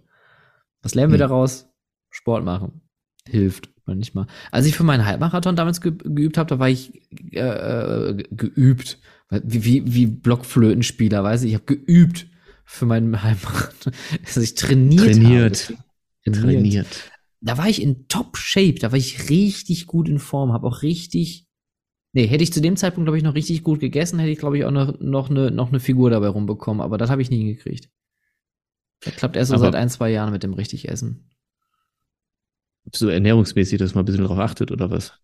Speaker 2: Was lernen wir
Speaker 3: Hm.
Speaker 2: daraus? Sport machen. Hilft manchmal. Als ich für meinen Halbmarathon damals ge geübt habe, da war ich äh, äh, ge- geübt. Wie, wie, wie Blockflötenspieler, weißt du? Ich habe geübt für meinen Halbmarathon. Also ich trainiert.
Speaker 3: Trainiert.
Speaker 2: Habe. Trainiert.
Speaker 3: trainiert.
Speaker 2: Da war ich in Top-Shape, da war ich richtig gut in Form, habe auch richtig. Nee, hätte ich zu dem Zeitpunkt, glaube ich, noch richtig gut gegessen, hätte ich, glaube ich, auch noch, noch, eine, noch eine Figur dabei rumbekommen, aber das habe ich nie hingekriegt. Das klappt erst so seit ein, zwei Jahren mit dem richtig Essen.
Speaker 3: So ernährungsmäßig, dass man ein bisschen drauf achtet oder was?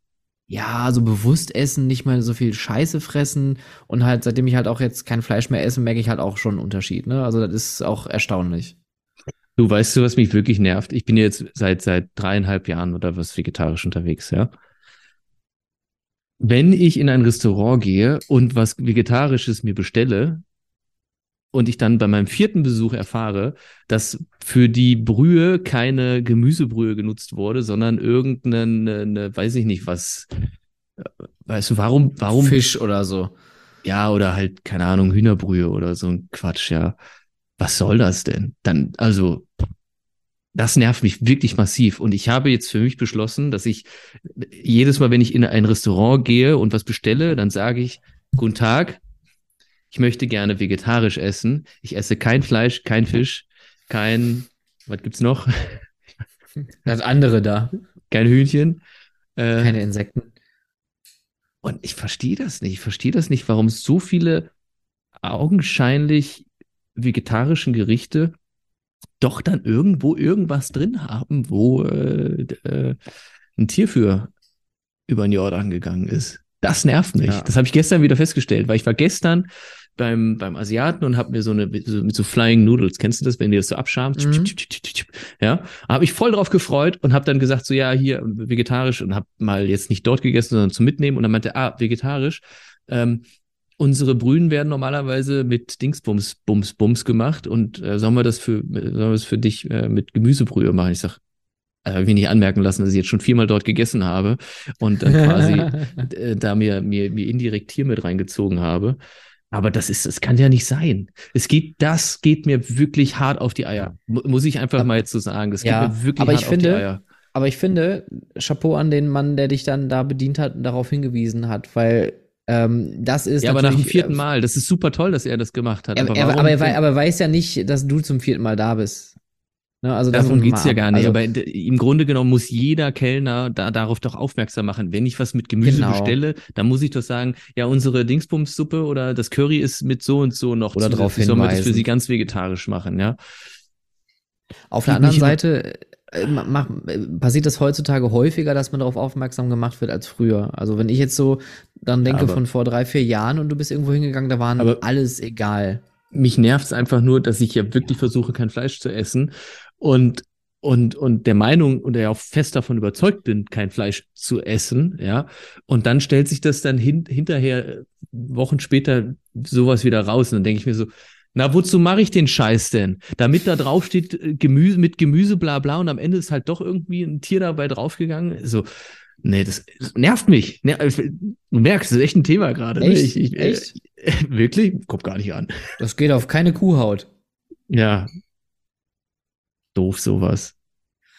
Speaker 2: Ja, so bewusst essen, nicht mehr so viel Scheiße fressen und halt, seitdem ich halt auch jetzt kein Fleisch mehr esse, merke ich halt auch schon einen Unterschied, ne? Also das ist auch erstaunlich.
Speaker 3: Du weißt du, was mich wirklich nervt? Ich bin jetzt seit seit dreieinhalb Jahren oder was vegetarisch unterwegs, ja. Wenn ich in ein Restaurant gehe und was Vegetarisches mir bestelle und ich dann bei meinem vierten Besuch erfahre, dass für die Brühe keine Gemüsebrühe genutzt wurde, sondern irgendeine, eine, weiß ich nicht was. äh, Weißt du, warum, warum
Speaker 2: Fisch oder so.
Speaker 3: ja, oder halt, keine Ahnung, Hühnerbrühe oder so ein Quatsch, ja. Was soll das denn? Dann, also, das nervt mich wirklich massiv. Und ich habe jetzt für mich beschlossen, dass ich jedes Mal, wenn ich in ein Restaurant gehe und was bestelle, dann sage ich, guten Tag, ich möchte gerne vegetarisch essen. Ich esse kein Fleisch, kein Fisch, kein, was gibt's noch?
Speaker 2: Das andere da.
Speaker 3: Kein Hühnchen. Äh,
Speaker 2: Keine Insekten.
Speaker 3: Und ich verstehe das nicht. Ich verstehe das nicht, warum es so viele augenscheinlich vegetarischen Gerichte doch dann irgendwo irgendwas drin haben, wo äh, äh, ein Tier für über den Jordan gegangen ist. Das nervt mich.
Speaker 2: Ja.
Speaker 3: Das habe ich gestern wieder festgestellt, weil ich war gestern beim, beim Asiaten und habe mir so eine so, mit so Flying Noodles, kennst du das, wenn die das so abscharmt?
Speaker 2: Mhm.
Speaker 3: Ja, habe ich voll drauf gefreut und habe dann gesagt so ja hier vegetarisch und habe mal jetzt nicht dort gegessen, sondern zum Mitnehmen und dann meinte ah vegetarisch. Ähm, unsere Brühen werden normalerweise mit Dingsbums Bums Bums gemacht und äh, sollen wir das für sollen wir das für dich äh, mit Gemüsebrühe machen? Ich sag äh, hab ich nicht anmerken lassen, dass ich jetzt schon viermal dort gegessen habe und dann quasi äh, da mir, mir, mir indirekt hier mit reingezogen habe. Aber das ist, das kann ja nicht sein. Es geht, das geht mir wirklich hart auf die Eier. Mu- Muss ich einfach mal jetzt so sagen. Das
Speaker 2: Ja,
Speaker 3: geht mir wirklich
Speaker 2: aber
Speaker 3: hart
Speaker 2: ich
Speaker 3: auf die
Speaker 2: finde,
Speaker 3: Eier.
Speaker 2: Aber ich finde, Chapeau an den Mann, der dich dann da bedient hat und darauf hingewiesen hat, weil ähm, das ist
Speaker 3: Ja, aber nach dem vierten
Speaker 2: äh,
Speaker 3: Mal, das ist super toll, dass er das gemacht hat.
Speaker 2: Er,
Speaker 3: aber
Speaker 2: er, aber, er, aber er weiß ja nicht, dass du zum vierten Mal da bist. Ne, also man
Speaker 3: geht's ja
Speaker 2: ab-
Speaker 3: gar nicht.
Speaker 2: Also,
Speaker 3: aber im Grunde genommen muss jeder Kellner da, darauf doch aufmerksam machen. Wenn ich was mit Gemüse
Speaker 2: Genau.
Speaker 3: bestelle, dann muss ich doch sagen, ja, unsere Dingsbumssuppe oder das Curry ist mit so und so noch
Speaker 2: Oder darauf
Speaker 3: zusätzlich. Sollen wir das für
Speaker 2: hinweisen.
Speaker 3: sie ganz vegetarisch machen, ja?
Speaker 2: auf der anderen Seite äh, passiert das heutzutage häufiger, dass man darauf aufmerksam gemacht wird als früher. Also wenn ich jetzt so dann denke
Speaker 3: aber-
Speaker 2: von vor drei, vier Jahren und du bist irgendwo hingegangen, da waren
Speaker 3: Aber-
Speaker 2: alles egal.
Speaker 3: mich nervt's einfach nur, dass ich ja wirklich versuche, kein Fleisch zu essen und und und der Meinung und der auch fest davon überzeugt bin, kein Fleisch zu essen, ja. Und dann stellt sich das dann hin, hinterher äh, Wochen später sowas wieder raus und dann denke ich mir so, na wozu mache ich den Scheiß denn? Damit da drauf steht äh, Gemüse mit Gemüse bla bla und am Ende ist halt doch irgendwie ein Tier dabei draufgegangen. So Nee, das, das nervt mich. Ner- Du merkst, das ist echt ein Thema gerade. Ne?
Speaker 2: Echt?
Speaker 3: Ich, ich,
Speaker 2: Echt?
Speaker 3: Äh, wirklich? Kommt gar nicht an.
Speaker 2: Das geht auf keine Kuhhaut.
Speaker 3: Ja, doof sowas.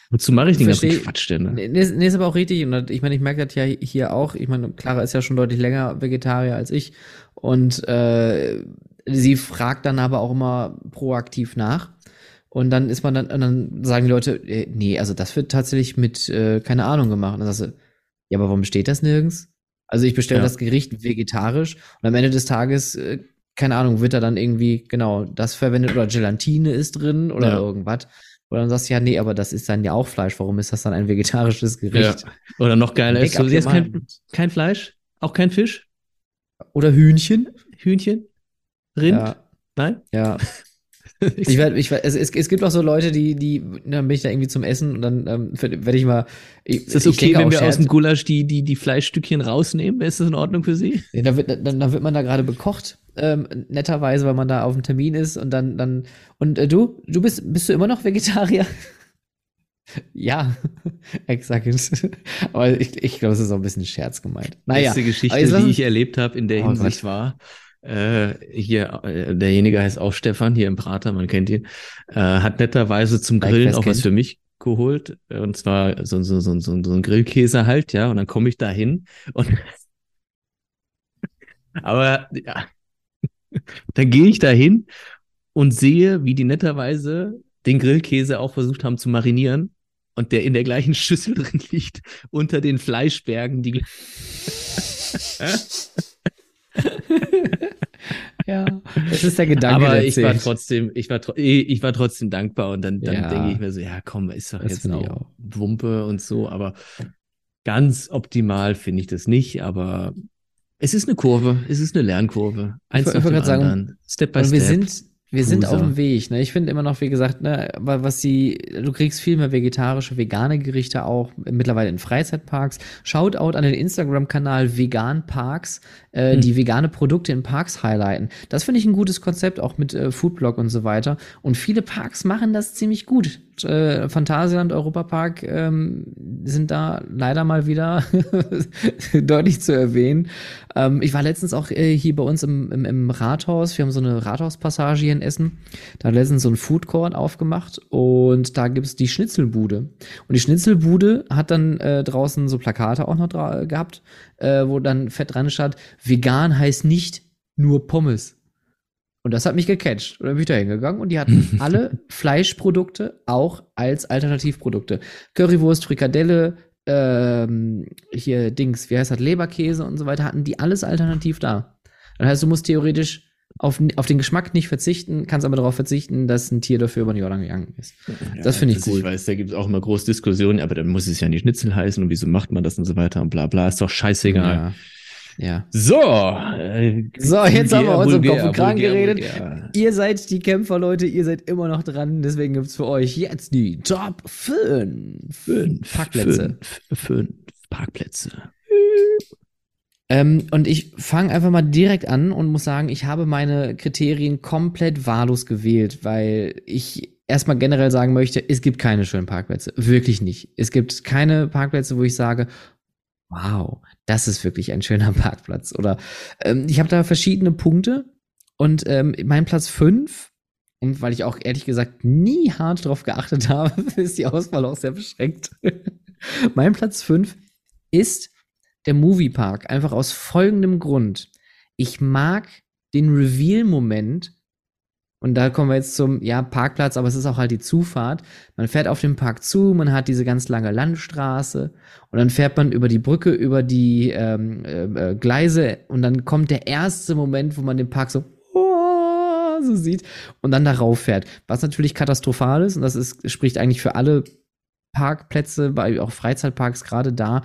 Speaker 3: Wozu mache ich den ganzen Quatsch denn? Ne?
Speaker 2: Nee, nee, ist- nee, ist aber auch richtig. Und ich meine, ich merke das ja hier auch. Ich meine, Clara ist ja schon deutlich länger Vegetarier als ich. Und äh, sie fragt dann aber auch immer proaktiv nach. Und dann ist man dann, und dann sagen die Leute, äh, nee, also das wird tatsächlich mit, äh, keine Ahnung gemacht. Und dann sagst du, ja, aber warum steht das nirgends? Also ich bestelle
Speaker 3: Ja.
Speaker 2: das Gericht vegetarisch und am Ende des Tages, äh, keine Ahnung, wird da dann irgendwie, genau, das verwendet oder Gelatine ist drin oder
Speaker 3: Ja.
Speaker 2: irgendwas. Und dann sagst du, ja, nee, aber das ist dann ja auch Fleisch. Warum ist das dann ein vegetarisches Gericht?
Speaker 3: Oder noch geiler ist,
Speaker 2: up
Speaker 3: jetzt kein, kein Fleisch, auch kein Fisch,
Speaker 2: Oder Hühnchen?
Speaker 3: Hühnchen, Rind,
Speaker 2: Ja,
Speaker 3: nein?
Speaker 2: ja. Ich werd, ich werd, es, es, es gibt auch so Leute, die, die, dann bin ich da irgendwie zum Essen und dann ähm, werde ich mal. Ich,
Speaker 3: ist das okay, wenn wir aus
Speaker 2: Scherz-
Speaker 3: dem Gulasch die, die, die Fleischstückchen rausnehmen? Ist das in Ordnung für Sie?
Speaker 2: Ja, da wird, dann, dann wird man da gerade bekocht, ähm, netterweise, weil man da auf dem Termin ist und dann, dann, und äh, du, du bist, bist du immer noch Vegetarier? ja, exakt. Aber ich, ich glaube, es ist auch ein bisschen Scherz gemeint. Naja,
Speaker 3: Beste Geschichte,
Speaker 2: aber jetzt lass
Speaker 3: die ich erlebt habe in der
Speaker 2: Oh
Speaker 3: Hinsicht war, äh, hier, äh, derjenige heißt auch Stefan, hier im Prater, man kennt ihn, äh, hat netterweise zum Grillen
Speaker 2: wer's
Speaker 3: auch was
Speaker 2: kennt.
Speaker 3: für mich geholt. Und zwar so, so, so, so, so ein Grillkäse halt, ja. Und dann komme ich da hin und aber ja, dann gehe ich da hin und sehe, wie die netterweise den Grillkäse auch versucht haben zu marinieren und der in der gleichen Schüssel drin liegt, unter den Fleischbergen, die
Speaker 2: ja, es ist der Gedanke,
Speaker 3: Aber
Speaker 2: der
Speaker 3: ich war
Speaker 2: zählt.
Speaker 3: trotzdem, ich war, tro- ich war trotzdem dankbar und dann, dann
Speaker 2: Ja.
Speaker 3: denke ich mir so, ja komm, ist doch
Speaker 2: Das
Speaker 3: jetzt auch. Wumpe und so, aber ganz optimal finde ich das nicht, aber es ist eine Kurve, es ist eine Lernkurve. Eins
Speaker 2: Ich
Speaker 3: nach
Speaker 2: wollte
Speaker 3: dem
Speaker 2: sagen,
Speaker 3: anderen. Step by
Speaker 2: Und wir
Speaker 3: step.
Speaker 2: sind, wir sind
Speaker 3: Loser.
Speaker 2: auf dem Weg. Ne? Ich finde immer noch, wie gesagt, ne, wa- was die, du kriegst viel mehr vegetarische, vegane Gerichte auch mittlerweile in Freizeitparks. Shoutout an den Instagram-Kanal Vegan Parks, äh,
Speaker 3: Hm.
Speaker 2: die vegane Produkte in Parks highlighten. Das finde ich ein gutes Konzept, auch mit äh, Foodblog und so weiter. Und viele Parks machen das ziemlich gut. Äh, Phantasialand, Europapark ähm, sind da leider mal wieder deutlich zu erwähnen. Ähm, ich war letztens auch äh, hier bei uns im, im, im Rathaus. Wir haben so eine Rathauspassage hier in Essen. Da hat letztens so ein Food Court aufgemacht und da gibt's die Schnitzelbude. Und die Schnitzelbude hat dann äh, draußen so Plakate auch noch gehabt, äh, wo dann fett dran stand, vegan heißt nicht nur Pommes. Und das hat mich gecatcht. Und dann bin ich da hingegangen und die hatten alle Fleischprodukte auch als Alternativprodukte. Currywurst, Frikadelle, ähm, hier Dings, wie heißt das, Leberkäse und so weiter, hatten die alles alternativ da. Das heißt, du musst theoretisch auf, auf den Geschmack nicht verzichten, kannst aber darauf verzichten, dass ein Tier dafür über den Jordan gegangen ist. das finde ich cool.
Speaker 3: Ich weiß, da gibt es auch immer große Diskussionen, aber dann muss es ja nicht Schnitzel heißen und wieso macht man das und so weiter und bla bla. Ist doch scheißegal.
Speaker 2: Ja. Ja.
Speaker 3: So. Äh,
Speaker 2: So, jetzt haben wir uns um Kopf und Kragen geredet.
Speaker 3: vulgär.
Speaker 2: Ihr seid die Kämpfer, Leute, ihr seid immer noch dran, deswegen gibt's für euch jetzt die Top 5
Speaker 3: Fünf
Speaker 2: Parkplätze.
Speaker 3: Fünf, fünf Parkplätze.
Speaker 2: Ähm, und ich fange einfach mal direkt an und muss sagen, ich habe meine Kriterien komplett wahllos gewählt, weil ich erstmal generell sagen möchte, es gibt keine schönen Parkplätze. Wirklich nicht. Es gibt keine Parkplätze, wo ich sage, wow, das ist wirklich ein schöner Parkplatz. Oder ähm, ich habe da verschiedene Punkte und ähm, mein Platz 5, und weil ich auch ehrlich gesagt nie hart drauf geachtet habe, ist die Auswahl auch sehr beschränkt. mein Platz 5 ist der Moviepark. Einfach aus folgendem Grund. Ich mag den Reveal-Moment. Und da kommen wir jetzt zum, ja, Parkplatz, aber es ist auch halt die Zufahrt. Man fährt auf den Park zu, man hat diese ganz lange Landstraße und dann fährt man über die Brücke, über die ähm, äh, äh, Gleise und dann kommt der erste Moment, wo man den Park so, oh, so sieht und dann darauf fährt. Was natürlich katastrophal ist und das ist, spricht eigentlich für alle Parkplätze, bei auch Freizeitparks gerade da,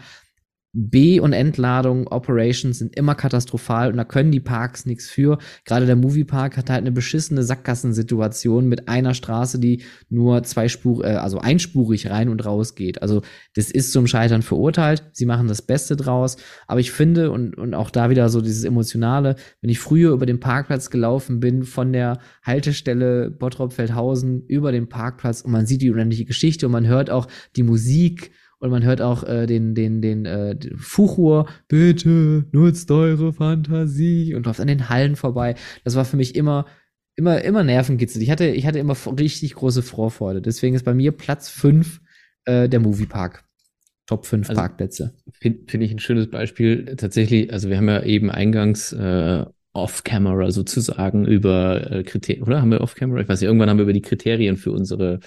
Speaker 2: B- und Entladung, Operations sind immer katastrophal und da können die Parks nichts für. Gerade der Moviepark hat halt eine beschissene Sackgassensituation mit einer Straße, die nur zwei Spur, äh, also einspurig rein und raus geht. Also das ist zum Scheitern verurteilt. Sie machen das Beste draus. Aber ich finde, und, und auch da wieder so dieses Emotionale, wenn ich früher über den Parkplatz gelaufen bin, von der Haltestelle Bottrop-Feldhausen über den Parkplatz und man sieht die unendliche Geschichte und man hört auch die Musik und man hört auch äh, den, den, den, äh, den Fuchur, bitte nutzt eure Fantasie und läuft an den Hallen vorbei. Das war für mich immer immer, immer nervenkitzelig. Ich hatte, ich hatte immer richtig große Vorfreude. Deswegen ist bei mir Platz 5 äh, der Moviepark. Top 5
Speaker 3: Also,
Speaker 2: Parkplätze.
Speaker 3: Finde find ich ein schönes Beispiel. Tatsächlich, also wir haben ja eben eingangs äh, off-camera sozusagen über äh, Kriterien, oder haben wir off-camera? Ich weiß nicht, irgendwann haben wir über die Kriterien für unsere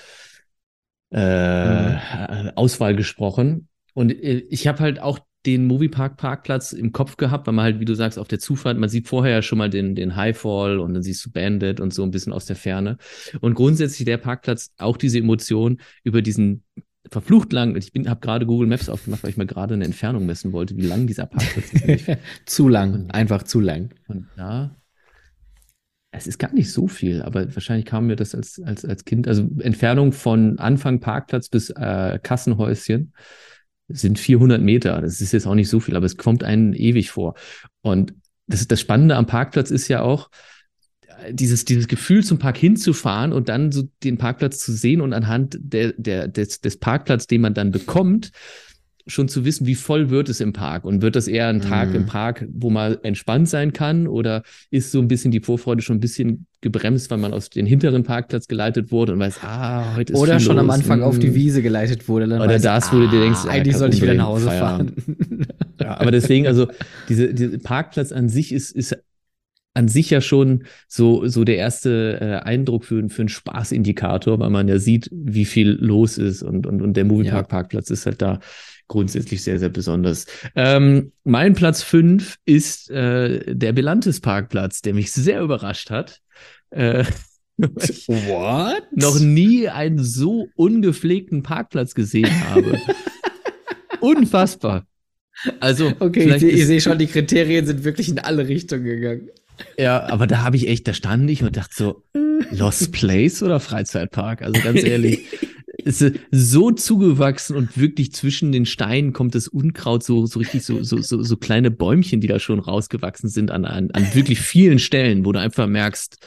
Speaker 3: äh, Auswahl gesprochen. Und äh, ich habe halt auch den Moviepark Parkplatz im Kopf gehabt, weil man halt, wie du sagst, auf der Zufahrt, man sieht vorher ja schon mal den, den Highfall und dann siehst du Bandit und so ein bisschen aus der Ferne. Und grundsätzlich der Parkplatz auch diese Emotion über diesen verflucht lang, ich bin, habe gerade Google Maps aufgemacht, weil ich mal gerade eine Entfernung messen wollte, wie lang dieser Parkplatz ist.
Speaker 2: Zu lang, einfach zu lang.
Speaker 3: und da, es ist gar nicht so viel, aber wahrscheinlich kam mir das als, als, als Kind, also Entfernung von Anfang Parkplatz bis äh, Kassenhäuschen sind 400 Meter. Das ist jetzt auch nicht so viel, aber es kommt einem ewig vor. Und das, das Spannende am Parkplatz ist ja auch, äh, dieses, dieses Gefühl, zum Park hinzufahren und dann so den Parkplatz zu sehen und anhand der, der, des, des Parkplatz, den man dann bekommt, schon zu wissen, wie voll wird es im Park und wird das eher ein Tag
Speaker 2: Mhm.
Speaker 3: im Park, wo man entspannt sein kann oder ist so ein bisschen die Vorfreude schon ein bisschen gebremst, weil man aus dem hinteren Parkplatz geleitet wurde und weiß, ah, heute ist
Speaker 2: Oder schon am
Speaker 3: los.
Speaker 2: Anfang auf die
Speaker 3: Mm.
Speaker 2: Wiese geleitet wurde.
Speaker 3: Oder
Speaker 2: weißt du,
Speaker 3: das, wo du dir denkst, ja,
Speaker 2: eigentlich
Speaker 3: kann
Speaker 2: soll ich wieder nach Hause fahren.
Speaker 3: Ja, aber deswegen, also diese, diese Parkplatz an sich ist, ist an sich ja schon so, so der erste äh, Eindruck für, für einen Spaßindikator, weil man ja sieht, wie viel los ist und, und, und der Moviepark Parkplatz ist halt da grundsätzlich sehr, sehr besonders. Ähm, mein Platz fünf ist äh, der Belantes Parkplatz, der mich sehr überrascht hat. Äh,
Speaker 2: What?
Speaker 3: noch nie einen so ungepflegten Parkplatz gesehen habe. Unfassbar. Also,
Speaker 2: Okay, ich, ich sehe schon, die Kriterien sind wirklich in alle Richtungen gegangen.
Speaker 3: Ja, aber da habe ich echt, da stand ich und dachte so, Lost Place oder Freizeitpark? Also ganz ehrlich, es ist so zugewachsen und wirklich zwischen den Steinen kommt das Unkraut so, so richtig so, so, so, so kleine Bäumchen, die da schon rausgewachsen sind an, an, an wirklich vielen Stellen, wo du einfach merkst,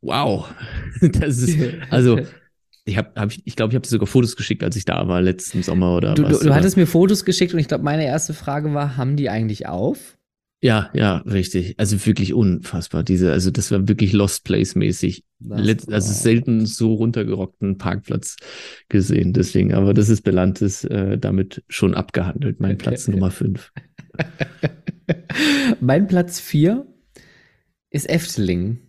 Speaker 3: wow, das ist, also, ich habe, hab ich, ich glaube, ich habe dir sogar Fotos geschickt, als ich da war, letzten Sommer oder
Speaker 2: Du,
Speaker 3: was.
Speaker 2: du, du hattest mir Fotos geschickt und ich glaube, meine erste Frage war, haben die eigentlich auf?
Speaker 3: Ja, ja, richtig. Also wirklich unfassbar. Diese, also das war wirklich Lost Place mäßig.
Speaker 2: Das-
Speaker 3: Let, also selten so runtergerockten Parkplatz gesehen. Deswegen, aber das ist Belantes äh, damit schon abgehandelt. Mein Platz Nummer fünf.
Speaker 2: mein Platz 4 ist Efteling.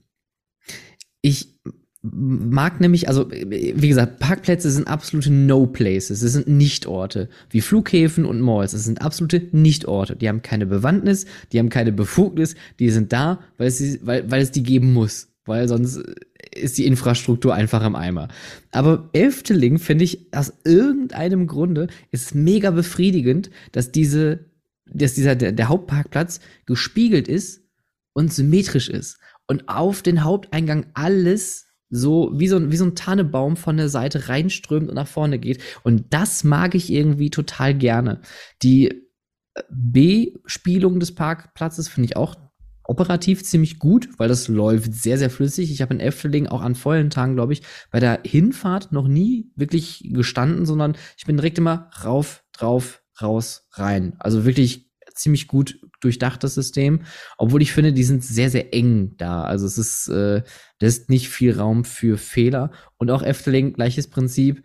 Speaker 2: Ich mag nämlich, also wie gesagt, Parkplätze sind absolute No-Places. Es sind Nicht-Orte, wie Flughäfen und Malls. Es sind absolute Nicht-Orte. Die haben keine Bewandtnis, die haben keine Befugnis, die sind da, weil es, sie- weil, weil es die geben muss. Weil sonst ist die Infrastruktur einfach im Eimer. Aber Efteling finde ich aus irgendeinem Grunde ist mega befriedigend, dass diese, dass dieser der, der Hauptparkplatz gespiegelt ist und symmetrisch ist und auf den Haupteingang alles so wie so, ein- wie so ein Tannebaum von der Seite reinströmt und nach vorne geht. Und das mag ich irgendwie total gerne. Die äh, B-Spielung des Parkplatzes finde ich auch operativ ziemlich gut, weil das läuft sehr, sehr flüssig. Ich habe in Efteling auch an vollen Tagen, glaube ich, bei der Hinfahrt noch nie wirklich gestanden, sondern ich bin direkt immer rauf, drauf, raus, rein. Also wirklich ziemlich gut durchdachtes System, obwohl ich finde, die sind sehr, sehr eng da. Also es ist, äh, da ist nicht viel Raum für Fehler. Und auch Efteling, gleiches Prinzip.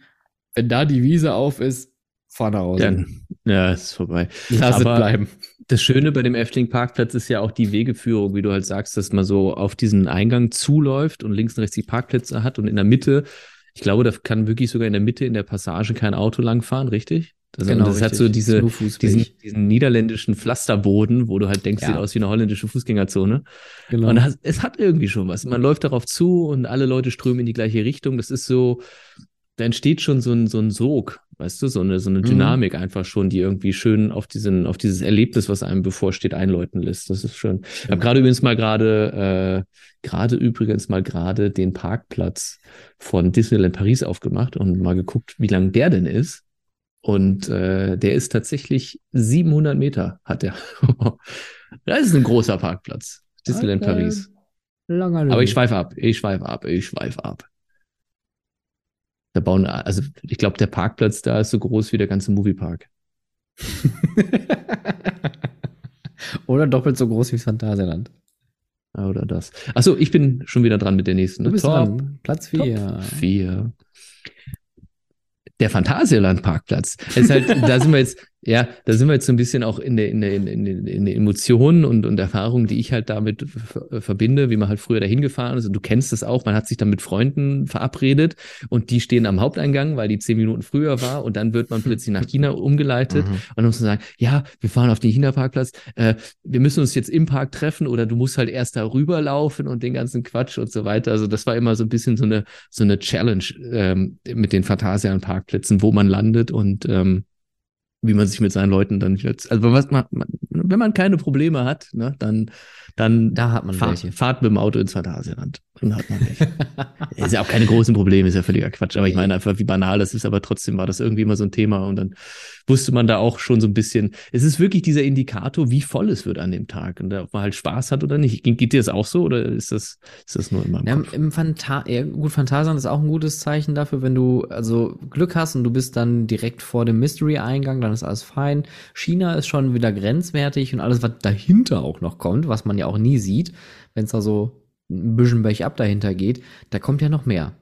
Speaker 2: Wenn da die Wiese auf ist, fahr nach Hause.
Speaker 3: Dann, ja, ist vorbei.
Speaker 2: Lass es bleiben.
Speaker 3: Das Schöne bei dem Efteling Parkplatz ist ja auch die Wegeführung, wie du halt sagst, dass man so auf diesen Eingang zuläuft und links und rechts die Parkplätze hat und in der Mitte, ich glaube, da kann wirklich sogar in der Mitte in der Passage kein Auto langfahren, richtig? Das,
Speaker 2: Genau,
Speaker 3: das hat so diese, diesen, diesen niederländischen Pflasterboden, wo du halt denkst,
Speaker 2: Ja.
Speaker 3: sieht aus wie eine holländische Fußgängerzone.
Speaker 2: Genau.
Speaker 3: Und das, es hat irgendwie schon was. Man läuft darauf zu und alle Leute strömen in die gleiche Richtung. Das ist so, da entsteht schon so ein, so ein Sog, weißt du, so eine, so eine
Speaker 2: Mhm.
Speaker 3: Dynamik einfach schon, die irgendwie schön auf diesen, auf dieses Erlebnis, was einem bevorsteht, einläuten lässt. Das ist schön. Ich habe gerade übrigens mal gerade, äh, gerade übrigens mal gerade den Parkplatz von Disneyland Paris aufgemacht und mal geguckt, wie lang der denn ist. Und äh, der ist tatsächlich 700 Meter, hat der. das ist ein großer Parkplatz. Disneyland
Speaker 2: Okay.
Speaker 3: Paris.
Speaker 2: Langer
Speaker 3: Aber ich schweife ab, ich schweife ab, ich schweife ab. Da bauen, also ich glaube, der Parkplatz da ist so groß wie der ganze Moviepark.
Speaker 2: Oder doppelt so groß wie Phantasialand.
Speaker 3: oder das. Achso, ich bin schon wieder dran mit der nächsten.
Speaker 2: Du
Speaker 3: ne?
Speaker 2: bist
Speaker 3: Top
Speaker 2: dran. Platz 4.
Speaker 3: Top vier. Der Phantasialand-Parkplatz. Halt, da sind wir jetzt, ja, da sind wir jetzt so ein bisschen auch in der, in der, in, in, in den Emotionen und, und Erfahrungen, die ich halt damit ver- verbinde, wie man halt früher dahin gefahren ist. Und du kennst das auch, man hat sich dann mit Freunden verabredet und die stehen am Haupteingang, weil die zehn Minuten früher war und dann wird man plötzlich nach China umgeleitet
Speaker 2: Mhm.
Speaker 3: und dann muss man sagen, ja, wir fahren auf den China-Parkplatz, äh, wir müssen uns jetzt im Park treffen oder du musst halt erst da rüberlaufen und den ganzen Quatsch und so weiter. Also das war immer so ein bisschen so eine, so eine Challenge ähm, mit den Phantasian-Parkplätzen, wo man landet und ähm, wie man sich mit seinen Leuten dann jetzt, also was man, man, wenn man keine Probleme hat, ne, dann, dann
Speaker 2: Da hat man
Speaker 3: fahrt,
Speaker 2: welche.
Speaker 3: fahrt mit dem Auto ins Phantasialand. Hat man welche. ist ja auch keine großen Probleme, ist ja völliger Quatsch. Aber ich meine einfach, wie banal das ist, aber trotzdem war das irgendwie immer so ein Thema und dann wusste man da auch schon so ein bisschen, es ist wirklich dieser Indikator, wie voll es wird an dem Tag und ob man halt Spaß hat oder nicht. Geht, geht dir das auch so oder ist das, ist das nur in meinem
Speaker 2: Ja,
Speaker 3: Kopf?
Speaker 2: im Phanta ja, gut, Phantasialand ist auch ein gutes Zeichen dafür, wenn du also Glück hast und du bist dann direkt vor dem Mystery-Eingang, dann ist alles fein. China ist schon wieder grenzwertig und alles, was dahinter auch noch kommt, was man ja auch nie sieht, wenn es da so ein bisschen bergab dahinter geht, da kommt ja noch mehr.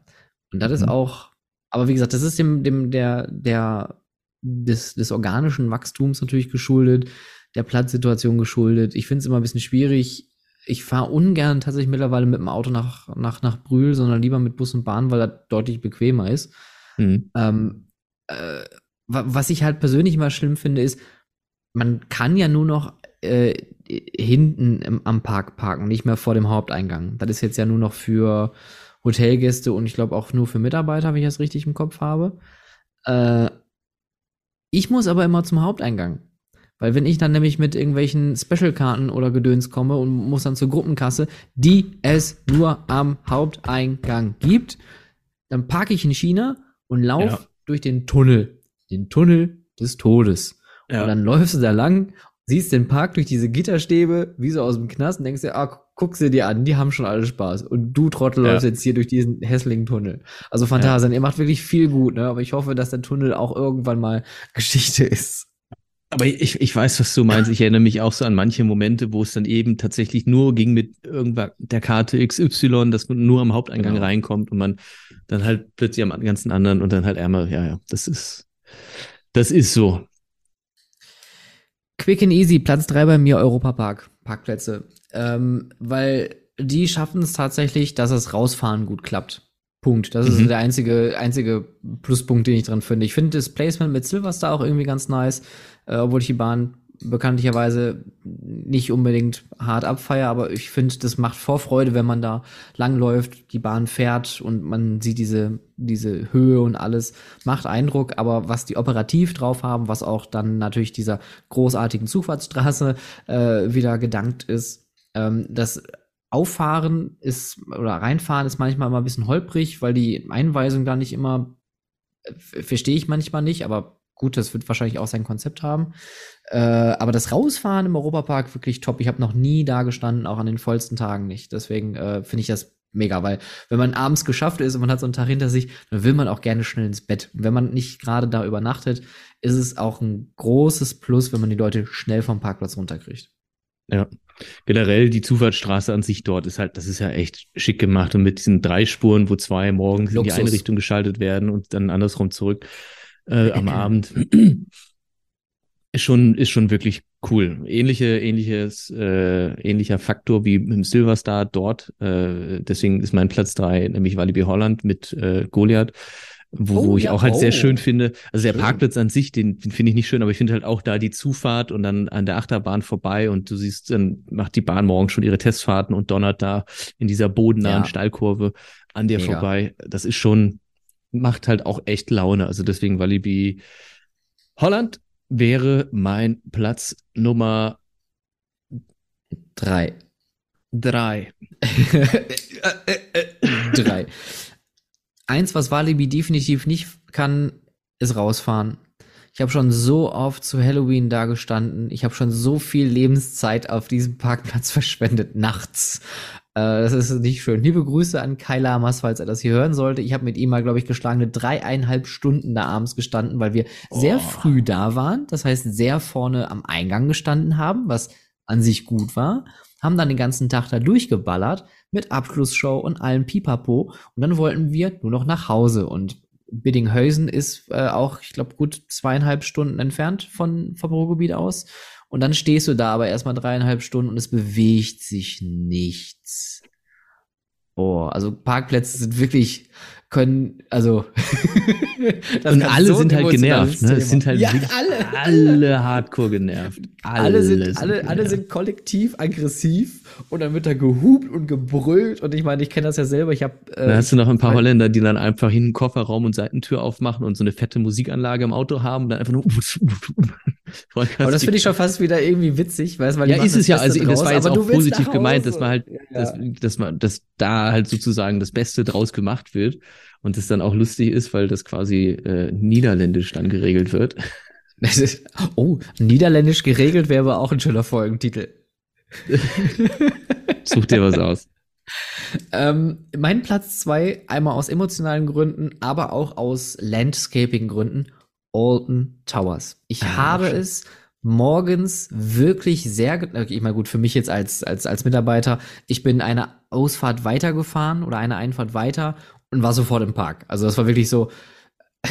Speaker 2: Und das ist
Speaker 3: Mhm.
Speaker 2: auch, aber wie gesagt, das ist dem, dem, der, der, des, des organischen Wachstums natürlich geschuldet, der Platzsituation geschuldet. Ich finde es immer ein bisschen schwierig. Ich fahre ungern tatsächlich mittlerweile mit dem Auto nach, nach, nach Brühl, sondern lieber mit Bus und Bahn, weil das deutlich bequemer ist.
Speaker 3: Mhm.
Speaker 2: Ähm, äh, wa- was ich halt persönlich immer schlimm finde, ist, man kann ja nur noch äh, hinten im, am Park parken, nicht mehr vor dem Haupteingang. Das ist jetzt ja nur noch für Hotelgäste und ich glaube auch nur für Mitarbeiter, wenn ich das richtig im Kopf habe. Äh, ich muss aber immer zum Haupteingang. Weil wenn ich dann nämlich mit irgendwelchen Special-Karten oder Gedöns komme und muss dann zur Gruppenkasse, die es nur am Haupteingang gibt, dann parke ich in China und laufe
Speaker 3: Ja.
Speaker 2: durch den Tunnel. Den Tunnel des Todes.
Speaker 3: Ja.
Speaker 2: Und dann läufst du da lang, siehst den Park durch diese Gitterstäbe, wie so aus dem Knast, und denkst dir, ah, guck sie dir an, die haben schon alle Spaß. Und du Trottel
Speaker 3: Ja.
Speaker 2: läufst jetzt hier durch diesen hässlichen Tunnel. Also Phantasien, ihr macht wirklich viel gut, ne? Aber ich hoffe, dass der Tunnel auch irgendwann mal Geschichte ist.
Speaker 3: Aber ich, ich weiß, was du meinst. Ich erinnere mich auch so an manche Momente, wo es dann eben tatsächlich nur ging mit irgendwas der Karte XY, dass man nur am Haupteingang
Speaker 2: Genau.
Speaker 3: reinkommt und man dann halt plötzlich am ganzen anderen und dann halt ärmer. Ja, ja, das ist, das ist so.
Speaker 2: Quick and Easy, Platz 3 bei mir, Europapark, Parkplätze. Ähm, weil die schaffen es tatsächlich, dass das Rausfahren gut klappt. Punkt. Das
Speaker 3: Mhm.
Speaker 2: ist der einzige, einzige Pluspunkt, den ich dran finde. Ich finde das Placement mit Silverstar auch irgendwie ganz nice, äh, obwohl ich die Bahn bekanntlicherweise nicht unbedingt hart abfeier, aber ich finde, das macht Vorfreude, wenn man da langläuft, die Bahn fährt und man sieht diese, diese Höhe und alles, macht Eindruck, aber was die operativ drauf haben, was auch dann natürlich dieser großartigen Zufahrtsstraße äh, wieder gedankt ist, ähm, das Auffahren ist oder reinfahren ist manchmal immer ein bisschen holprig, weil die Einweisung da nicht immer äh, verstehe ich manchmal nicht, aber gut, das wird wahrscheinlich auch sein Konzept haben. Äh, aber das Rausfahren im Europapark wirklich top. Ich habe noch nie da gestanden, auch an den vollsten Tagen nicht. Deswegen äh, finde ich das mega, weil wenn man abends geschafft ist und man hat so einen Tag hinter sich, dann will man auch gerne schnell ins Bett. Und wenn man nicht gerade da übernachtet, ist es auch ein großes Plus, wenn man die Leute schnell vom Parkplatz runterkriegt.
Speaker 3: Ja. Generell die Zufahrtsstraße an sich dort ist halt, das ist ja echt schick gemacht und mit diesen drei Spuren, wo zwei morgens in die
Speaker 2: Luxus.
Speaker 3: eine Richtung geschaltet werden und dann andersrum zurück äh, am Abend. Ist schon, ist schon wirklich cool. Ähnliche, ähnliches, äh, ähnlicher Faktor wie im Silverstar dort. Äh, deswegen ist mein Platz drei, nämlich Walibi Holland mit äh, Goliath, wo,
Speaker 2: Oh,
Speaker 3: wo ich
Speaker 2: ja,
Speaker 3: auch halt sehr
Speaker 2: oh.
Speaker 3: schön finde. Also der
Speaker 2: Schön.
Speaker 3: Parkplatz an sich, den, den finde ich nicht schön, aber ich finde halt auch da die Zufahrt und dann an der Achterbahn vorbei und du siehst, dann macht die Bahn morgen schon ihre Testfahrten und donnert da in dieser bodennahen
Speaker 2: Ja.
Speaker 3: Steilkurve an dir
Speaker 2: Mega.
Speaker 3: vorbei. Das ist schon, macht halt auch echt Laune. Also deswegen Walibi Holland wäre mein Platz Nummer
Speaker 2: Drei.
Speaker 3: drei.
Speaker 2: Drei. Eins, was Walibi definitiv nicht kann, ist rausfahren. Ich habe schon so oft zu Halloween da gestanden. Ich habe schon so viel Lebenszeit auf diesem Parkplatz verschwendet, nachts. Äh, das ist nicht schön. Liebe Grüße an Kai Lamas, falls er das hier hören sollte. Ich habe mit ihm mal, glaube ich, geschlagene dreieinhalb Stunden da abends gestanden, weil wir sehr
Speaker 3: Oh.
Speaker 2: früh da waren. Das heißt, sehr vorne am Eingang gestanden haben, was an sich gut war. haben dann den ganzen Tag da durchgeballert mit Abschlussshow und allem Pipapo. Und dann wollten wir nur noch nach Hause. Und Biddinghausen ist äh, auch, ich glaube, gut zweieinhalb Stunden entfernt von, vom Ruhrgebiet aus. Und dann stehst du da aber erstmal dreieinhalb Stunden und es bewegt sich nichts. Boah, also Parkplätze sind wirklich können, also
Speaker 3: und alle so sind halt genervt, ne? Es sind halt
Speaker 2: ja,
Speaker 3: alle, alle hardcore genervt.
Speaker 2: Alle, alle sind, sind alle, alle sind kollektiv aggressiv und dann wird da gehupt und gebrüllt und ich meine, ich kenne das ja selber. Ich habe.
Speaker 3: Äh, da hast du noch ein paar Holländer, die dann einfach hin den Kofferraum und Seitentür aufmachen und so eine fette Musikanlage im Auto haben und dann einfach nur.
Speaker 2: Aber das finde ich schon fast wieder irgendwie witzig, weißt, weil
Speaker 3: ja ist es ja. Also draus, das war jetzt auch positiv gemeint, dass man halt, ja. dass, dass man, dass da halt sozusagen das Beste draus gemacht wird und es dann auch lustig ist, weil das quasi äh, niederländisch dann geregelt wird.
Speaker 2: oh, niederländisch geregelt wäre aber auch ein schöner Folgentitel.
Speaker 3: Such dir was aus.
Speaker 2: Ähm, mein Platz zwei, einmal aus emotionalen Gründen, aber auch aus Landscaping-Gründen, Alton Towers. Ich ah, habe schön. es morgens wirklich sehr, okay, ich meine gut, für mich jetzt als, als, als Mitarbeiter, ich bin eine Ausfahrt weitergefahren oder eine Einfahrt weiter und war sofort im Park. Also das war wirklich so,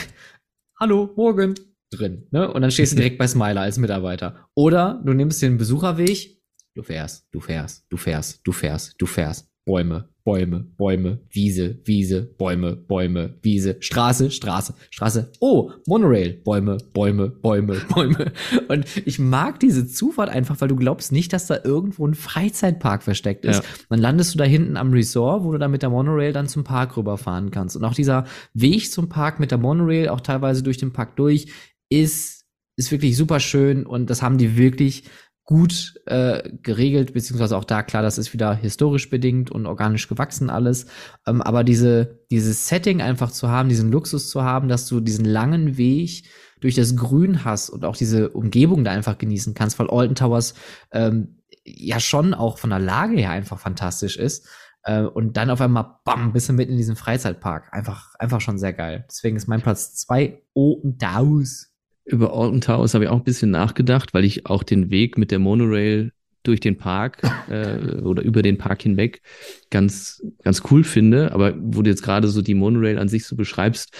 Speaker 2: hallo, morgen, drin. Ne? Und dann stehst du direkt bei Smiler als Mitarbeiter. Oder du nimmst den Besucherweg, du fährst, du fährst, du fährst, du fährst, du fährst. Bäume, Bäume, Bäume, Wiese, Wiese, Bäume, Bäume, Wiese, Straße, Straße, Straße. Oh, Monorail, Bäume, Bäume, Bäume, Bäume. Und ich mag diese Zufahrt einfach, weil du glaubst nicht, dass da irgendwo ein Freizeitpark versteckt ist. Ja. Dann landest du da hinten am Resort, wo du dann mit der Monorail dann zum Park rüberfahren kannst. Und auch dieser Weg zum Park mit der Monorail, auch teilweise durch den Park durch, ist, ist wirklich super schön und das haben die wirklich gut äh, geregelt, beziehungsweise auch da klar, das ist wieder historisch bedingt und organisch gewachsen alles. Ähm, aber diese, dieses Setting einfach zu haben, diesen Luxus zu haben, dass du diesen langen Weg durch das Grün hast und auch diese Umgebung da einfach genießen kannst, weil Alton Towers ähm, ja schon auch von der Lage her einfach fantastisch ist. Äh, und dann auf einmal, bam, bist du mitten in diesem Freizeitpark. Einfach, einfach schon sehr geil. Deswegen ist mein Platz zwei Alton Towers.
Speaker 3: Über Alton Towers habe ich auch ein bisschen nachgedacht, weil ich auch den Weg mit der Monorail durch den Park äh, oder über den Park hinweg ganz, ganz cool finde. Aber wo du jetzt gerade so die Monorail an sich so beschreibst,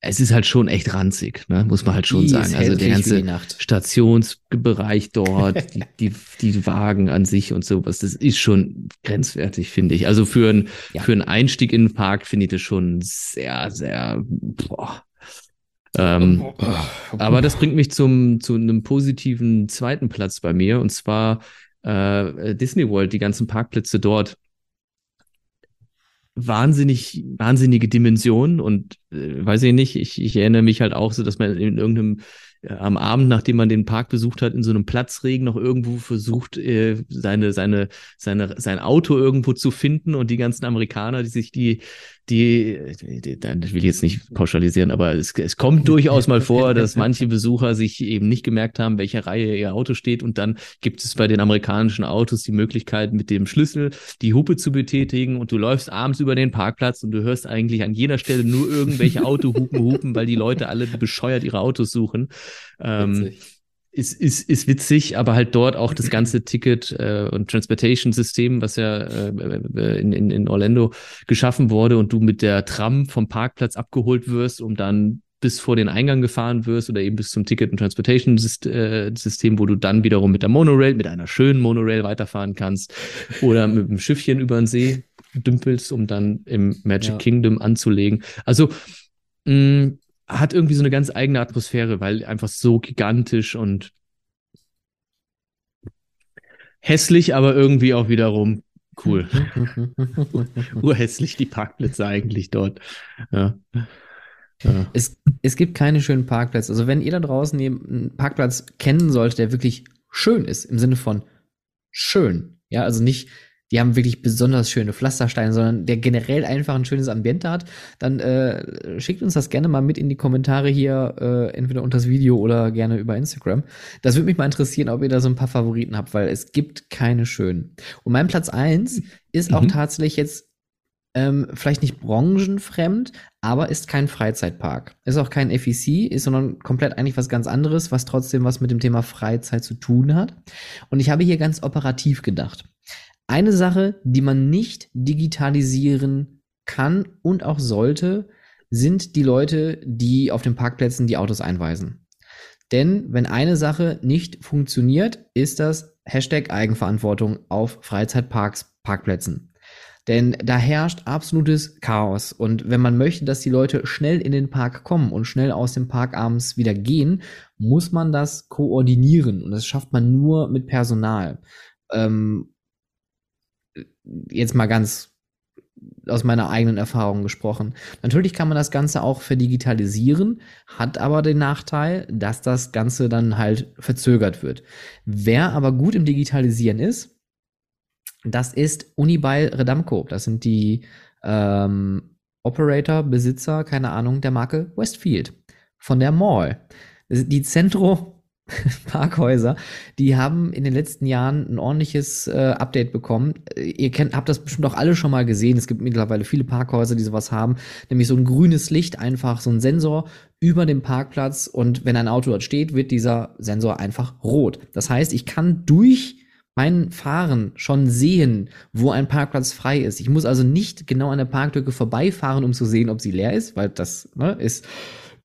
Speaker 3: es ist halt schon echt ranzig, ne? muss man halt schon die sagen. Also der ganze Stationsbereich dort, die, die, die Wagen an sich und sowas, das ist schon grenzwertig, finde ich. Also für, ein, ja. für einen Einstieg in den Park finde ich das schon sehr, sehr, boah, ähm, oh, oh, oh. aber das bringt mich zum, zu einem positiven zweiten Platz bei mir und zwar äh, Disney World, die ganzen Parkplätze dort. Wahnsinnig, wahnsinnige Dimensionen und äh, weiß ich nicht, ich, ich erinnere mich halt auch so, dass man in irgendeinem äh, am Abend, nachdem man den Park besucht hat, in so einem Platzregen noch irgendwo versucht, äh, seine, seine, seine, sein Auto irgendwo zu finden und die ganzen Amerikaner, die sich die die, die, die das will ich jetzt nicht pauschalisieren, aber es, es kommt durchaus mal vor, dass manche Besucher sich eben nicht gemerkt haben, welcher Reihe ihr Auto steht und dann gibt es bei den amerikanischen Autos die Möglichkeit, mit dem Schlüssel die Hupe zu betätigen und du läufst abends über den Parkplatz und du hörst eigentlich an jeder Stelle nur irgendwelche Autohupen hupen, weil die Leute alle bescheuert ihre Autos suchen. Ähm, ist, ist, ist witzig, aber halt dort auch das ganze Ticket- äh, und Transportation-System, was ja äh, äh, in, in, in Orlando geschaffen wurde und du mit der Tram vom Parkplatz abgeholt wirst, um dann bis vor den Eingang gefahren wirst oder eben bis zum Ticket- und Transportation-System, äh, wo du dann wiederum mit der Monorail, mit einer schönen Monorail weiterfahren kannst oder mit einem Schiffchen über den See dümpelst, um dann im Magic ja. Kingdom anzulegen. Also mh, hat irgendwie so eine ganz eigene Atmosphäre, weil einfach so gigantisch und hässlich, aber irgendwie auch wiederum cool. Urhässlich die Parkplätze eigentlich dort. Ja.
Speaker 2: Ja. Es, es gibt keine schönen Parkplätze. Also wenn ihr da draußen einen Parkplatz kennen solltet, der wirklich schön ist, im Sinne von schön, ja, also nicht die haben wirklich besonders schöne Pflastersteine, sondern der generell einfach ein schönes Ambiente hat, dann äh, schickt uns das gerne mal mit in die Kommentare hier, äh, entweder unter das Video oder gerne über Instagram. Das würde mich mal interessieren, ob ihr da so ein paar Favoriten habt, weil es gibt keine schönen. Und mein Platz eins ist mhm. auch tatsächlich jetzt ähm, vielleicht nicht branchenfremd, aber ist kein Freizeitpark. Ist auch kein FEC, ist sondern komplett eigentlich was ganz anderes, was trotzdem was mit dem Thema Freizeit zu tun hat. Und ich habe hier ganz operativ gedacht. Eine Sache, die man nicht digitalisieren kann und auch sollte, sind die Leute, die auf den Parkplätzen die Autos einweisen. Denn wenn eine Sache nicht funktioniert, ist das Hashtag Eigenverantwortung auf Freizeitparks, Parkplätzen. Denn da herrscht absolutes Chaos. Und wenn man möchte, dass die Leute schnell in den Park kommen und schnell aus dem Park abends wieder gehen, muss man das koordinieren. Und das schafft man nur mit Personal. Ähm, jetzt mal ganz aus meiner eigenen Erfahrung gesprochen. Natürlich kann man das Ganze auch verdigitalisieren, hat aber den Nachteil, dass das Ganze dann halt verzögert wird. Wer aber gut im Digitalisieren ist, das ist Unibail Redamco. Das sind die ähm, Operator, Besitzer, keine Ahnung, der Marke Westfield von der Mall. Die Centro Parkhäuser, die haben in den letzten Jahren ein ordentliches äh, Update bekommen. Ihr kennt, habt das bestimmt auch alle schon mal gesehen. Es gibt mittlerweile viele Parkhäuser, die sowas haben, nämlich so ein grünes Licht, einfach so ein Sensor über dem Parkplatz und wenn ein Auto dort steht, wird dieser Sensor einfach rot. Das heißt, ich kann durch mein Fahren schon sehen, wo ein Parkplatz frei ist. Ich muss also nicht genau an der Parklücke vorbeifahren, um zu sehen, ob sie leer ist, weil das ne, ist,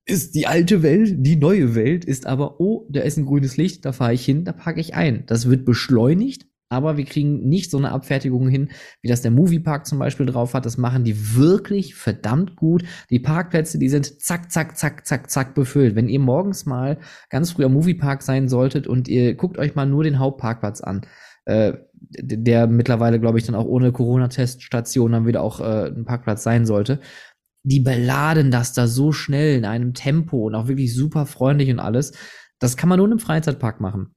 Speaker 2: ist die alte Welt. Die neue Welt ist aber, oh, da ist ein grünes Licht, da fahre ich hin, da parke ich ein. Das wird beschleunigt, aber wir kriegen nicht so eine Abfertigung hin, wie das der Moviepark zum Beispiel drauf hat. Das machen die wirklich verdammt gut. Die Parkplätze, die sind zack, zack, zack, zack, zack befüllt. Wenn ihr morgens mal ganz früh am Moviepark sein solltet und ihr guckt euch mal nur den Hauptparkplatz an, äh, der mittlerweile, glaube ich, dann auch ohne Corona-Teststation dann wieder auch äh, ein Parkplatz sein sollte. Die beladen das da so schnell in einem Tempo und auch wirklich super freundlich und alles. Das kann man nur in einem Freizeitpark machen.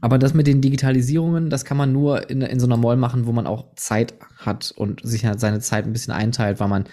Speaker 2: Aber das mit den Digitalisierungen, das kann man nur in, in so einer Mall machen, wo man auch Zeit hat und sich halt seine Zeit ein bisschen einteilt, weil man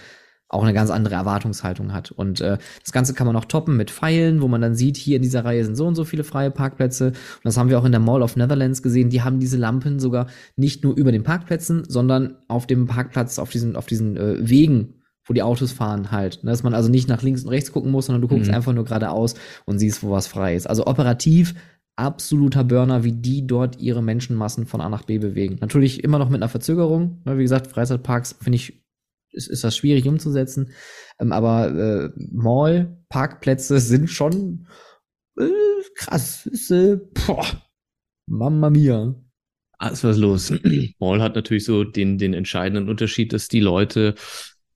Speaker 2: auch eine ganz andere Erwartungshaltung hat. Und äh, das Ganze kann man auch toppen mit Pfeilen, wo man dann sieht, hier in dieser Reihe sind so und so viele freie Parkplätze. Und das haben wir auch in der Mall of Netherlands gesehen. Die haben diese Lampen sogar nicht nur über den Parkplätzen, sondern auf dem Parkplatz, auf diesen, auf diesen äh, Wegen, wo die Autos fahren halt. Dass man also nicht nach links und rechts gucken muss, sondern du guckst mhm. einfach nur geradeaus und siehst, wo was frei ist. Also operativ absoluter Burner, wie die dort ihre Menschenmassen von A nach B bewegen. Natürlich immer noch mit einer Verzögerung. Ne, wie gesagt, Freizeitparks finde ich ist, ist das schwierig umzusetzen. Ähm, aber äh, Mall, Parkplätze sind schon äh, krass. Ist, äh, boah, Mamma mia.
Speaker 3: Ah, ist was los. Mall hat natürlich so den, den entscheidenden Unterschied, dass die Leute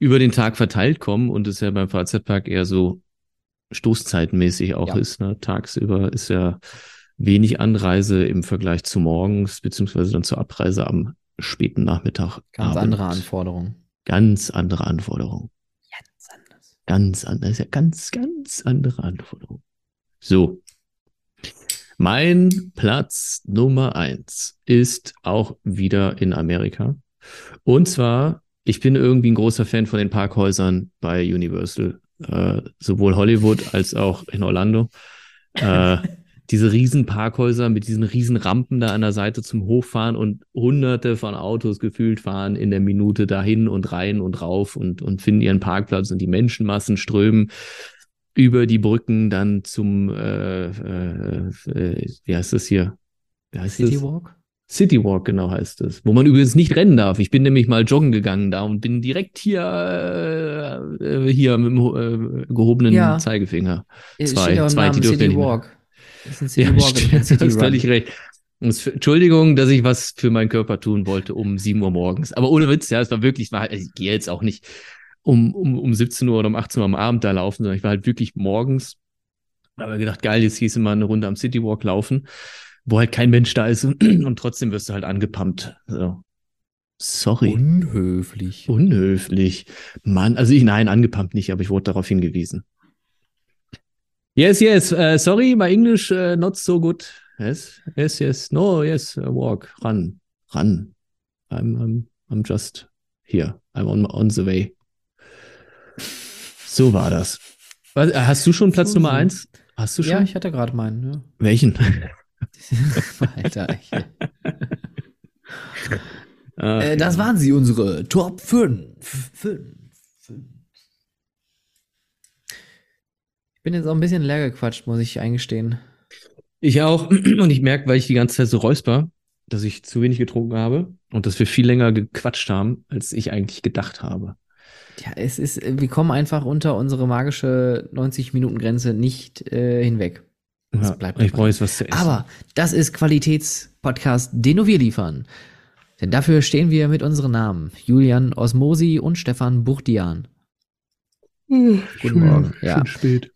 Speaker 3: über den Tag verteilt kommen und es ja beim Freizeitpark eher so stoßzeitmäßig auch ja. ist. Ne? Tagsüber ist ja wenig Anreise im Vergleich zu morgens, beziehungsweise dann zur Abreise am späten Nachmittag.
Speaker 2: Ganz Abend. andere Anforderungen.
Speaker 3: Ganz andere Anforderungen. Ganz anders. Ganz anders. Ja, ganz, ganz andere Anforderungen. So. Mein Platz Nummer eins ist auch wieder in Amerika. Und zwar, ich bin irgendwie ein großer Fan von den Parkhäusern bei Universal. Äh, sowohl Hollywood als auch in Orlando. Äh, diese riesen Parkhäuser mit diesen riesen Rampen da an der Seite zum Hochfahren und hunderte von Autos gefühlt fahren in der Minute dahin und rein und rauf und, und finden ihren Parkplatz und die Menschenmassen strömen über die Brücken dann zum, äh, äh, äh, wie heißt das hier?
Speaker 2: Wie heißt City das? Walk?
Speaker 3: City Walk, genau heißt es. Wo man übrigens nicht rennen darf. Ich bin nämlich mal joggen gegangen da und bin direkt hier, äh, hier mit dem äh, gehobenen ja. Zeigefinger.
Speaker 2: Zwei, zwei, die dürfen City Walk.
Speaker 3: Das ist ein ja, stimmt, du hast völlig recht. Entschuldigung, dass ich was für meinen Körper tun wollte um 7 Uhr morgens. Aber ohne Witz, ja, es war wirklich, war, also ich gehe jetzt auch nicht um, um, um 17 Uhr oder um 18 Uhr am Abend da laufen, sondern ich war halt wirklich morgens. Da habe gedacht, geil, jetzt hieß immer eine Runde am City Walk laufen, wo halt kein Mensch da ist und, trotzdem wirst du halt angepumpt. So. Sorry.
Speaker 2: Unhöflich.
Speaker 3: Unhöflich. Mann, also ich, nein, angepumpt nicht, aber ich wurde darauf hingewiesen. Yes, yes. Uh, sorry, my English uh, not so good. Yes, yes, yes. No, yes. Uh, walk, run, run. I'm, I'm, I'm just here. I'm on, on the way. So war das. Was, äh, hast du schon Platz so, Nummer eins? Hast du schon?
Speaker 2: Ja, ich hatte gerade meinen. Ja.
Speaker 3: Welchen? Alter. Ach,
Speaker 2: Äh, das waren sie, unsere Top 5. Ich bin jetzt auch ein bisschen leer gequatscht, muss ich eingestehen.
Speaker 3: Ich auch. Und ich merke, weil ich die ganze Zeit so räusper, dass ich zu wenig getrunken habe und dass wir viel länger gequatscht haben, als ich eigentlich gedacht habe.
Speaker 2: Ja, es ist, wir kommen einfach unter unsere magische 90-Minuten-Grenze nicht äh, hinweg. Das
Speaker 3: Ja,
Speaker 2: bleibt
Speaker 3: ich brauche jetzt was zu essen.
Speaker 2: Aber das ist Qualitätspodcast, den nur wir liefern. Denn dafür stehen wir mit unseren Namen. Julian Osmosi und Stefan Buchdian. Guten Morgen. Ja.
Speaker 3: spät.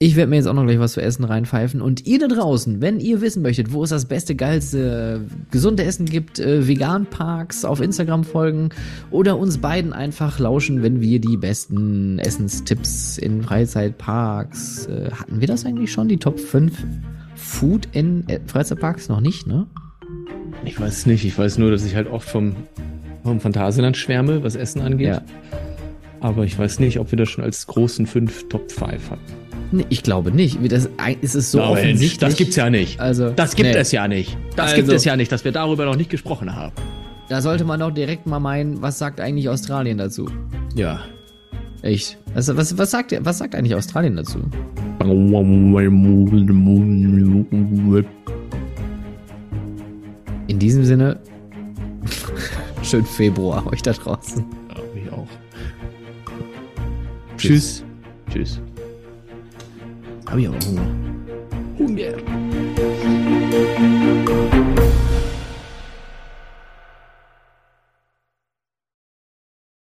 Speaker 2: Ich werde mir jetzt auch noch gleich was zu essen reinpfeifen. Und ihr da draußen, wenn ihr wissen möchtet, wo es das beste, geilste, gesunde Essen gibt, äh, Vegan-Parks auf Instagram folgen oder uns beiden einfach lauschen, wenn wir die besten Essenstipps in Freizeitparks. Äh, hatten wir das eigentlich schon? Die Top 5 Food in äh, Freizeitparks? Noch nicht, ne?
Speaker 3: Ich weiß nicht. Ich weiß nur, dass ich halt oft vom, vom Phantasialand schwärme, was Essen angeht.
Speaker 2: Ja.
Speaker 3: Aber ich weiß nicht, ob wir das schon als großen fünf Top 5 hatten.
Speaker 2: Nee, ich glaube nicht. Das, es ist so
Speaker 3: Na, Mensch,
Speaker 2: offensichtlich.
Speaker 3: das gibt's ja nicht.
Speaker 2: Also,
Speaker 3: Das gibt
Speaker 2: nee.
Speaker 3: es ja nicht. Das
Speaker 2: Also-
Speaker 3: gibt es ja nicht, dass wir darüber noch nicht gesprochen haben.
Speaker 2: Da sollte man doch direkt mal meinen, was sagt eigentlich Australien dazu?
Speaker 3: Ja.
Speaker 2: Echt? Was, was, was, sagt, was sagt eigentlich Australien dazu? In diesem Sinne, schönen Februar euch da draußen.
Speaker 3: Ja, ich auch. Tschüss. Tschüss.
Speaker 2: Hab Había
Speaker 3: un